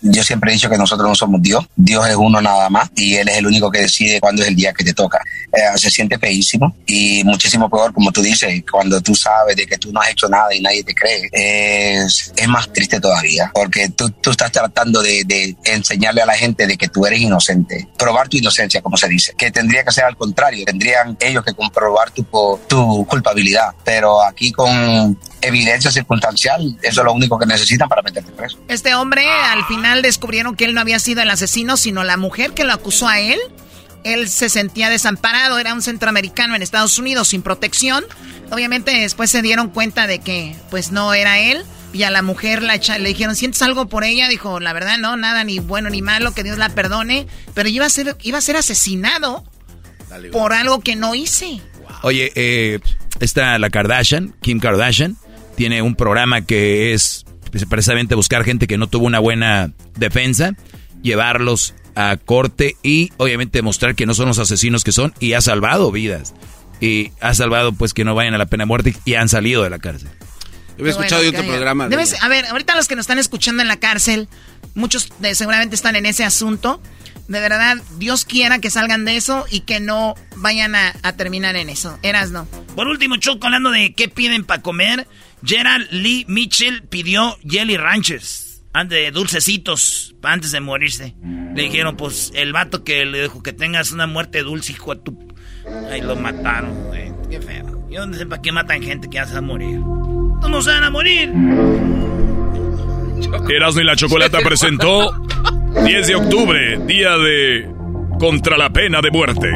yo siempre he dicho que nosotros no somos Dios. Dios es uno nada más y Él es el único que decide cuándo es el día que te toca. Eh, se siente feísimo y muchísimo peor, como tú dices, cuando tú sabes de que tú no has hecho nada y nadie te cree, es, más triste todavía, porque tú, tú estás tratando de, de, enseñarle a la gente de que tú eres inocente, probar tu inocencia, como se dice, que tendría que ser al contrario, tendrían ellos que comprobar tu, tu culpabilidad, pero aquí con evidencia circunstancial, eso es lo único que necesitan para meterte preso. Este hombre al final descubrieron que él no había sido el asesino, sino la mujer que lo acusó a él él se sentía desamparado, era un centroamericano en Estados Unidos sin protección. Obviamente después se dieron cuenta de que pues no era él y a la mujer la le dijeron, ¿sientes algo por ella? Dijo, la verdad no, nada ni bueno ni malo, que Dios la perdone, pero iba a ser, iba a ser asesinado por algo que no hice. Oye, eh, está la Kardashian, Kim Kardashian, tiene un programa que es precisamente buscar gente que no tuvo una buena defensa, llevarlos a corte y obviamente demostrar que no son los asesinos que son y ha salvado vidas. Y ha salvado pues que no vayan a la pena de muerte y han salido de la cárcel. He escuchado de otro programa. a ver, ahorita los que nos están escuchando en la cárcel, muchos de, seguramente están en ese asunto. De verdad, Dios quiera que salgan de eso y que no vayan a, terminar en eso. Eras no. Por último, Choco, hablando de qué piden para comer, Gerald Lee Mitchell pidió Jelly De dulcecitos antes de morirse. Le dijeron, pues, el vato que le dijo que tengas una muerte dulce, hijo de tu... Ahí lo mataron, güey. Qué feo. Yo no sé para qué matan gente que hace a morir. Tú no se van a morir. Erasmo y la Chocolata presentó 10 de octubre, día de contra la pena de muerte.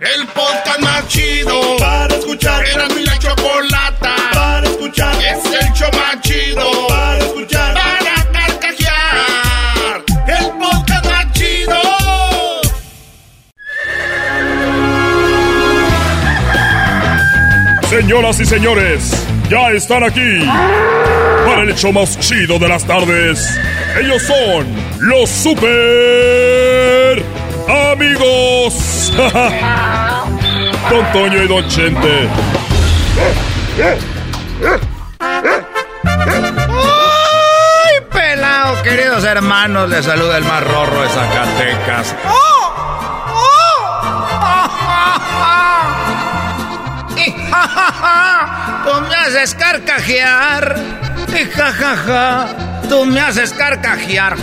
El chido para escuchar. Era mi la chocolata para escuchar. Es el show más chido para escuchar. Para carcajear. El podcast más chido. Señoras y señores, ya están aquí para el hecho más chido de las tardes. Ellos son los super amigos. <laughs> Don Toño y Don Chente. ¡Ay, pelado, queridos hermanos! Les saluda el más de Zacatecas. <laughs> Tú me haces carcajear. Y jajaja, tú me haces carcajear.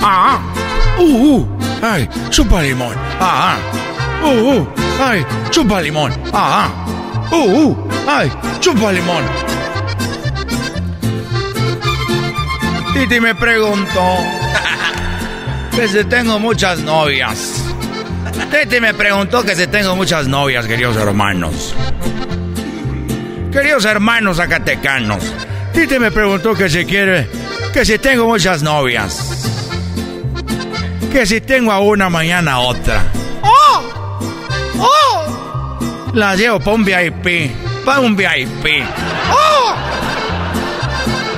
<laughs> Uh, uh, ay, chupa limón. Ah, uh, uh, ay, chupa limón. Ah, uh, uh, ay, chupa limón. Titi me preguntó <laughs> que si tengo muchas novias. Titi me preguntó que si tengo muchas novias, queridos hermanos. Queridos hermanos zacatecanos, Titi me preguntó que si quiere, que si tengo muchas novias. Que si tengo a una, mañana a otra. ¡Oh! ¡Oh! Las llevo para un VIP, para un VIP. ¡Oh!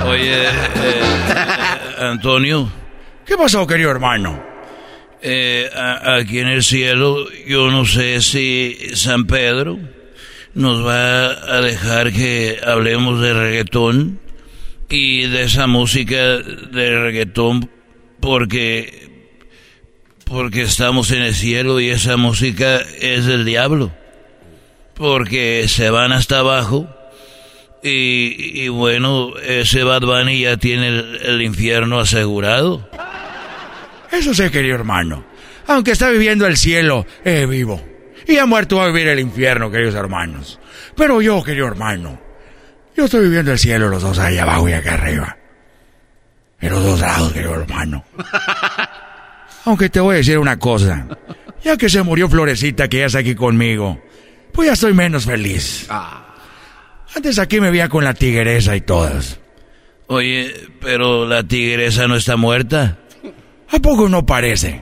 Oye, eh, Antonio. ¿Qué pasó, querido hermano? Eh, aquí en el cielo, yo no sé si San Pedro nos va a dejar que hablemos de reggaetón y de esa música de reggaetón porque porque estamos en el cielo y esa música es del diablo porque se van hasta abajo y, bueno ese Bad Bunny ya tiene el infierno asegurado eso sé, querido hermano. Aunque está viviendo el cielo, es vivo. Y ha muerto va a vivir el infierno, queridos hermanos. Pero yo, querido hermano, yo estoy viviendo el cielo, los dos ahí abajo y acá arriba. En los dos lados, querido hermano. <laughs> Aunque te voy a decir una cosa. Ya que se murió Florecita, que ya está aquí conmigo, pues ya estoy menos feliz. Antes aquí me veía con la tigresa y todas. Oye, pero la tigresa no está muerta. ¿A poco no parece?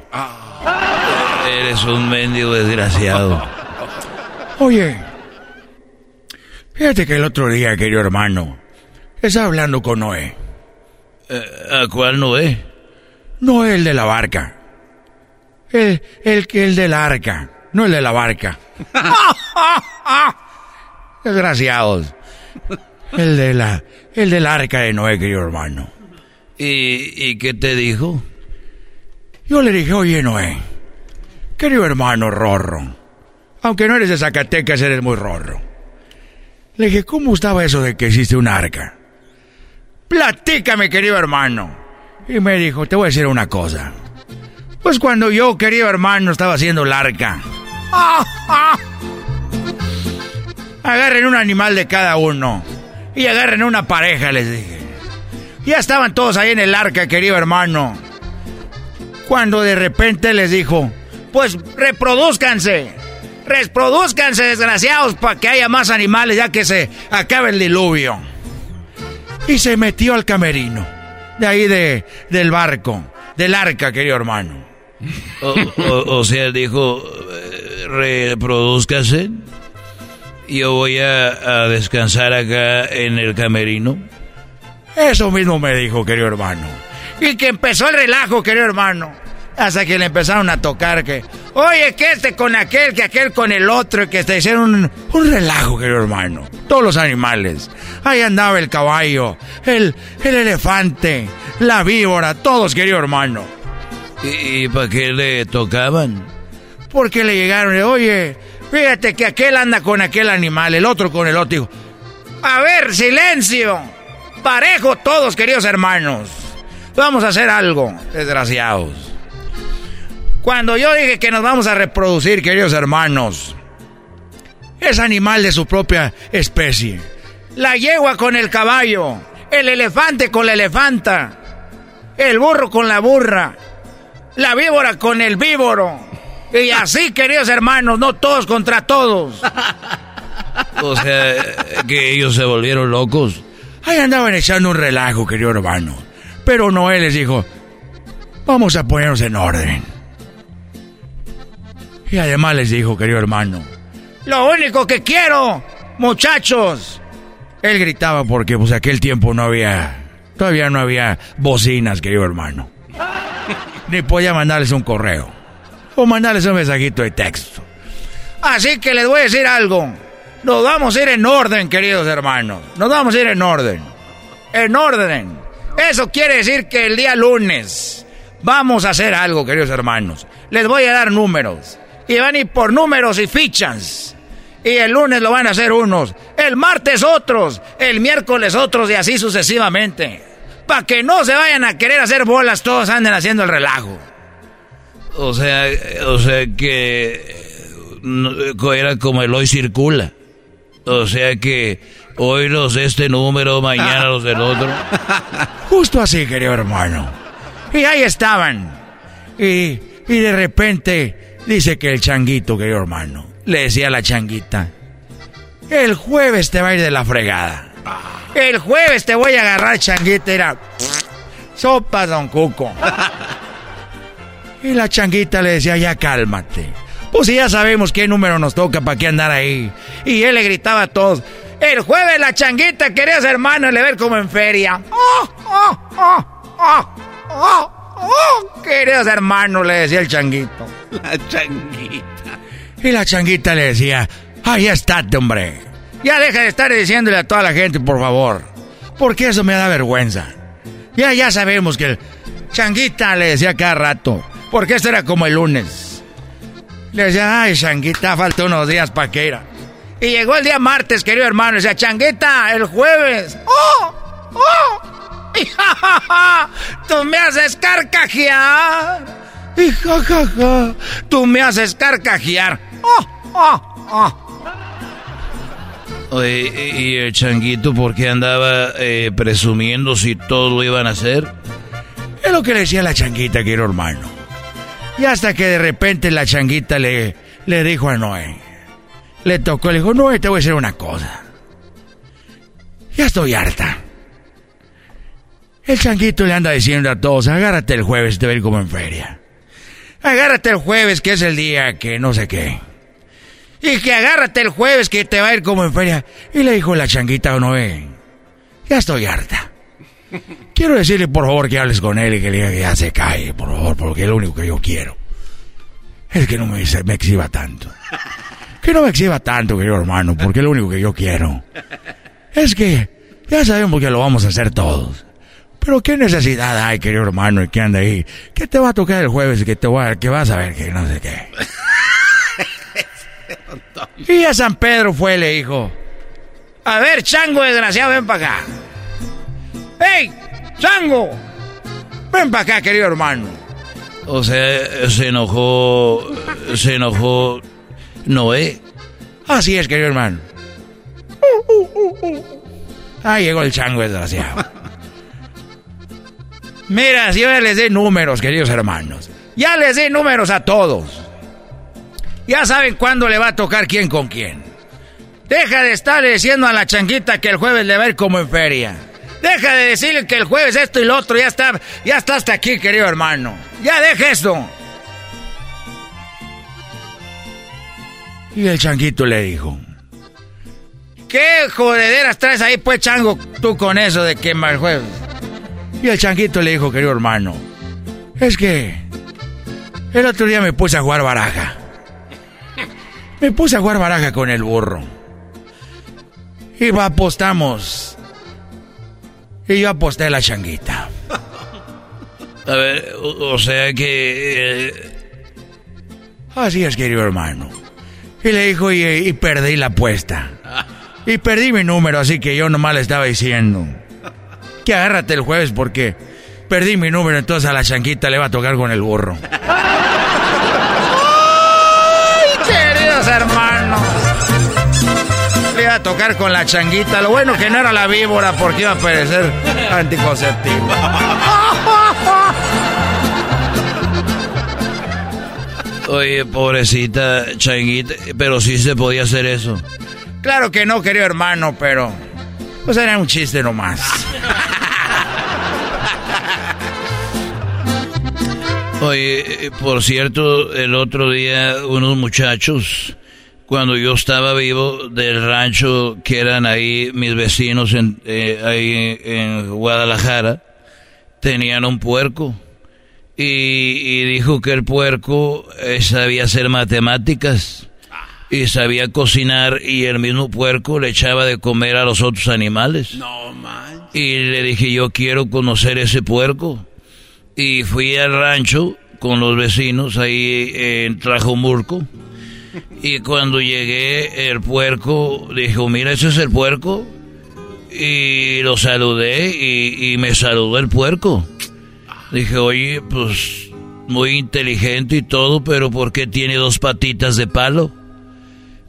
Eres un mendigo desgraciado. <laughs> Oye, fíjate que el otro día, querido hermano, estaba hablando con Noé. Eh, ¿A cuál Noé? Noé, el de la barca. El, el, el de la arca, no el de la barca. <laughs> Desgraciados. El de la, el del arca de Noé, querido hermano. ¿Y, ¿Y qué te dijo? Yo le dije, oye Noé, querido hermano Rorro, aunque no eres de Zacatecas, eres muy Rorro. Le dije, ¿cómo estaba eso de que hiciste un arca? Platícame, querido hermano. Y me dijo, te voy a decir una cosa. Pues cuando yo, querido hermano, estaba haciendo el arca. Agarren un animal de cada uno. Y agarren una pareja, les dije. Ya estaban todos ahí en el arca, querido hermano cuando de repente les dijo, pues reproduzcanse, reproduzcanse desgraciados para que haya más animales ya que se acabe el diluvio. Y se metió al camerino, de ahí de, del barco, del arca, querido hermano. O, sea, dijo, reproduzcanse, yo voy a, descansar acá en el camerino. Eso mismo me dijo, querido hermano. Y que empezó el relajo, querido hermano. Hasta que le empezaron a tocar que, oye, que este con aquel, que aquel con el otro, que te hicieron un, un relajo, querido hermano. Todos los animales. Ahí andaba el caballo, el, el elefante, la víbora, todos, querido hermano. ¿Y, para qué le tocaban? Porque le llegaron, oye, fíjate que aquel anda con aquel animal, el otro con el otro. A ver, silencio. Parejo todos, queridos hermanos. Vamos a hacer algo, desgraciados. Cuando yo dije que nos vamos a reproducir, queridos hermanos, es animal de su propia especie. La yegua con el caballo, el elefante con la elefanta, el burro con la burra, la víbora con el víboro. Y así, <laughs> queridos hermanos, no todos contra todos. <laughs> O sea, que ellos se volvieron locos. Ahí andaban echando un relajo, querido hermano. Pero Noé les dijo, vamos a ponernos en orden. Y además les dijo, querido hermano, lo único que quiero, muchachos. Él gritaba porque pues aquel tiempo no había, todavía no había bocinas, querido hermano. <laughs> Ni podía mandarles un correo. O mandarles un mensajito de texto. Así que les voy a decir algo. Nos vamos a ir en orden, queridos hermanos. Nos vamos a ir en orden. En orden. Eso quiere decir que el día lunes vamos a hacer algo, queridos hermanos. Les voy a dar números. Y van a ir por números y fichas. Y el lunes lo van a hacer unos. El martes otros. El miércoles otros y así sucesivamente. Para que no se vayan a querer hacer bolas, todos anden haciendo el relajo. O sea, o sea que era como el hoy circula. O sea que hoy los de este número, mañana los del otro. <laughs> Justo así, querido hermano. Y ahí estaban. Y, y de repente dice que el changuito, querido hermano, le decía a la changuita, el jueves te va a ir de la fregada. El jueves te voy a agarrar, changuita. Era sopa, don Cuco. Y la changuita le decía, ya cálmate. Pues ya sabemos qué número nos toca para qué andar ahí. Y él le gritaba a todos, el jueves la changuita querías hermano le ver como en feria. ¡Oh, oh, oh, oh, oh, oh! Queridos hermanos, le decía el changuito. La changuita. Y la changuita le decía, ahí estate, hombre. Ya deja de estar diciéndole a toda la gente, por favor. Porque eso me da vergüenza. Ya, ya sabemos que changuita le decía cada rato. Porque esto era como el lunes. Le decía, ay, changuita, falta unos días para que ir. Y llegó el día martes, querido hermano. Y decía, changuita, el jueves. ¡Oh! ¡Oh! <laughs> Y ja, tú me haces carcajear. Y ja, tú me haces carcajear. ¡Oh! ¡Oh! ¡Oh! ¿Y el changuito por qué andaba eh, presumiendo si todo lo iban a hacer? Es lo que le decía la changuita, querido hermano. Y hasta que de repente la changuita le, le dijo a Noé. Le tocó, le dijo, Noé, te voy a decir una cosa. Ya estoy harta. El changuito le anda diciendo a todos, agárrate el jueves, te ver como en feria. Agárrate el jueves, que es el día que no sé qué. Y que agárrate el jueves que te va a ir como en feria. Y le dijo la changuita a Noé, ya estoy harta. Quiero decirle por favor que hables con él y que le diga que ya se cae, por favor, porque es lo único que yo quiero. Es que no me, me exhiba tanto. Que no me exhiba tanto, querido hermano, porque es lo único que yo quiero. Es que ya sabemos que lo vamos a hacer todos. Pero qué necesidad hay, querido hermano, y que anda ahí. ¿Qué te va a tocar el jueves y que te va, que vas a ver que no sé qué? Y a San Pedro fue, le dijo. A ver, chango desgraciado, ven para acá. ¡Ey! ¡Chango! Ven para acá, querido hermano. O sea, se enojó. Se enojó. Noé. Así es, querido hermano. Ahí llegó el chango desgraciado. Mira, si yo les dé números, queridos hermanos. Ya les dé números a todos. Ya saben cuándo le va a tocar quién con quién. Deja de estarle diciendo a la changuita que el jueves le va a ir como en feria. Deja de decirle que el jueves esto y lo otro ya está, ya está hasta aquí, querido hermano. Ya deja esto. Y el changuito le dijo: ¿Qué jodederas traes ahí, pues, chango, tú con eso de que el jueves? Y el changuito le dijo, querido hermano: Es que el otro día me puse a jugar baraja. Me puse a jugar baraja con el burro. Y apostamos. Y yo aposté a la changuita. A ver, o, o sea que... eh, Así es, querido hermano. Y le dijo, y, y perdí la apuesta. Y perdí mi número, así que yo nomás le estaba diciendo. Que agárrate el jueves porque perdí mi número, entonces a la changuita le va a tocar con el burro. Iba a tocar con la changuita. Lo bueno que no era la víbora porque iba a parecer anticonceptivo. Oye, pobrecita changuita, pero sí se podía hacer eso. Claro que no, querido hermano, pero... Pues era un chiste nomás. Oye, eh, por cierto, el otro día unos muchachos, cuando yo estaba vivo del rancho, que eran ahí mis vecinos en, eh, ahí en Guadalajara, tenían un puerco. Y, dijo que el puerco eh, sabía hacer matemáticas y sabía cocinar y el mismo puerco le echaba de comer a los otros animales. No, man. Y le dije, yo quiero conocer ese puerco. Y fui al rancho con los vecinos ahí en Trajomurco. Y cuando llegué, el puerco dijo, mira, ese es el puerco. Y lo saludé y, me saludó el puerco. Dije, oye, pues muy inteligente y todo, pero ¿por qué tiene dos patitas de palo?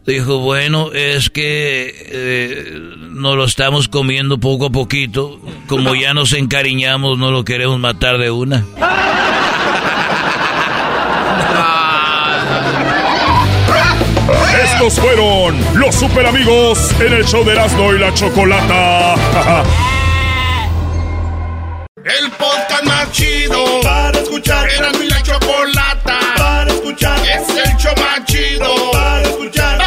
Dijo, bueno, es que eh, nos lo estamos comiendo poco a poquito. Como ya nos encariñamos, no lo queremos matar de una. <laughs> Estos fueron los super amigos en el show de Erasmo y la Chocolata. <laughs> El podcast más chido para escuchar. Erasmo y la Chocolata para escuchar. Es el show más chido para escuchar.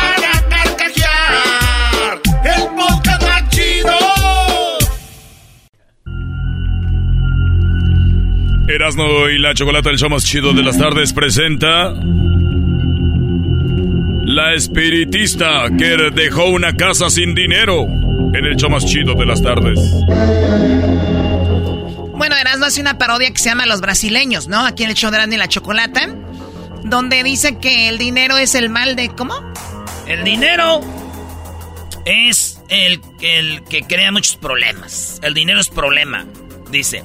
Erasmo y la Chocolata, el show más chido de las tardes, presenta. La espiritista que dejó una casa sin dinero en el show más chido de las tardes. Bueno, Erasmo hace una parodia que se llama Los Brasileños, ¿no? Aquí en el show de Erasmo y la Chocolata. Donde dice que el dinero es el mal de. ¿Cómo? El dinero es el, el que crea muchos problemas. El dinero es problema, dice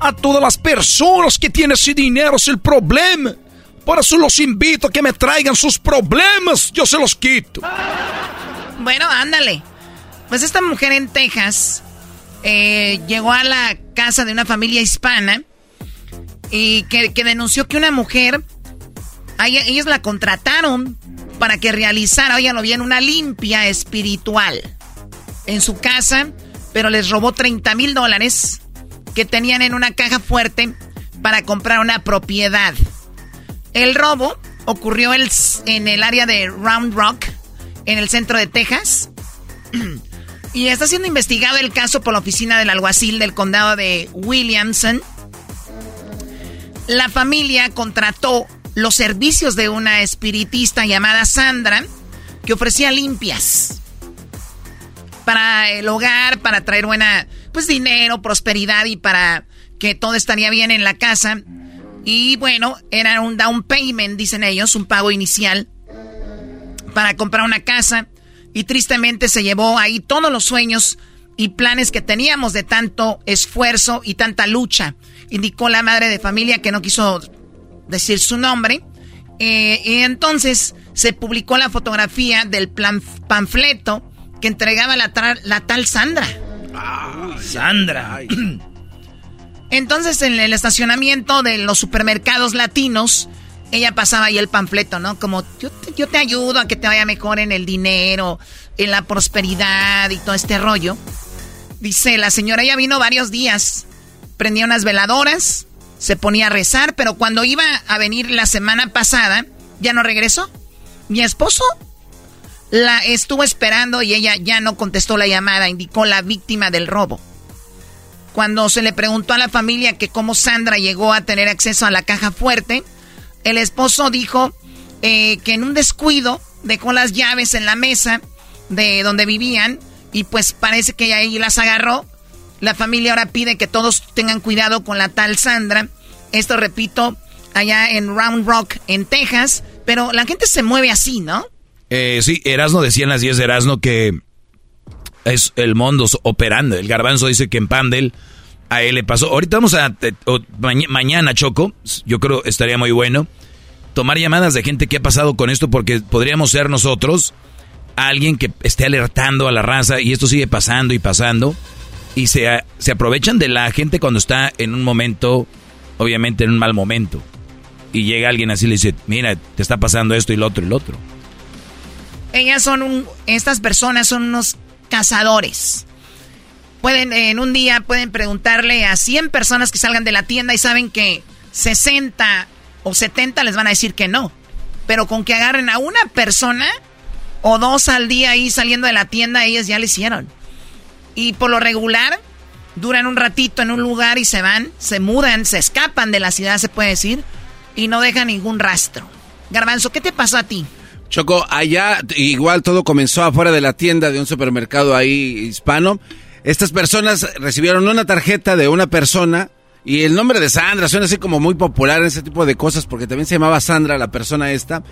a todas las personas que tienen ese dinero es el problema. Por eso los invito a que me traigan sus problemas, yo se los quito. Bueno, ándale. Pues esta mujer en Texas eh, llegó a la casa de una familia hispana y que, denunció que una mujer, ellos la contrataron para que realizara, lo bien, una limpia espiritual en su casa, pero les robó 30 mil dólares que tenían en una caja fuerte para comprar una propiedad. El robo ocurrió en el área de Round Rock, en el centro de Texas. <clears throat> Y está siendo investigado el caso por la oficina del alguacil del condado de Williamson. La familia contrató los servicios de una espiritista llamada Sandra, que ofrecía limpias para el hogar, para traer buena pues dinero, prosperidad y para que todo estaría bien en la casa. Y bueno, era un down payment, dicen ellos, un pago inicial para comprar una casa. Y tristemente se llevó ahí todos los sueños y planes que teníamos de tanto esfuerzo y tanta lucha. Indicó la madre de familia que no quiso decir su nombre. Eh, y entonces se publicó la fotografía del plan, panfleto que entregaba la, la tal Sandra. Sandra. Entonces en el estacionamiento de los supermercados latinos, ella pasaba ahí el panfleto, ¿no? Como yo te, yo te ayudo a que te vaya mejor en el dinero, en la prosperidad y todo este rollo. Dice, la señora ya vino varios días, prendía unas veladoras, se ponía a rezar, pero cuando iba a venir la semana pasada, ya no regresó. Mi esposo la estuvo esperando y ella ya no contestó la llamada, indicó la víctima del robo. Cuando se le preguntó a la familia que cómo Sandra llegó a tener acceso a la caja fuerte, el esposo dijo eh, que en un descuido dejó las llaves en la mesa de donde vivían y pues parece que ahí las agarró. La familia ahora pide que todos tengan cuidado con la tal Sandra. Esto repito, allá en Round Rock, en Texas. Pero la gente se mueve así, ¿no? Eh, sí, Erasno decía en las 10 de Erasno que es el mundo operando. El garbanzo dice que en Pandel a él le pasó. Ahorita vamos a, mañana, Choco, yo creo estaría muy bueno, tomar llamadas de gente que ha pasado con esto porque podríamos ser nosotros alguien que esté alertando a la raza y esto sigue pasando y pasando. Y se, se aprovechan de la gente cuando está en un momento, obviamente en un mal momento. Y llega alguien así y le dice, mira, te está pasando esto y lo otro y lo otro. Ellas son un, estas personas son unos cazadores. Pueden, en un día pueden preguntarle a 100 personas que salgan de la tienda y saben que 60 o 70 les van a decir que no. Pero con que agarren a una persona o dos al día ahí saliendo de la tienda, ellas ya lo hicieron. Y por lo regular, duran un ratito en un lugar y se van, se mudan, se escapan de la ciudad, se puede decir, y no dejan ningún rastro. Garbanzo, ¿qué te pasó a ti? Choco, allá igual todo comenzó afuera de la tienda de un supermercado ahí hispano. Estas personas recibieron una tarjeta de una persona y el nombre de Sandra suena así como muy popular en ese tipo de cosas porque también se llamaba Sandra la persona esta.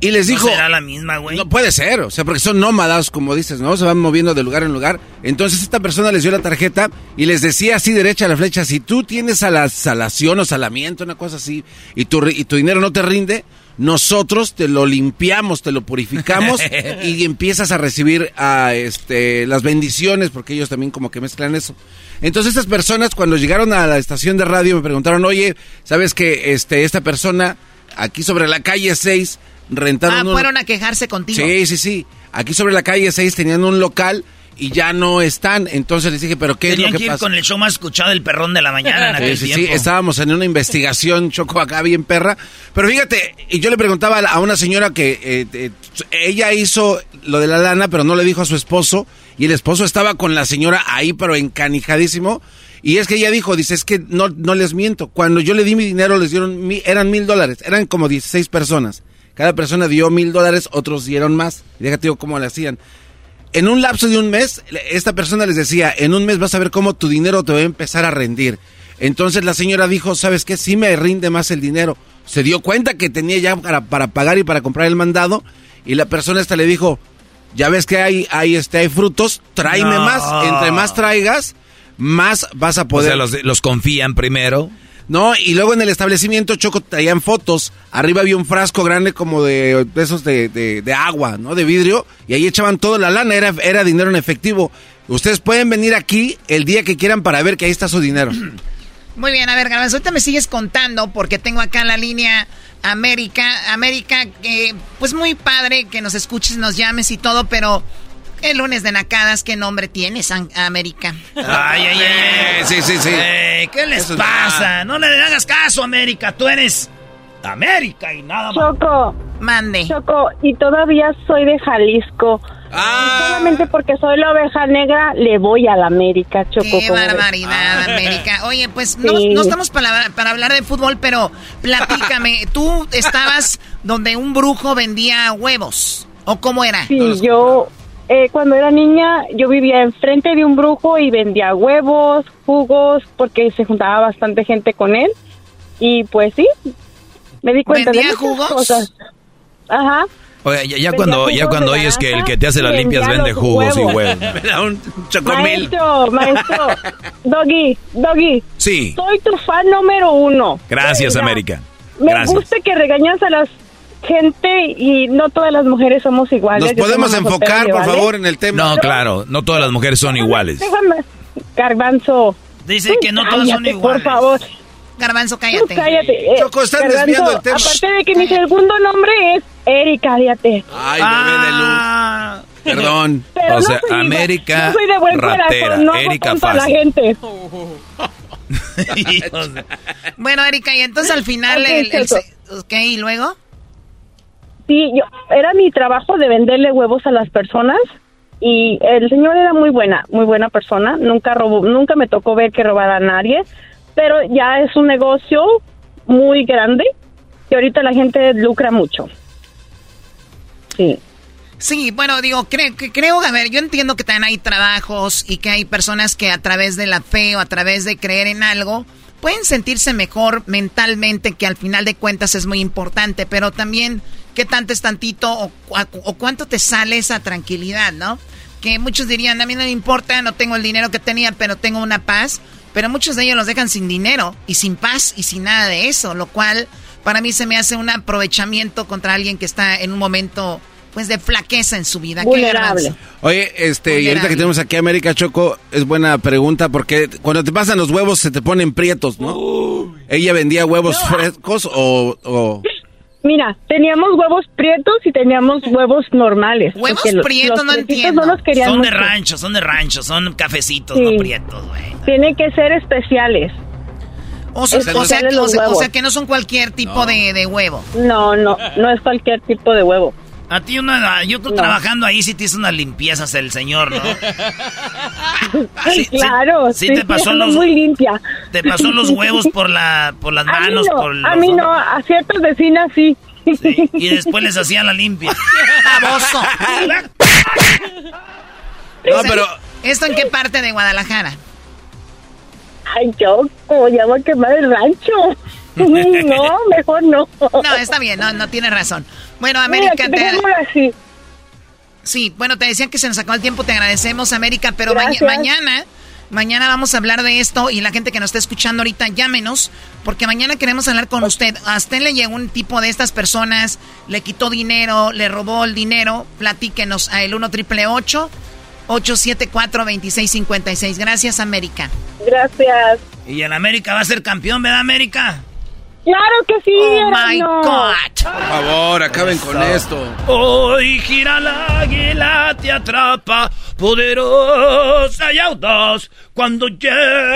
Y les dijo... ¿No será la misma, güey? No puede ser, o sea, porque son nómadas, como dices, ¿no? Se van moviendo de lugar en lugar. Entonces esta persona les dio la tarjeta y les decía así derecha a la flecha, si tú tienes a la salación o salamiento, una cosa así, y tu, y tu dinero no te rinde, nosotros te lo limpiamos, te lo purificamos <laughs> y empiezas a recibir a, este, las bendiciones, porque ellos también como que mezclan eso. Entonces estas personas cuando llegaron a la estación de radio me preguntaron, oye, ¿sabes que este, esta persona aquí sobre la calle 6 rentaron... Ah, fueron a quejarse contigo. Sí, sí, sí. Aquí sobre la calle 6 tenían un local y ya no están. Entonces les dije, ¿pero qué es lo que, que ir con el show más escuchado el perrón de la mañana en sí, sí, sí, estábamos en una investigación, Choco, acá bien perra. Pero fíjate, y yo le preguntaba a una señora que eh, eh, ella hizo lo de la lana, pero no le dijo a su esposo. Y el esposo estaba con la señora ahí, pero encanijadísimo. Y es que ella dijo, dice, es que no, no les miento. Cuando yo le di mi dinero, les dieron, eran mil dólares. Eran como 16 personas. Cada persona dio mil dólares, otros dieron más. Y déjate digo cómo le hacían. En un lapso de un mes, esta persona les decía, en un mes vas a ver cómo tu dinero te va a empezar a rendir. Entonces la señora dijo, ¿sabes qué? Sí me rinde más el dinero. Se dio cuenta que tenía ya para, para pagar y para comprar el mandado. Y la persona esta le dijo, ya ves que hay, hay, este, hay frutos, tráeme más. Entre más traigas, más vas a poder. O sea, los, los confían primero. No, y luego en el establecimiento Choco traían fotos. Arriba había un frasco grande como de, esos de, de, agua, ¿no? De vidrio. Y ahí echaban toda la lana, era, era dinero en efectivo. Ustedes pueden venir aquí el día que quieran para ver que ahí está su dinero. <clears throat> Muy bien, a ver, Garbanzo, ahorita me sigues contando porque tengo acá la línea América. América, eh, pues muy padre que nos escuches, nos llames y todo, pero el lunes de Nacadas, ¿qué nombre tienes, América? Ay, ay, ay, Sí, sí, sí. ¿Qué les pasa? No le hagas caso, América. Tú eres América y nada más. Choco. Mande. Choco, y todavía soy de Jalisco. Ah. Solamente porque soy la oveja negra, le voy a la América, Choco. Qué barbaridad, América. Oye, pues no, no, estamos para, para hablar de fútbol, pero platícame. <laughs> ¿Tú estabas donde un brujo vendía huevos? ¿O cómo era? Sí, yo eh, cuando era niña yo vivía enfrente de un brujo y vendía huevos, jugos, porque se juntaba bastante gente con él. Y pues sí, me di cuenta de jugos? cosas. Ajá. Oye, ya, cuando ya cuando oyes que el que te hace las limpias vende jugos y huevos. <laughs> un chocomil. Maestro, maestro. Doggy, Doggy. Sí. Soy tu fan número uno. Gracias, América. Me gusta que regañas a las gente y no todas las mujeres somos iguales. ¿Nos podemos enfocar, por favor, en el tema? No, claro, no todas las mujeres son iguales. Déjame, Garbanzo. Dice que no todas son iguales. Por favor. Garbanzo, cállate. cállate. Eh, Choco, están desviando el tema. Aparte de que mi segundo nombre es Erika, cállate. Ay, bebé de luz. Ah. Perdón. <laughs> Pero o sea, no América no soy de buen ratera, corazón, no Erika fácil. la gente. <laughs> bueno, Erika, y entonces al final, okay, el, el, ¿ok? ¿Y luego? Sí, yo, era mi trabajo de venderle huevos a las personas y el señor era muy buena, muy buena persona, nunca robó, nunca me tocó ver que robara a nadie, pero ya es un negocio muy grande que ahorita la gente lucra mucho. Sí. Sí, bueno, digo, creo, creo, a ver, yo entiendo que también hay trabajos y que hay personas que a través de la fe o a través de creer en algo pueden sentirse mejor mentalmente, que al final de cuentas es muy importante, pero también qué tanto es tantito o, o, cuánto te sale esa tranquilidad, ¿no? Que muchos dirían, a mí no me importa, no tengo el dinero que tenía, pero tengo una paz, pero muchos de ellos los dejan sin dinero y sin paz y sin nada de eso, lo cual para mí se me hace un aprovechamiento contra alguien que está en un momento pues de flaqueza en su vida. Vulnerable. Oye, este, y ahorita que tenemos aquí a América Choco, es buena pregunta porque cuando te pasan los huevos se te ponen prietos, ¿no? ¿Ella vendía huevos frescos o, o, Mira, teníamos huevos prietos y teníamos huevos normales. Huevos prietos, no entiendo. No son de rancho, son de rancho, son cafecitos, no prietos, güey. Tienen que ser especiales. O sea, que no son cualquier tipo De, de huevo. No, no, no es cualquier tipo de huevo. A ti una, yo trabajando ahí sí te hizo unas limpiezas el señor, ¿no? <laughs> sí, claro, sí, te pasó los muy limpia. Te pasó los huevos por la por las manos, a por A mí no, a ciertas vecinas sí. y después les hacía la limpia. <laughs> ¡Baboso! <laughs> no, pero ¿Esto en qué parte de Guadalajara? Ay, yo, como ya voy a quemar el rancho. <laughs> no, mejor no. No, está bien, no, no tiene razón. Bueno, América, te... Sí, bueno, te decían que se nos acabó el tiempo, te agradecemos, América, pero mañana, mañana vamos a hablar de esto y la gente que nos está escuchando ahorita, llámenos, porque mañana queremos hablar con usted. A usted le llegó un tipo de estas personas, le quitó dinero, le robó el dinero, platíquenos a el 1 triple 874 2656 Gracias, América. Gracias. Y el América va a ser campeón, ¿verdad, América? Claro que sí. Oh my God. Por favor, acaben con esto. Hoy gira la águila, te atrapa, poderosa y audaz, cuando llega.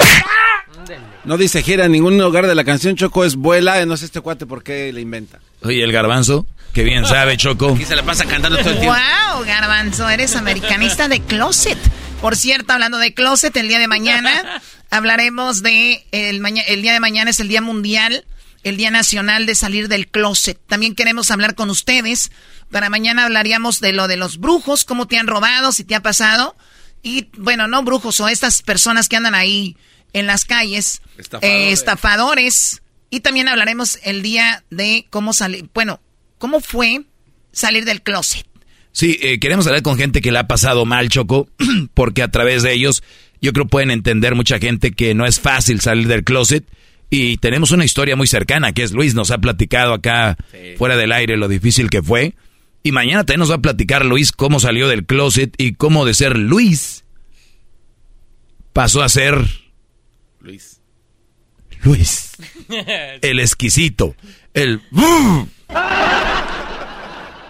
No dice gira en ningún lugar de la canción, Choco es vuela, no sé este cuate por qué le inventa. Oye, el garbanzo, que bien sabe, Choco. Aquí se le pasa cantando todo el tiempo. Wow, garbanzo, eres americanista de closet. Por cierto, hablando de closet, el día de mañana hablaremos de el, el día de mañana es el día mundial el Día Nacional de Salir del Closet. También queremos hablar con ustedes. Para mañana hablaríamos de lo de los brujos, cómo te han robado, si te ha pasado. Y bueno, no brujos o estas personas que andan ahí en las calles, eh, estafadores. Y también hablaremos el día de cómo salir, bueno, cómo fue salir del closet. Sí, eh, queremos hablar con gente que le ha pasado mal, Choco, <clears throat> porque a través de ellos yo creo pueden entender mucha gente que no es fácil salir del closet y tenemos una historia muy cercana, que es Luis, nos ha platicado acá fuera del aire lo difícil que fue. Y mañana también nos va a platicar Luis cómo salió del closet y cómo de ser Luis pasó a ser... Luis. Luis. <laughs> El exquisito. El...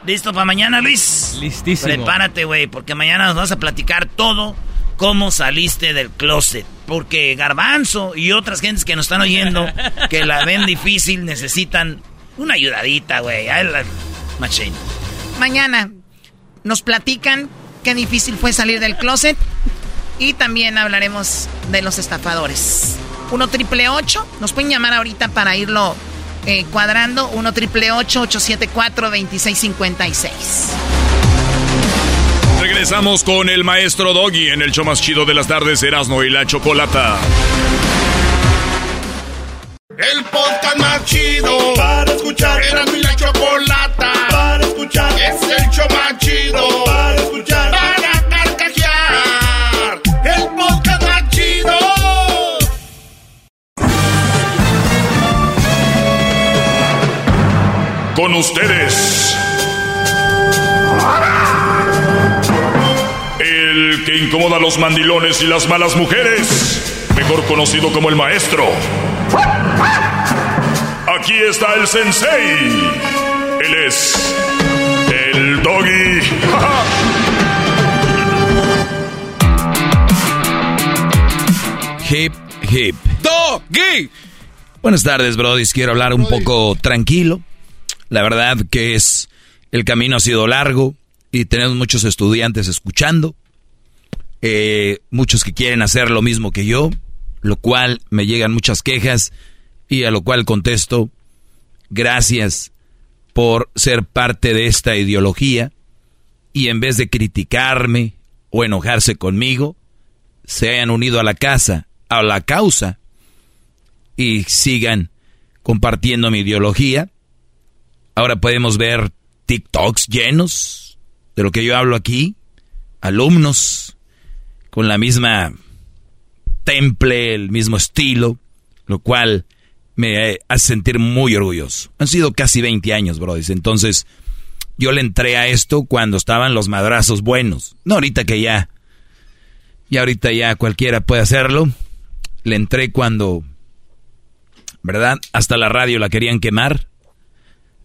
¿Listo para mañana, Luis? Listísimo. Prepárate, güey, porque mañana nos vas a platicar todo cómo saliste del closet. Porque Garbanzo y otras gentes que nos están oyendo, que la ven <laughs> difícil, necesitan una ayudadita, güey. Machine. Mañana nos platican qué difícil fue salir del closet. Y también hablaremos de los estafadores. 1 triple 8. Nos pueden llamar ahorita para irlo eh, cuadrando. 1 triple 874 2656. Regresamos con el maestro Doggy en el show más chido de las tardes, Erasmo y la Chocolata. El podcast más chido para escuchar. Erasmo y la Chocolata para escuchar. Es el show más chido para escuchar. Para carcajear. El podcast más chido. Con ustedes que incomoda a los mandilones y las malas mujeres, mejor conocido como el maestro. Aquí está el sensei. Él es el doggy. <laughs> hip, hip. Doggy. Buenas tardes, Brody. Quiero hablar un poco tranquilo. La verdad que es el camino ha sido largo y tenemos muchos estudiantes escuchando. Eh, muchos que quieren hacer lo mismo que yo, lo cual me llegan muchas quejas y a lo cual contesto, gracias por ser parte de esta ideología y en vez de criticarme o enojarse conmigo, se hayan unido a la casa, a la causa y sigan compartiendo mi ideología. Ahora podemos ver TikToks llenos de lo que yo hablo aquí, alumnos con la misma temple, el mismo estilo, lo cual me hace sentir muy orgulloso. Han sido casi 20 años, bro. Entonces, yo le entré a esto cuando estaban los madrazos buenos. No ahorita que ya, y ahorita ya cualquiera puede hacerlo. Le entré cuando, ¿verdad? Hasta la radio la querían quemar.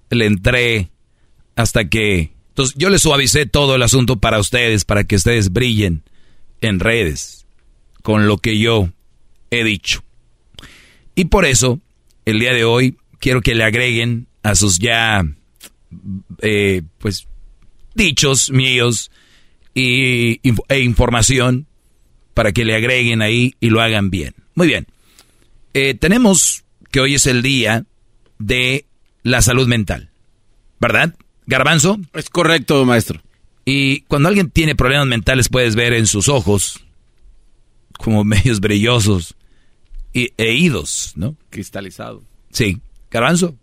Le entré hasta que... Entonces, yo le suavicé todo el asunto para ustedes, para que ustedes brillen en redes con lo que yo he dicho. Y por eso, el día de hoy, quiero que le agreguen a sus ya, eh, pues, dichos míos y, e información para que le agreguen ahí y lo hagan bien. Muy bien. Eh, tenemos que hoy es el día de la salud mental, ¿verdad? Garbanzo. Es correcto, maestro. Y cuando alguien tiene problemas mentales puedes ver en sus ojos como <laughs> medios brillosos y, e idos, ¿no? Cristalizado. Sí. Garbanzo.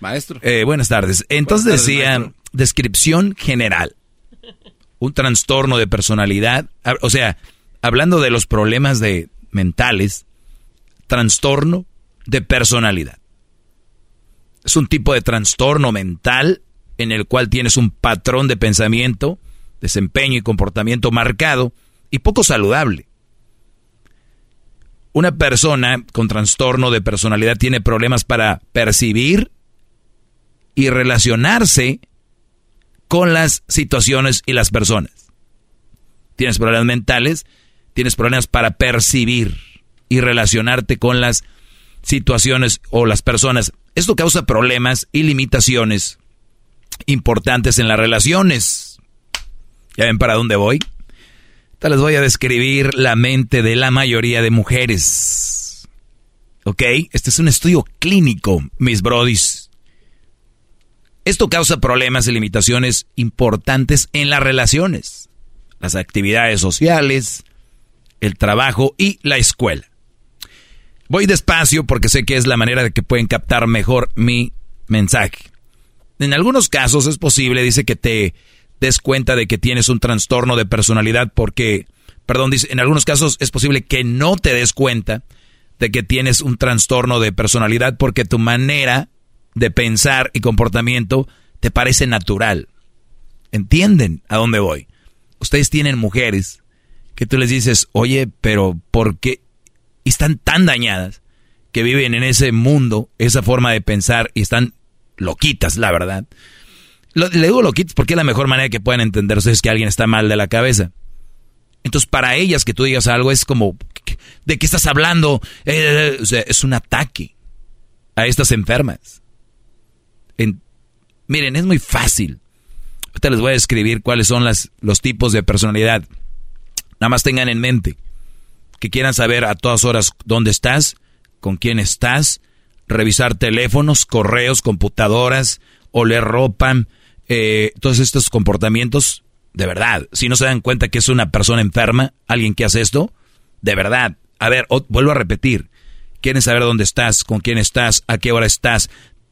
Maestro. Eh, buenas tardes. Entonces decía, descripción general. Un trastorno de personalidad. O sea, hablando de los problemas de mentales, trastorno de personalidad. Es un tipo de trastorno mental en el cual tienes un patrón de pensamiento, desempeño y comportamiento marcado y poco saludable. Una persona con trastorno de personalidad tiene problemas para percibir y relacionarse con las situaciones y las personas. Tienes problemas mentales, tienes problemas para percibir y relacionarte con las situaciones o las personas. Esto causa problemas y limitaciones importantes en las relaciones. ¿Ya ven para dónde voy? les voy a describir la mente de la mayoría de mujeres. ¿Ok? Este es un estudio clínico, mis brodis. Esto causa problemas y limitaciones importantes en las relaciones, las actividades sociales, el trabajo y la escuela. Voy despacio porque sé que es la manera de que pueden captar mejor mi mensaje. En algunos casos es posible, dice, que te des cuenta de que tienes un trastorno de personalidad porque, perdón, dice, en algunos casos es posible que no te des cuenta de que tienes un trastorno de personalidad porque tu manera de pensar y comportamiento te parece natural. ¿Entienden a dónde voy? Ustedes tienen mujeres que tú les dices, oye, pero ¿por qué? Y están tan dañadas que viven en ese mundo, esa forma de pensar y están loquitas, la verdad. le digo loquitas porque es la mejor manera que pueden entender ustedes que alguien está mal de la cabeza. Entonces, para ellas que tú digas algo es como, ¿de qué estás hablando? Eh, es un ataque a estas enfermas. miren, es muy fácil. Ahorita les voy a describir cuáles son las, los tipos de personalidad. Nada más tengan en mente que quieran saber a todas horas dónde estás, con quién estás, revisar teléfonos, correos, computadoras, oler ropa, eh, todos estos comportamientos, de verdad, si no se dan cuenta que es una persona enferma, alguien que hace esto, de verdad, a ver, vuelvo a repetir, quieren saber dónde estás, con quién estás, a qué hora estás,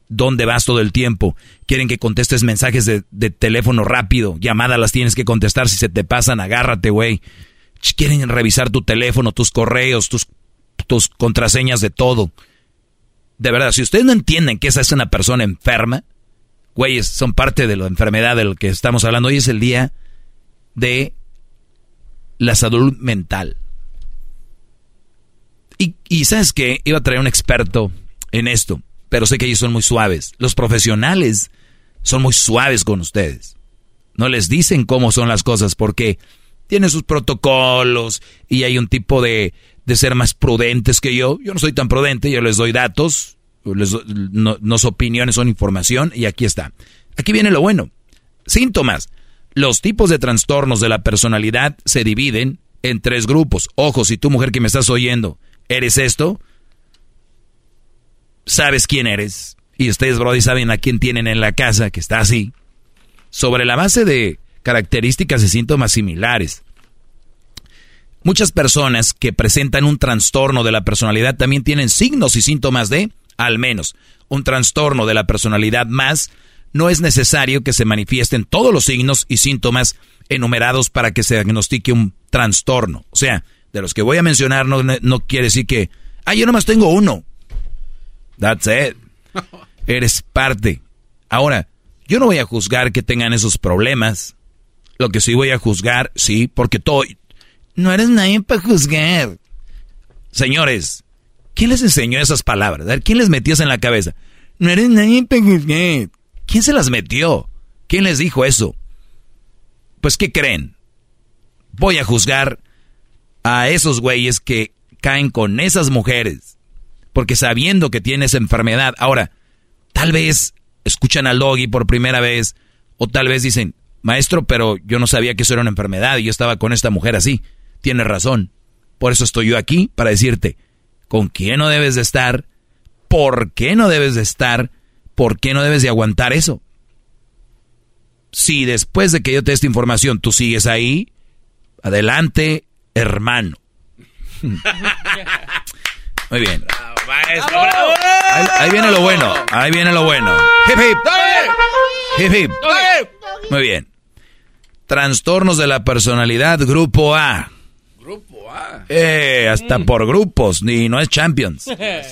dónde vas todo el tiempo, quieren que contestes mensajes de, de teléfono rápido, llamadas las tienes que contestar, si se te pasan, agárrate, güey. Quieren revisar tu teléfono, tus correos, tus, tus contraseñas de todo. De verdad, si ustedes no entienden que esa es una persona enferma, güeyes, son parte de la enfermedad del que estamos hablando. Hoy es el día de la salud mental. Y, y sabes que iba a traer un experto en esto, pero sé que ellos son muy suaves. Los profesionales son muy suaves con ustedes. No les dicen cómo son las cosas porque tiene sus protocolos y hay un tipo de, de ser más prudentes que yo. Yo no soy tan prudente, yo les doy datos, no, no son opiniones, son información y aquí está. Aquí viene lo bueno. Síntomas. Los tipos de trastornos de la personalidad se dividen en tres grupos. Ojo, si tú mujer que me estás oyendo, ¿eres esto? ¿Sabes quién eres? Y ustedes, Brody, saben a quién tienen en la casa que está así. Sobre la base de características y síntomas similares. Muchas personas que presentan un trastorno de la personalidad también tienen signos y síntomas de, al menos, un trastorno de la personalidad más. No es necesario que se manifiesten todos los signos y síntomas enumerados para que se diagnostique un trastorno. O sea, de los que voy a mencionar no, no quiere decir que, ah, yo nomás tengo uno. That's it. <laughs> Eres parte. Ahora, yo no voy a juzgar que tengan esos problemas. Lo que sí voy a juzgar, sí, porque todo... No eres nadie para juzgar. Señores, ¿quién les enseñó esas palabras? ¿Quién les metió en la cabeza? No eres nadie para juzgar. ¿Quién se las metió? ¿Quién les dijo eso? Pues, ¿qué creen? Voy a juzgar a esos güeyes que caen con esas mujeres. porque sabiendo que tiene esa enfermedad, ahora, tal vez escuchan al doggy por primera vez, o tal vez dicen, maestro, pero yo no sabía que eso era una enfermedad y yo estaba con esta mujer así. Tienes razón. Por eso estoy yo aquí, para decirte, con quién no debes de estar, por qué no debes de estar, por qué no debes de aguantar eso. Si después de que yo te dé esta información tú sigues ahí, adelante, hermano. <laughs> Muy bien. Ahí, viene lo bueno. Ahí viene lo bueno. Hip hip. Hip hip. Muy bien. Trastornos de la personalidad, grupo A. Grupo A. Eh, hasta por grupos, ni no es Champions.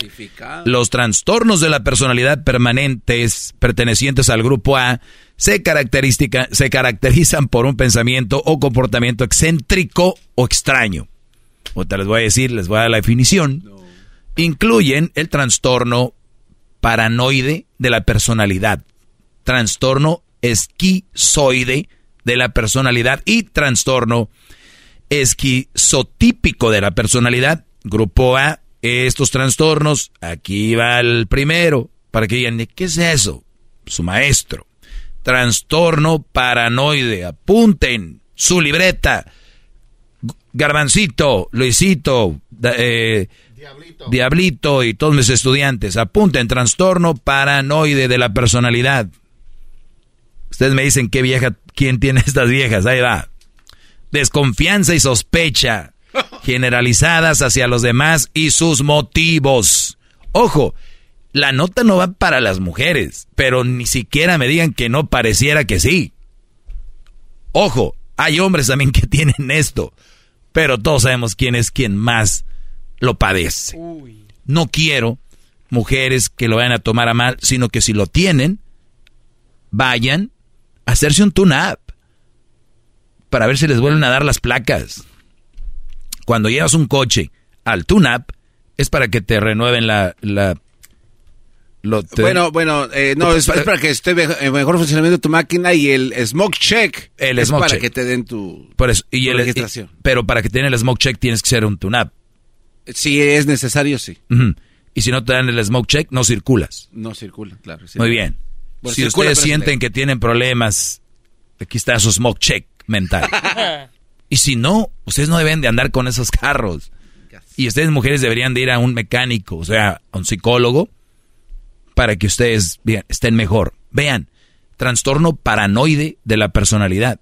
<laughs> Los trastornos de la personalidad permanentes pertenecientes al grupo A se, se caracterizan por un pensamiento o comportamiento excéntrico o extraño. O te les voy a decir, les voy a dar la definición. Incluyen el trastorno paranoide de la personalidad, trastorno esquizoide de la personalidad y trastorno esquizotípico de la personalidad. Grupo A, estos trastornos, aquí va el primero, para que digan, ¿qué es eso? Su maestro. Trastorno paranoide, apunten su libreta. Garbancito, Luisito, eh, Diablito. Diablito y todos mis estudiantes, apunten trastorno paranoide de la personalidad. Ustedes me dicen qué vieja, quién tiene <laughs> estas viejas, ahí va. Desconfianza y sospecha <laughs> generalizadas hacia los demás y sus motivos. Ojo, la nota no va para las mujeres, pero ni siquiera me digan que no pareciera que sí. Ojo, hay hombres también que <laughs> tienen esto, pero todos sabemos quién es quien más lo padece. No quiero mujeres que lo vayan a tomar a mal, sino que si lo tienen, vayan hacerse un tune-up para ver si les vuelven a dar las placas. Cuando llevas un coche al tune-up, es para que te renueven la... la Bueno, bueno, eh, no, es, para que esté en mejor funcionamiento tu máquina y el smoke check el es para que te den tu, Por eso, y el, registración. pero para que te den el smoke check tienes que ser un tune-up. Si es necesario, sí. Y si no te dan el smoke check, no circulas. No circula, claro. Muy bien. Si ustedes sienten que tienen problemas, aquí está su smoke check mental. <laughs> y si no, ustedes no deben de andar con esos carros. Y ustedes mujeres deberían de ir a un mecánico, o sea, a un psicólogo, para que ustedes estén mejor. Vean, trastorno paranoide de la personalidad,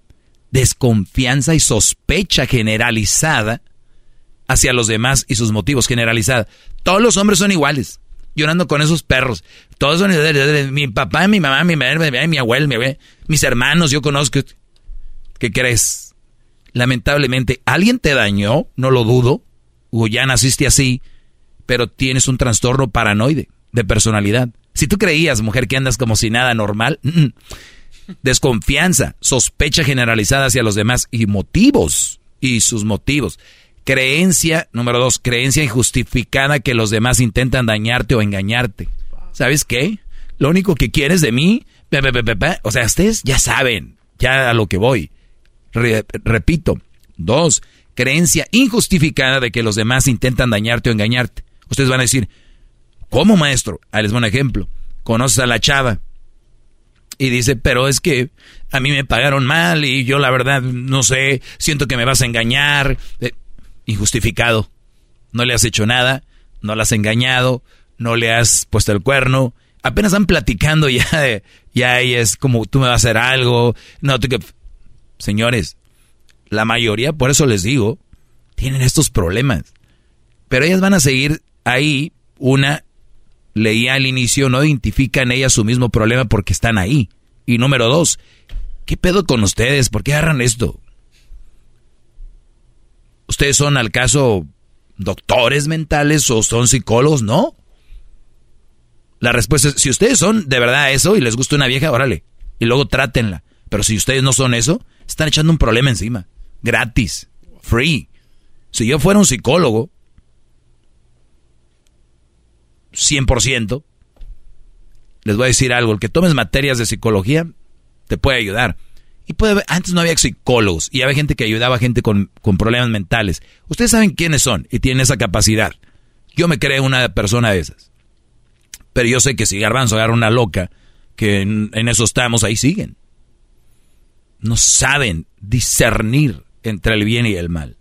desconfianza y sospecha generalizada hacia los demás y sus motivos generalizada. Todos los hombres son iguales. Llorando con esos perros. Todos son mi papá, mi mamá, mi madre, mi abuelo, mi, mis hermanos, yo conozco. ¿Qué crees? Lamentablemente, alguien te dañó, no lo dudo, o ya naciste así, pero tienes un trastorno paranoide de personalidad. Si tú creías, mujer, que andas como si nada normal, desconfianza, sospecha generalizada hacia los demás y motivos, y sus motivos. Creencia, número dos, creencia injustificada que los demás intentan dañarte o engañarte. ¿Sabes qué? Lo único que quieres de mí, o sea, ustedes ya saben, ya a lo que voy. repito, dos, creencia injustificada de que los demás intentan dañarte o engañarte. Ustedes van a decir, ¿cómo maestro? Ahí les un ejemplo. Conoces a la chava y dice, pero es que a mí me pagaron mal y yo la verdad no sé, siento que me vas a engañar. Injustificado. No le has hecho nada, no la has engañado, no le has puesto el cuerno. Apenas están platicando ya <laughs> de, ya es como tú me vas a hacer algo. No, tú que... Señores, la mayoría, por eso les digo, tienen estos problemas. Pero ellas van a seguir ahí. Una, leía al inicio, no identifican ellas su mismo problema porque están ahí. Y número dos, ¿qué pedo con ustedes? ¿Por qué agarran esto? ¿Ustedes son al caso doctores mentales o son psicólogos? No. La respuesta es, si ustedes son de verdad eso y les gusta una vieja, órale. Y luego trátenla. Pero si ustedes no son eso, están echando un problema encima. Gratis. Free. Si yo fuera un psicólogo, 100%, les voy a decir algo. El que tomes materias de psicología te puede ayudar. Y puede antes no había psicólogos y había gente que ayudaba a gente con, problemas mentales. Ustedes saben quiénes son y tienen esa capacidad. Yo me creo una persona de esas. Pero yo sé que si Garbanzo agarra una loca, que en, en eso estamos, ahí siguen. No saben discernir entre el bien y el mal.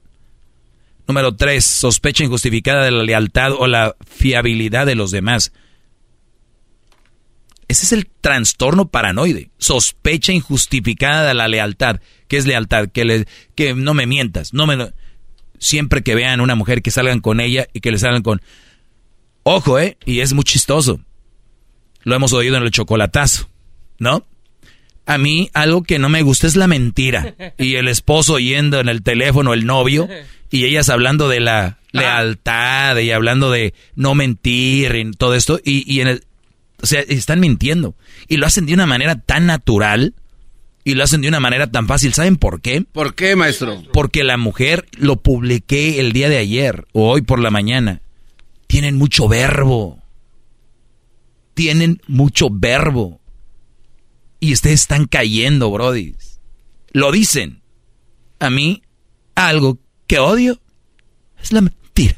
Número tres, sospecha injustificada de la lealtad o la fiabilidad de los demás. Ese es el trastorno paranoide. Sospecha injustificada de la lealtad. ¿Qué es lealtad? Que, le, que no me mientas. No me, siempre que vean una mujer que salgan con ella y que le salgan con... Ojo, ¿eh? Y es muy chistoso. Lo hemos oído en el chocolatazo, ¿no? A mí algo que no me gusta es la mentira. Y el esposo oyendo en el teléfono, el novio, y ellas hablando de la lealtad y hablando de no mentir y todo esto. Y, y en el, o sea, están mintiendo. Y lo hacen de una manera tan natural y lo hacen de una manera tan fácil. ¿Saben por qué? ¿Por qué, maestro? Porque la mujer, lo publiqué el día de ayer o hoy por la mañana, tienen mucho verbo. Tienen mucho verbo. Y ustedes están cayendo, Brody. Lo dicen. A mí, algo que odio es la mentira.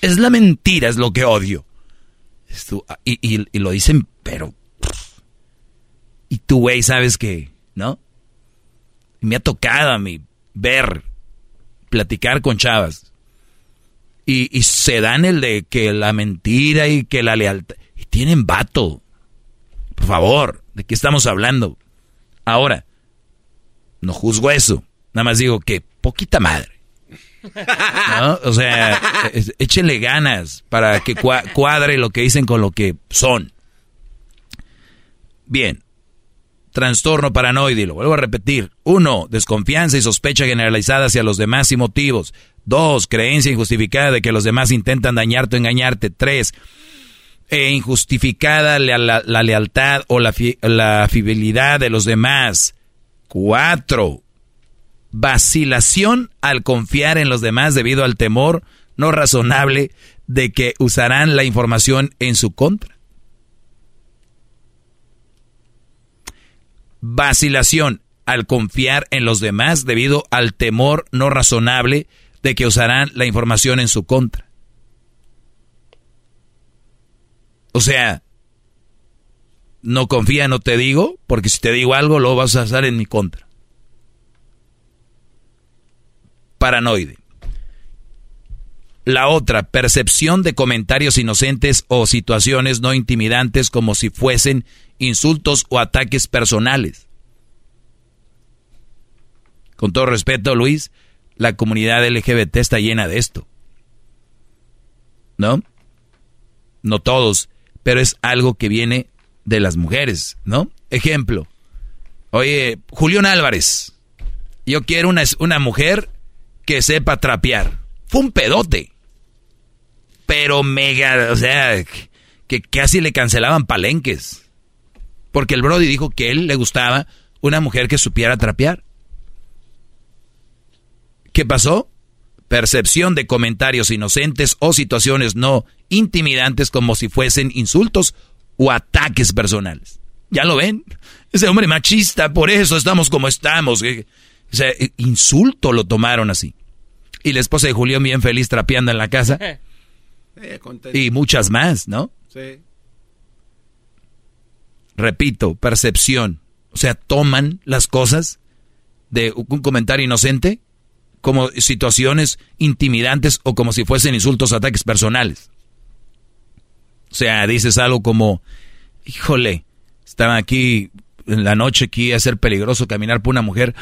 Es la mentira, es lo que odio. Ah, y, lo dicen, pero... Y tú, güey, sabes que, ¿no? Me ha tocado a mí ver, platicar con chavas. Y, y se dan el de que la mentira y que la lealtad... Y tienen vato. Por favor, ¿de qué estamos hablando? Ahora, no juzgo eso. Nada más digo que poquita madre. <laughs> O sea, échenle ganas para que cuadre lo que dicen con lo que son. Bien. Trastorno paranoide, lo vuelvo a repetir. Uno, desconfianza y sospecha generalizada hacia los demás y motivos. Dos, creencia injustificada de que los demás intentan dañarte o engañarte. Tres, e injustificada la, lealtad o la, la fidelidad de los demás. Cuatro, vacilación al confiar en los demás debido al temor no razonable de que usarán la información en su contra. Vacilación al confiar en los demás debido al temor no razonable de que usarán la información en su contra. O sea, no confía, no te digo, porque si te digo algo lo vas a usar en mi contra. Paranoide. La otra, percepción de comentarios inocentes o situaciones no intimidantes como si fuesen insultos o ataques personales. Con todo respeto, Luis, la comunidad LGBT está llena de esto. ¿No? No todos, pero es algo que viene de las mujeres, ¿no? Ejemplo. Oye, Julián Álvarez, yo quiero una, una mujer que sepa trapear. Fue un pedote. Pero mega, o sea, que casi le cancelaban palenques. Porque el Brody dijo que él le gustaba una mujer que supiera trapear. ¿Qué pasó? Percepción de comentarios inocentes o situaciones no intimidantes como si fuesen insultos o ataques personales. ¿Ya lo ven? Ese hombre machista, por eso estamos como estamos. O sea, insulto lo tomaron así. Y la esposa de Julián bien feliz trapeando en la casa. <laughs> y muchas más, ¿no? Sí. Repito, percepción. O sea, toman las cosas de un comentario inocente como situaciones intimidantes o como si fuesen insultos, ataques personales. O sea, dices algo como, híjole, estaba aquí en la noche aquí a ser peligroso caminar por una mujer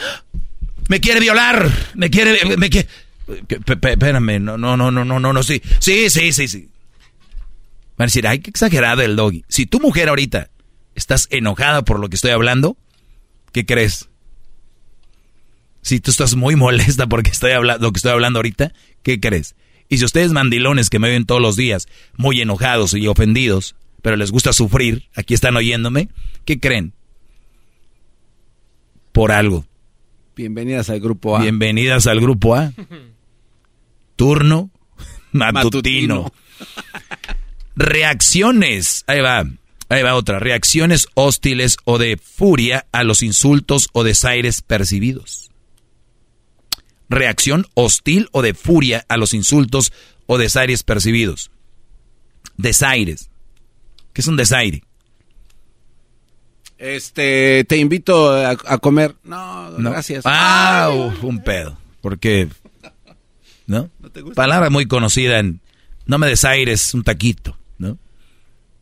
me quiere violar, me quiere, me quiere... Espérame, no, no, no, no, no, no, no, sí, sí, sí, sí, sí. Van a decir, ay, qué exagerado el doggy. Si tu mujer ahorita estás enojada por lo que estoy hablando, ¿qué crees? Si tú estás muy <laughs> molesta porque estoy hablando, lo que estoy hablando ahorita, ¿qué crees? Y si ustedes mandilones que me ven todos los días, muy enojados y ofendidos, pero les gusta sufrir, aquí están oyéndome, ¿qué creen? Por algo. Bienvenidas al grupo A. Bienvenidas al grupo A. <laughs> Turno matutino. Reacciones. Ahí va. Ahí va otra. Reacciones hostiles o de furia a los insultos o desaires percibidos. Reacción hostil o de furia a los insultos o desaires percibidos. Desaires. ¿Qué es un desaire? Este, te invito a, comer. No, gracias. Ah, un pedo. Porque, ¿no? <laughs> Palabra muy conocida en, no me desaires un taquito, ¿no?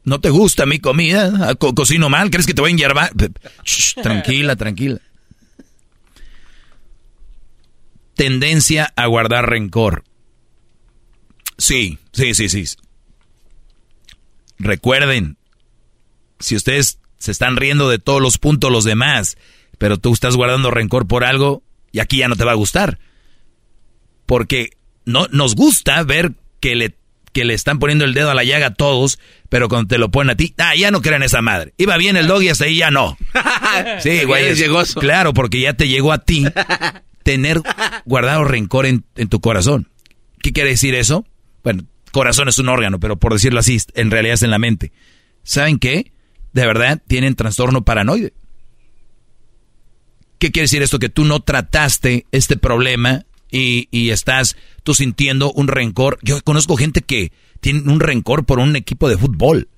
¿No te gusta mi comida? Ah, ¿Cocino mal? ¿Crees que te voy a enyarbar? tranquila, tranquila. Tendencia a guardar rencor. Sí, sí, sí, sí. Recuerden, si ustedes se están riendo de todos los puntos los demás, pero tú estás guardando rencor por algo y aquí ya no te va a gustar. Porque no, nos gusta ver que le, que le están poniendo el dedo a la llaga a todos, pero cuando te lo ponen a ti, ah, ya no crean esa madre. Iba bien el dog y hasta ahí ya no. <laughs> Sí, güey. Claro, porque ya te llegó a ti <laughs> tener guardado rencor en, en tu corazón. ¿Qué quiere decir eso? Bueno, corazón es un órgano, pero por decirlo así, en realidad es en la mente. ¿Saben qué? De verdad tienen trastorno paranoide. ¿Qué quiere decir esto? Que tú no trataste este problema y, estás tú sintiendo un rencor. Yo conozco gente que tiene un rencor por un equipo de fútbol,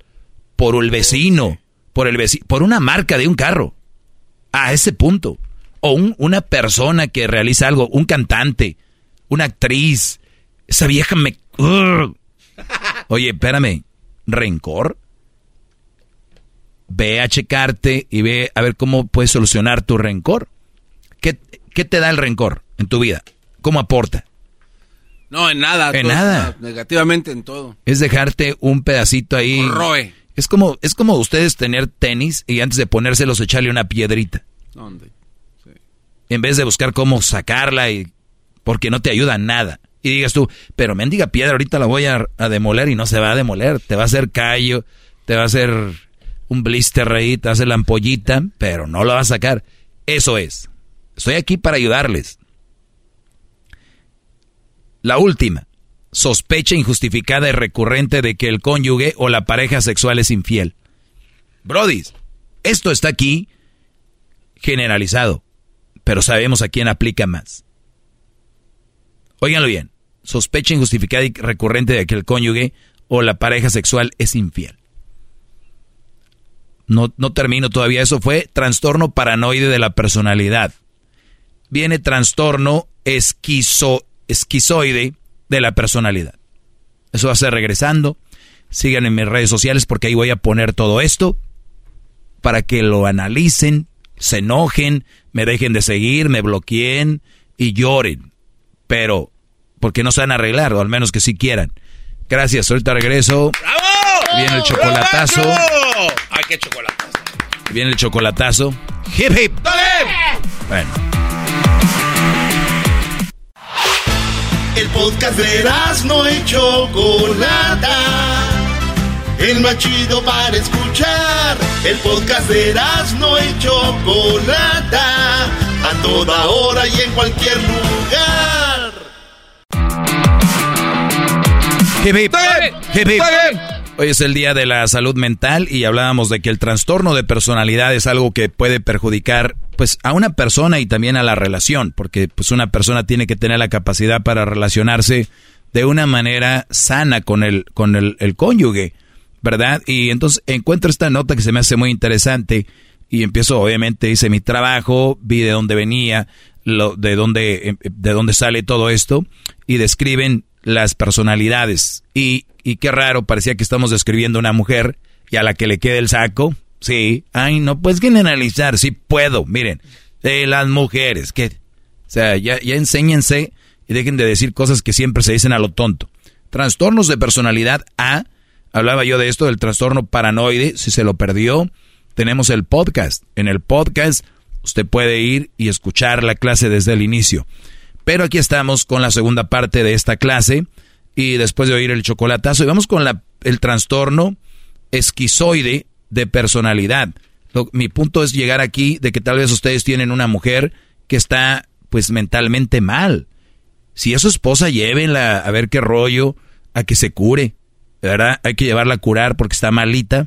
por el vecino, por el por una marca de un carro. A ese punto. O una persona que realiza algo, un cantante, una actriz. Esa vieja me... Oye, espérame, ¿rencor? Ve a checarte y ve a ver cómo puedes solucionar tu rencor. ¿Qué, qué te da el rencor en tu vida? ¿Cómo aporta? No, en nada. En nada. Negativamente en todo. Es dejarte un pedacito ahí. Roe. Es como, es como ustedes tener tenis y antes de ponérselos echarle una piedrita. ¿Dónde? En vez de buscar cómo sacarla y porque no te ayuda nada. Y digas tú, pero mendiga piedra, ahorita la voy a, demoler y no se va a demoler. Te va a hacer callo, te va a hacer un blister ahí, te hacer la ampollita, pero no la va a sacar. Eso es. Estoy aquí para ayudarles. La última. Sospecha injustificada y recurrente de que el cónyuge o la pareja sexual es infiel. Brody, esto está aquí generalizado, pero sabemos a quién aplica más. Óiganlo bien. Sospecha injustificada y recurrente de que el cónyuge o la pareja sexual es infiel. No, no termino todavía. Eso fue trastorno paranoide de la personalidad. Viene trastorno esquizo, esquizoide de la personalidad. Eso va a ser regresando. Sigan en mis redes sociales porque ahí voy a poner todo esto para que lo analicen, se enojen, me dejen de seguir, me bloqueen y lloren. Pero, porque no se van a arreglar, o al menos que sí quieran. Gracias, ahorita regreso. ¡Bravo! Viene el chocolatazo. ¡Ay, qué chocolatazo! Viene el chocolatazo. ¡Hip, hip! ¡Dale! Bueno. El podcast de no y Chocolata. El más chido para escuchar. El podcast de no y Chocolata. A toda hora y en cualquier lugar. Hoy es el día de la salud mental y hablábamos de que el trastorno de personalidad es algo que puede perjudicar pues a una persona y también a la relación, porque pues una persona tiene que tener la capacidad para relacionarse de una manera sana con el con el, cónyuge, ¿verdad? Y entonces encuentro esta nota que se me hace muy interesante y empiezo obviamente hice mi trabajo, vi de dónde venía, lo, de dónde de dónde sale todo esto y describen las personalidades. Y, y qué raro, parecía que estamos describiendo una mujer y a la que le quede el saco. Sí, ay, no puedes generalizar, sí puedo. Miren, de las mujeres, que, o sea, ya, ya enséñense y dejen de decir cosas que siempre se dicen a lo tonto. Trastornos de personalidad A, hablaba yo de esto, del trastorno paranoide, si se lo perdió, tenemos el podcast. En el podcast usted puede ir y escuchar la clase desde el inicio. Pero aquí estamos con la segunda parte de esta clase y después de oír el chocolatazo, y vamos con la, el trastorno esquizoide de personalidad. mi punto es llegar aquí de que tal vez ustedes tienen una mujer que está pues mentalmente mal. Si es su esposa, llévenla a ver qué rollo, a que se cure, ¿verdad? Hay que llevarla a curar porque está malita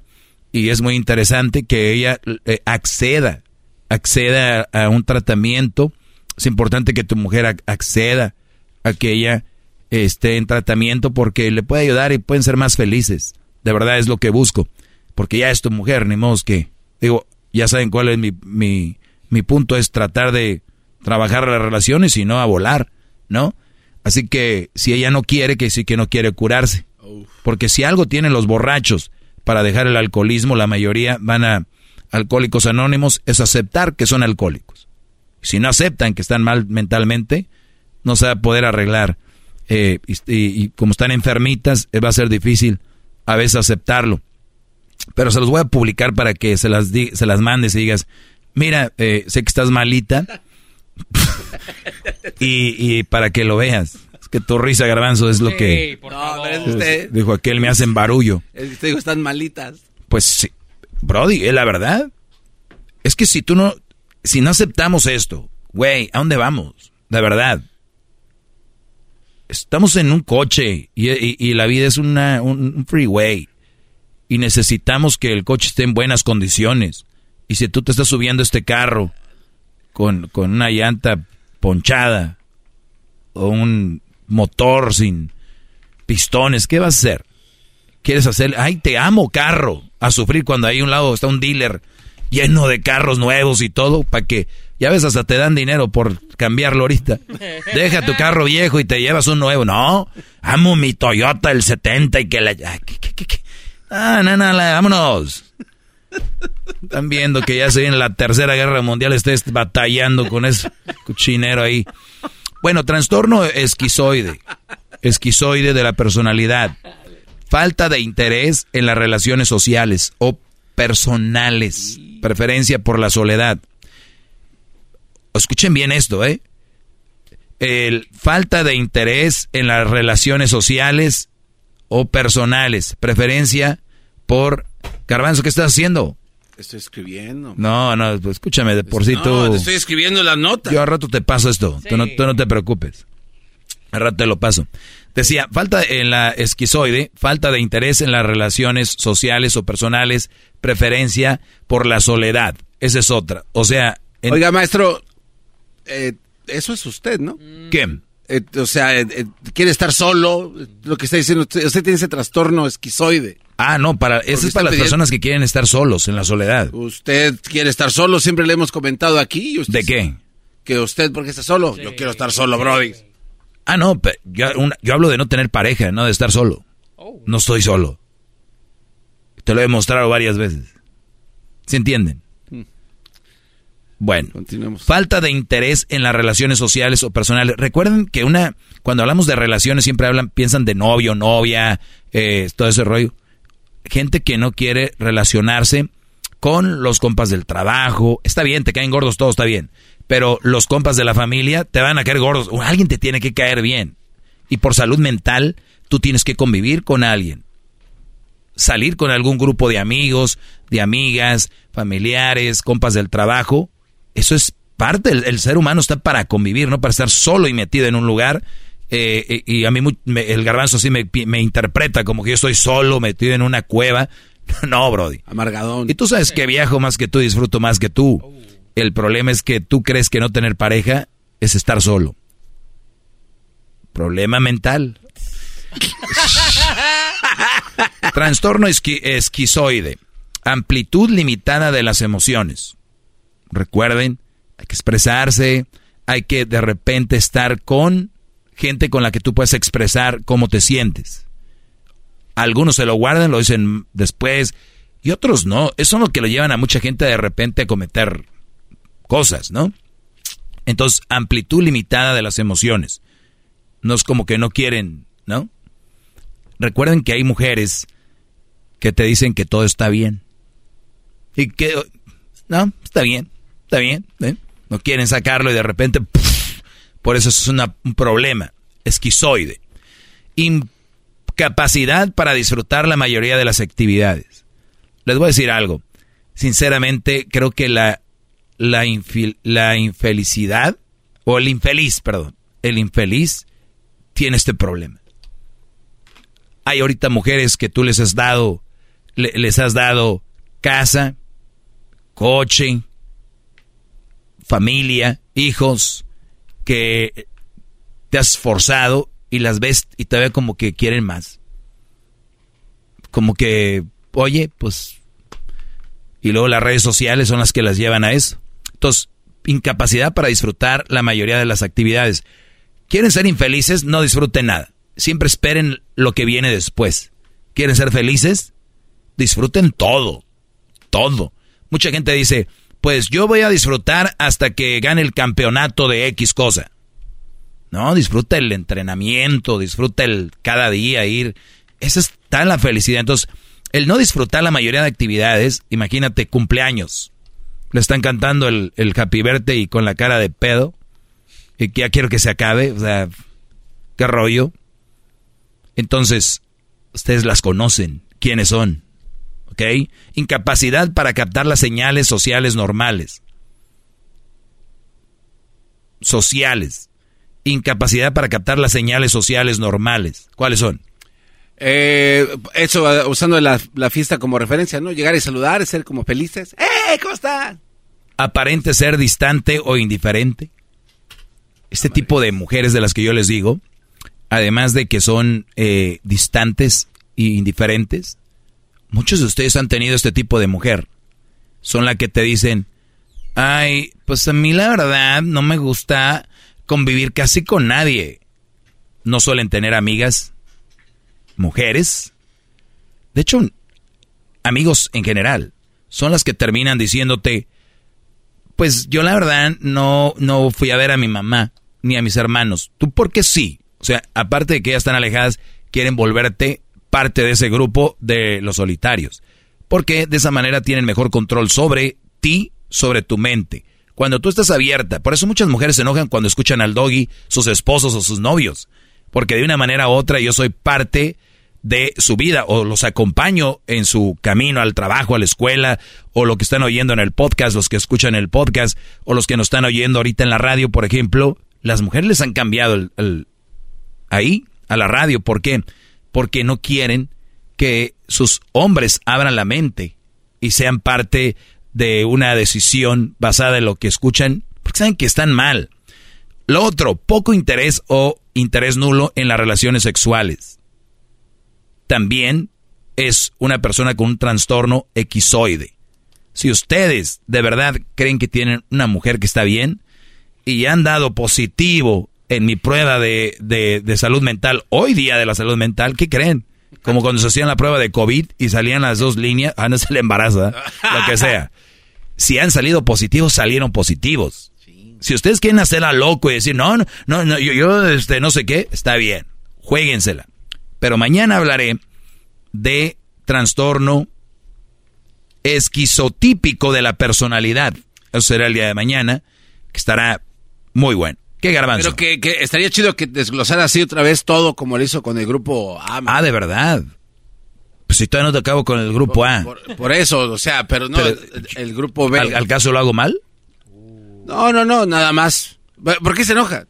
y es muy interesante que ella eh, acceda, acceda a un tratamiento es importante que tu mujer acceda a que ella esté en tratamiento porque le puede ayudar y pueden ser más felices. De verdad es lo que busco. Porque ya es tu mujer, ni modo que. Digo, ya saben cuál es mi, mi, mi punto, es tratar de trabajar las relaciones y no a volar, ¿no? Así que si ella no quiere, que sí que no quiere curarse. Porque si algo tienen los borrachos para dejar el alcoholismo, la mayoría van a alcohólicos anónimos, es aceptar que son alcohólicos. Si no aceptan que están mal mentalmente, no se va a poder arreglar. Eh, y, como están enfermitas, eh, va a ser difícil a veces aceptarlo. Pero se los voy a publicar para que se las, se las mandes y digas, mira, eh, sé que estás malita. <laughs> y, para que lo veas. Es que tu risa, garbanzo, es lo que... Dijo aquel, me hacen barullo. Te digo, están malitas. Pues sí. Brody, es la verdad. Es que si tú no... Si no aceptamos esto, güey, ¿a dónde vamos? De verdad. Estamos en un coche y, la vida es una, un freeway y necesitamos que el coche esté en buenas condiciones. Y si tú te estás subiendo este carro con, una llanta ponchada o un motor sin pistones, ¿qué vas a hacer? ¿Quieres hacer? Ay, te amo, carro. A sufrir cuando a un lado está un dealer lleno de carros nuevos y todo, para que, ya ves, hasta te dan dinero por cambiarlo ahorita. Deja tu carro viejo y te llevas un nuevo. No, amo mi Toyota el 70 y que la... Ah, no, no, vámonos. Están viendo que ya se viene la tercera guerra mundial, estés batallando con ese cuchinero ahí. Bueno, trastorno esquizoide. Esquizoide de la personalidad. Falta de interés en las relaciones sociales o personales. Preferencia por la soledad. Escuchen bien esto, ¿eh? El, falta de interés en las relaciones sociales o personales. Preferencia por... Garbanzo, ¿qué estás haciendo? Estoy escribiendo. No, no, pues escúchame, de por sí no, Te estoy escribiendo la nota. Yo a rato te paso esto, tú, no, tú no te preocupes. A rato te lo paso. Decía, falta en la esquizoide, falta de interés en las relaciones sociales o personales, preferencia por la soledad. Esa es otra. O sea... Oiga, maestro, eh, eso es usted, ¿no? ¿Qué? Eh, o sea, eh, eh, quiere estar solo, lo que está diciendo, usted, tiene ese trastorno esquizoide. Ah, no, para, eso es para las personas que quieren estar solos en la soledad. Usted quiere estar solo, siempre le hemos comentado aquí. ¿De qué? Que usted, porque está solo, yo quiero estar solo, Brody. Ah, no, yo, yo, hablo de no tener pareja, no de estar solo. Oh. No estoy solo. Te lo he demostrado varias veces. ¿Se entienden? Bueno, falta de interés en las relaciones sociales o personales. Recuerden que una, cuando hablamos de relaciones siempre hablan, piensan de novio, novia, eh, todo ese rollo. Gente que no quiere relacionarse con los compas del trabajo. Está bien, te caen gordos, todo está bien. Pero los compas de la familia te van a caer gordos. Alguien te tiene que caer bien. Y por salud mental, tú tienes que convivir con alguien. Salir con algún grupo de amigos, de amigas, familiares, compas del trabajo eso es parte, el, ser humano está para convivir, no para estar solo y metido en un lugar. Eh, y a mí el garbanzo sí me, me, interpreta como que yo estoy solo, metido en una cueva. <laughs> no, Brody. Amargadón. Y tú sabes que viajo más que tú, disfruto más que tú. El problema es que tú crees que no tener pareja es estar solo. Problema mental. <laughs> Trastorno esquizoide. Amplitud limitada de las emociones. Recuerden, hay que expresarse, hay que de repente estar con gente con la que tú puedes expresar cómo te sientes. Algunos se lo guardan, lo dicen después, y otros no. Eso es lo que lo llevan a mucha gente de repente a cometer cosas, ¿no? Entonces, amplitud limitada de las emociones. No es como que no quieren, ¿no? Recuerden que hay mujeres que te dicen que todo está bien. Y que, no, está bien está bien, ¿eh? no quieren sacarlo y de repente, por eso es un problema, esquizoide. Incapacidad para disfrutar la mayoría de las actividades. Les voy a decir algo, sinceramente creo que la, la, la infelicidad, o el infeliz, perdón, el infeliz tiene este problema. Hay ahorita mujeres que tú les has dado, les has dado casa, coche, familia, hijos, que te has esforzado y las ves y todavía como que quieren más. Como que, oye, pues... Y luego las redes sociales son las que las llevan a eso. Entonces, incapacidad para disfrutar la mayoría de las actividades. ¿Quieren ser infelices? No disfruten nada. Siempre esperen lo que viene después. ¿Quieren ser felices? Disfruten todo. Todo. Mucha gente dice, pues yo voy a disfrutar hasta que gane el campeonato de X cosa. No, disfruta el entrenamiento, disfruta el cada día ir. Esa está la felicidad. Entonces, el no disfrutar la mayoría de actividades, imagínate cumpleaños. Le están cantando el, el happy birthday y con la cara de pedo. Y ya quiero que se acabe. O sea, qué rollo. Entonces, ustedes las conocen. ¿Quiénes son? ¿Ok? Incapacidad para captar las señales sociales normales. Sociales incapacidad para captar las señales sociales normales. ¿Cuáles son? Eh, eso, usando la, fiesta como referencia, ¿no? Llegar y saludar, ser como felices. ¡Eh! ¿Cómo estás? Aparente ser distante o indiferente. Este tipo de mujeres de las que yo les digo, además de que son eh, distantes e indiferentes, muchos de ustedes han tenido este tipo de mujer. Son las que te dicen, ay, pues a mí la verdad no me gusta convivir casi con nadie. No suelen tener amigas, mujeres. De hecho, amigos en general son las que terminan diciéndote, pues yo la verdad no, no fui a ver a mi mamá ni a mis hermanos. ¿Tú por qué sí? O sea, aparte de que ya están alejadas, quieren volverte parte de ese grupo de los solitarios. Porque de esa manera tienen mejor control sobre ti, sobre tu mente. Cuando tú estás abierta, por eso muchas mujeres se enojan cuando escuchan al doggy, sus esposos o sus novios, porque de una manera u otra yo soy parte de su vida o los acompaño en su camino al trabajo, a la escuela, o lo que están oyendo en el podcast, los que escuchan el podcast, o los que nos están oyendo ahorita en la radio, por ejemplo, las mujeres les han cambiado el, ahí a la radio. ¿Por qué? Porque no quieren que sus hombres abran la mente y sean parte de una decisión basada en lo que escuchan, porque saben que están mal. Lo otro, poco interés o interés nulo en las relaciones sexuales. También es una persona con un trastorno equizoide. Si ustedes de verdad creen que tienen una mujer que está bien y han dado positivo en mi prueba de, de salud mental, hoy día de la salud mental, ¿qué creen? Como cuando se hacían la prueba de COVID y salían las dos líneas, <laughs> ah, no se le embaraza, lo que sea. Si han salido positivos, salieron positivos. Si ustedes quieren hacerla loco y decir, no, no, no, yo, yo este, no sé qué, está bien, jueguensela. Pero mañana hablaré de trastorno esquizotípico de la personalidad. Eso será el día de mañana, que estará muy bueno. ¿Qué garbanzo? Pero que, estaría chido que desglosara así otra vez todo como lo hizo con el grupo A. Ah, de verdad. Pues si todavía no te acabo con el grupo A. Por, eso, o sea, pero no, el, grupo B. ¿al, caso lo hago mal? No, no, no, nada más. ¿Por qué se enoja?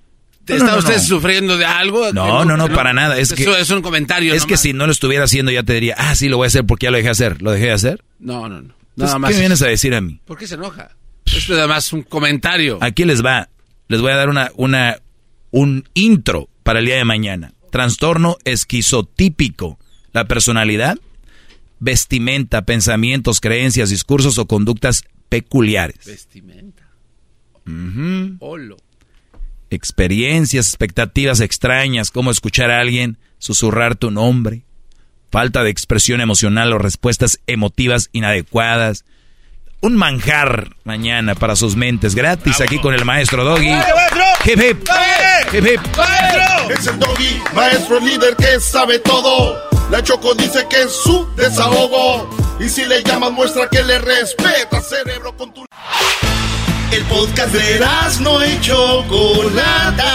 ¿Está usted sufriendo de algo? No, no, no, para nada. Es que, es un comentario. Es que si no lo estuviera haciendo ya te diría, ah, sí, lo voy a hacer porque ya lo dejé hacer. ¿Lo dejé de hacer? No, no, no. Nada más. ¿Qué vienes a decir a mí? ¿Por qué se enoja? Esto es nada más un comentario. Aquí les va les voy a dar una, una, un intro para el día de mañana. Trastorno esquizotípico. La personalidad, vestimenta, pensamientos, creencias, discursos o conductas peculiares. Vestimenta. Experiencias, expectativas extrañas, como escuchar a alguien susurrar tu nombre, falta de expresión emocional o respuestas emotivas inadecuadas, un manjar mañana para sus mentes gratis aquí con el maestro Doggy. Hip hip. Hip hip. ¡Maestro! Es el Doggy, maestro líder que sabe todo. La Choco dice que es su desahogo. Y si le llamas muestra que le respeta, cerebro con tu... El podcast de no y Chocolata.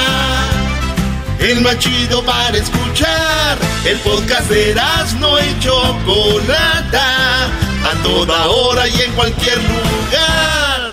El más chido para escuchar. El podcast de no y Chocolata a toda hora y en cualquier lugar.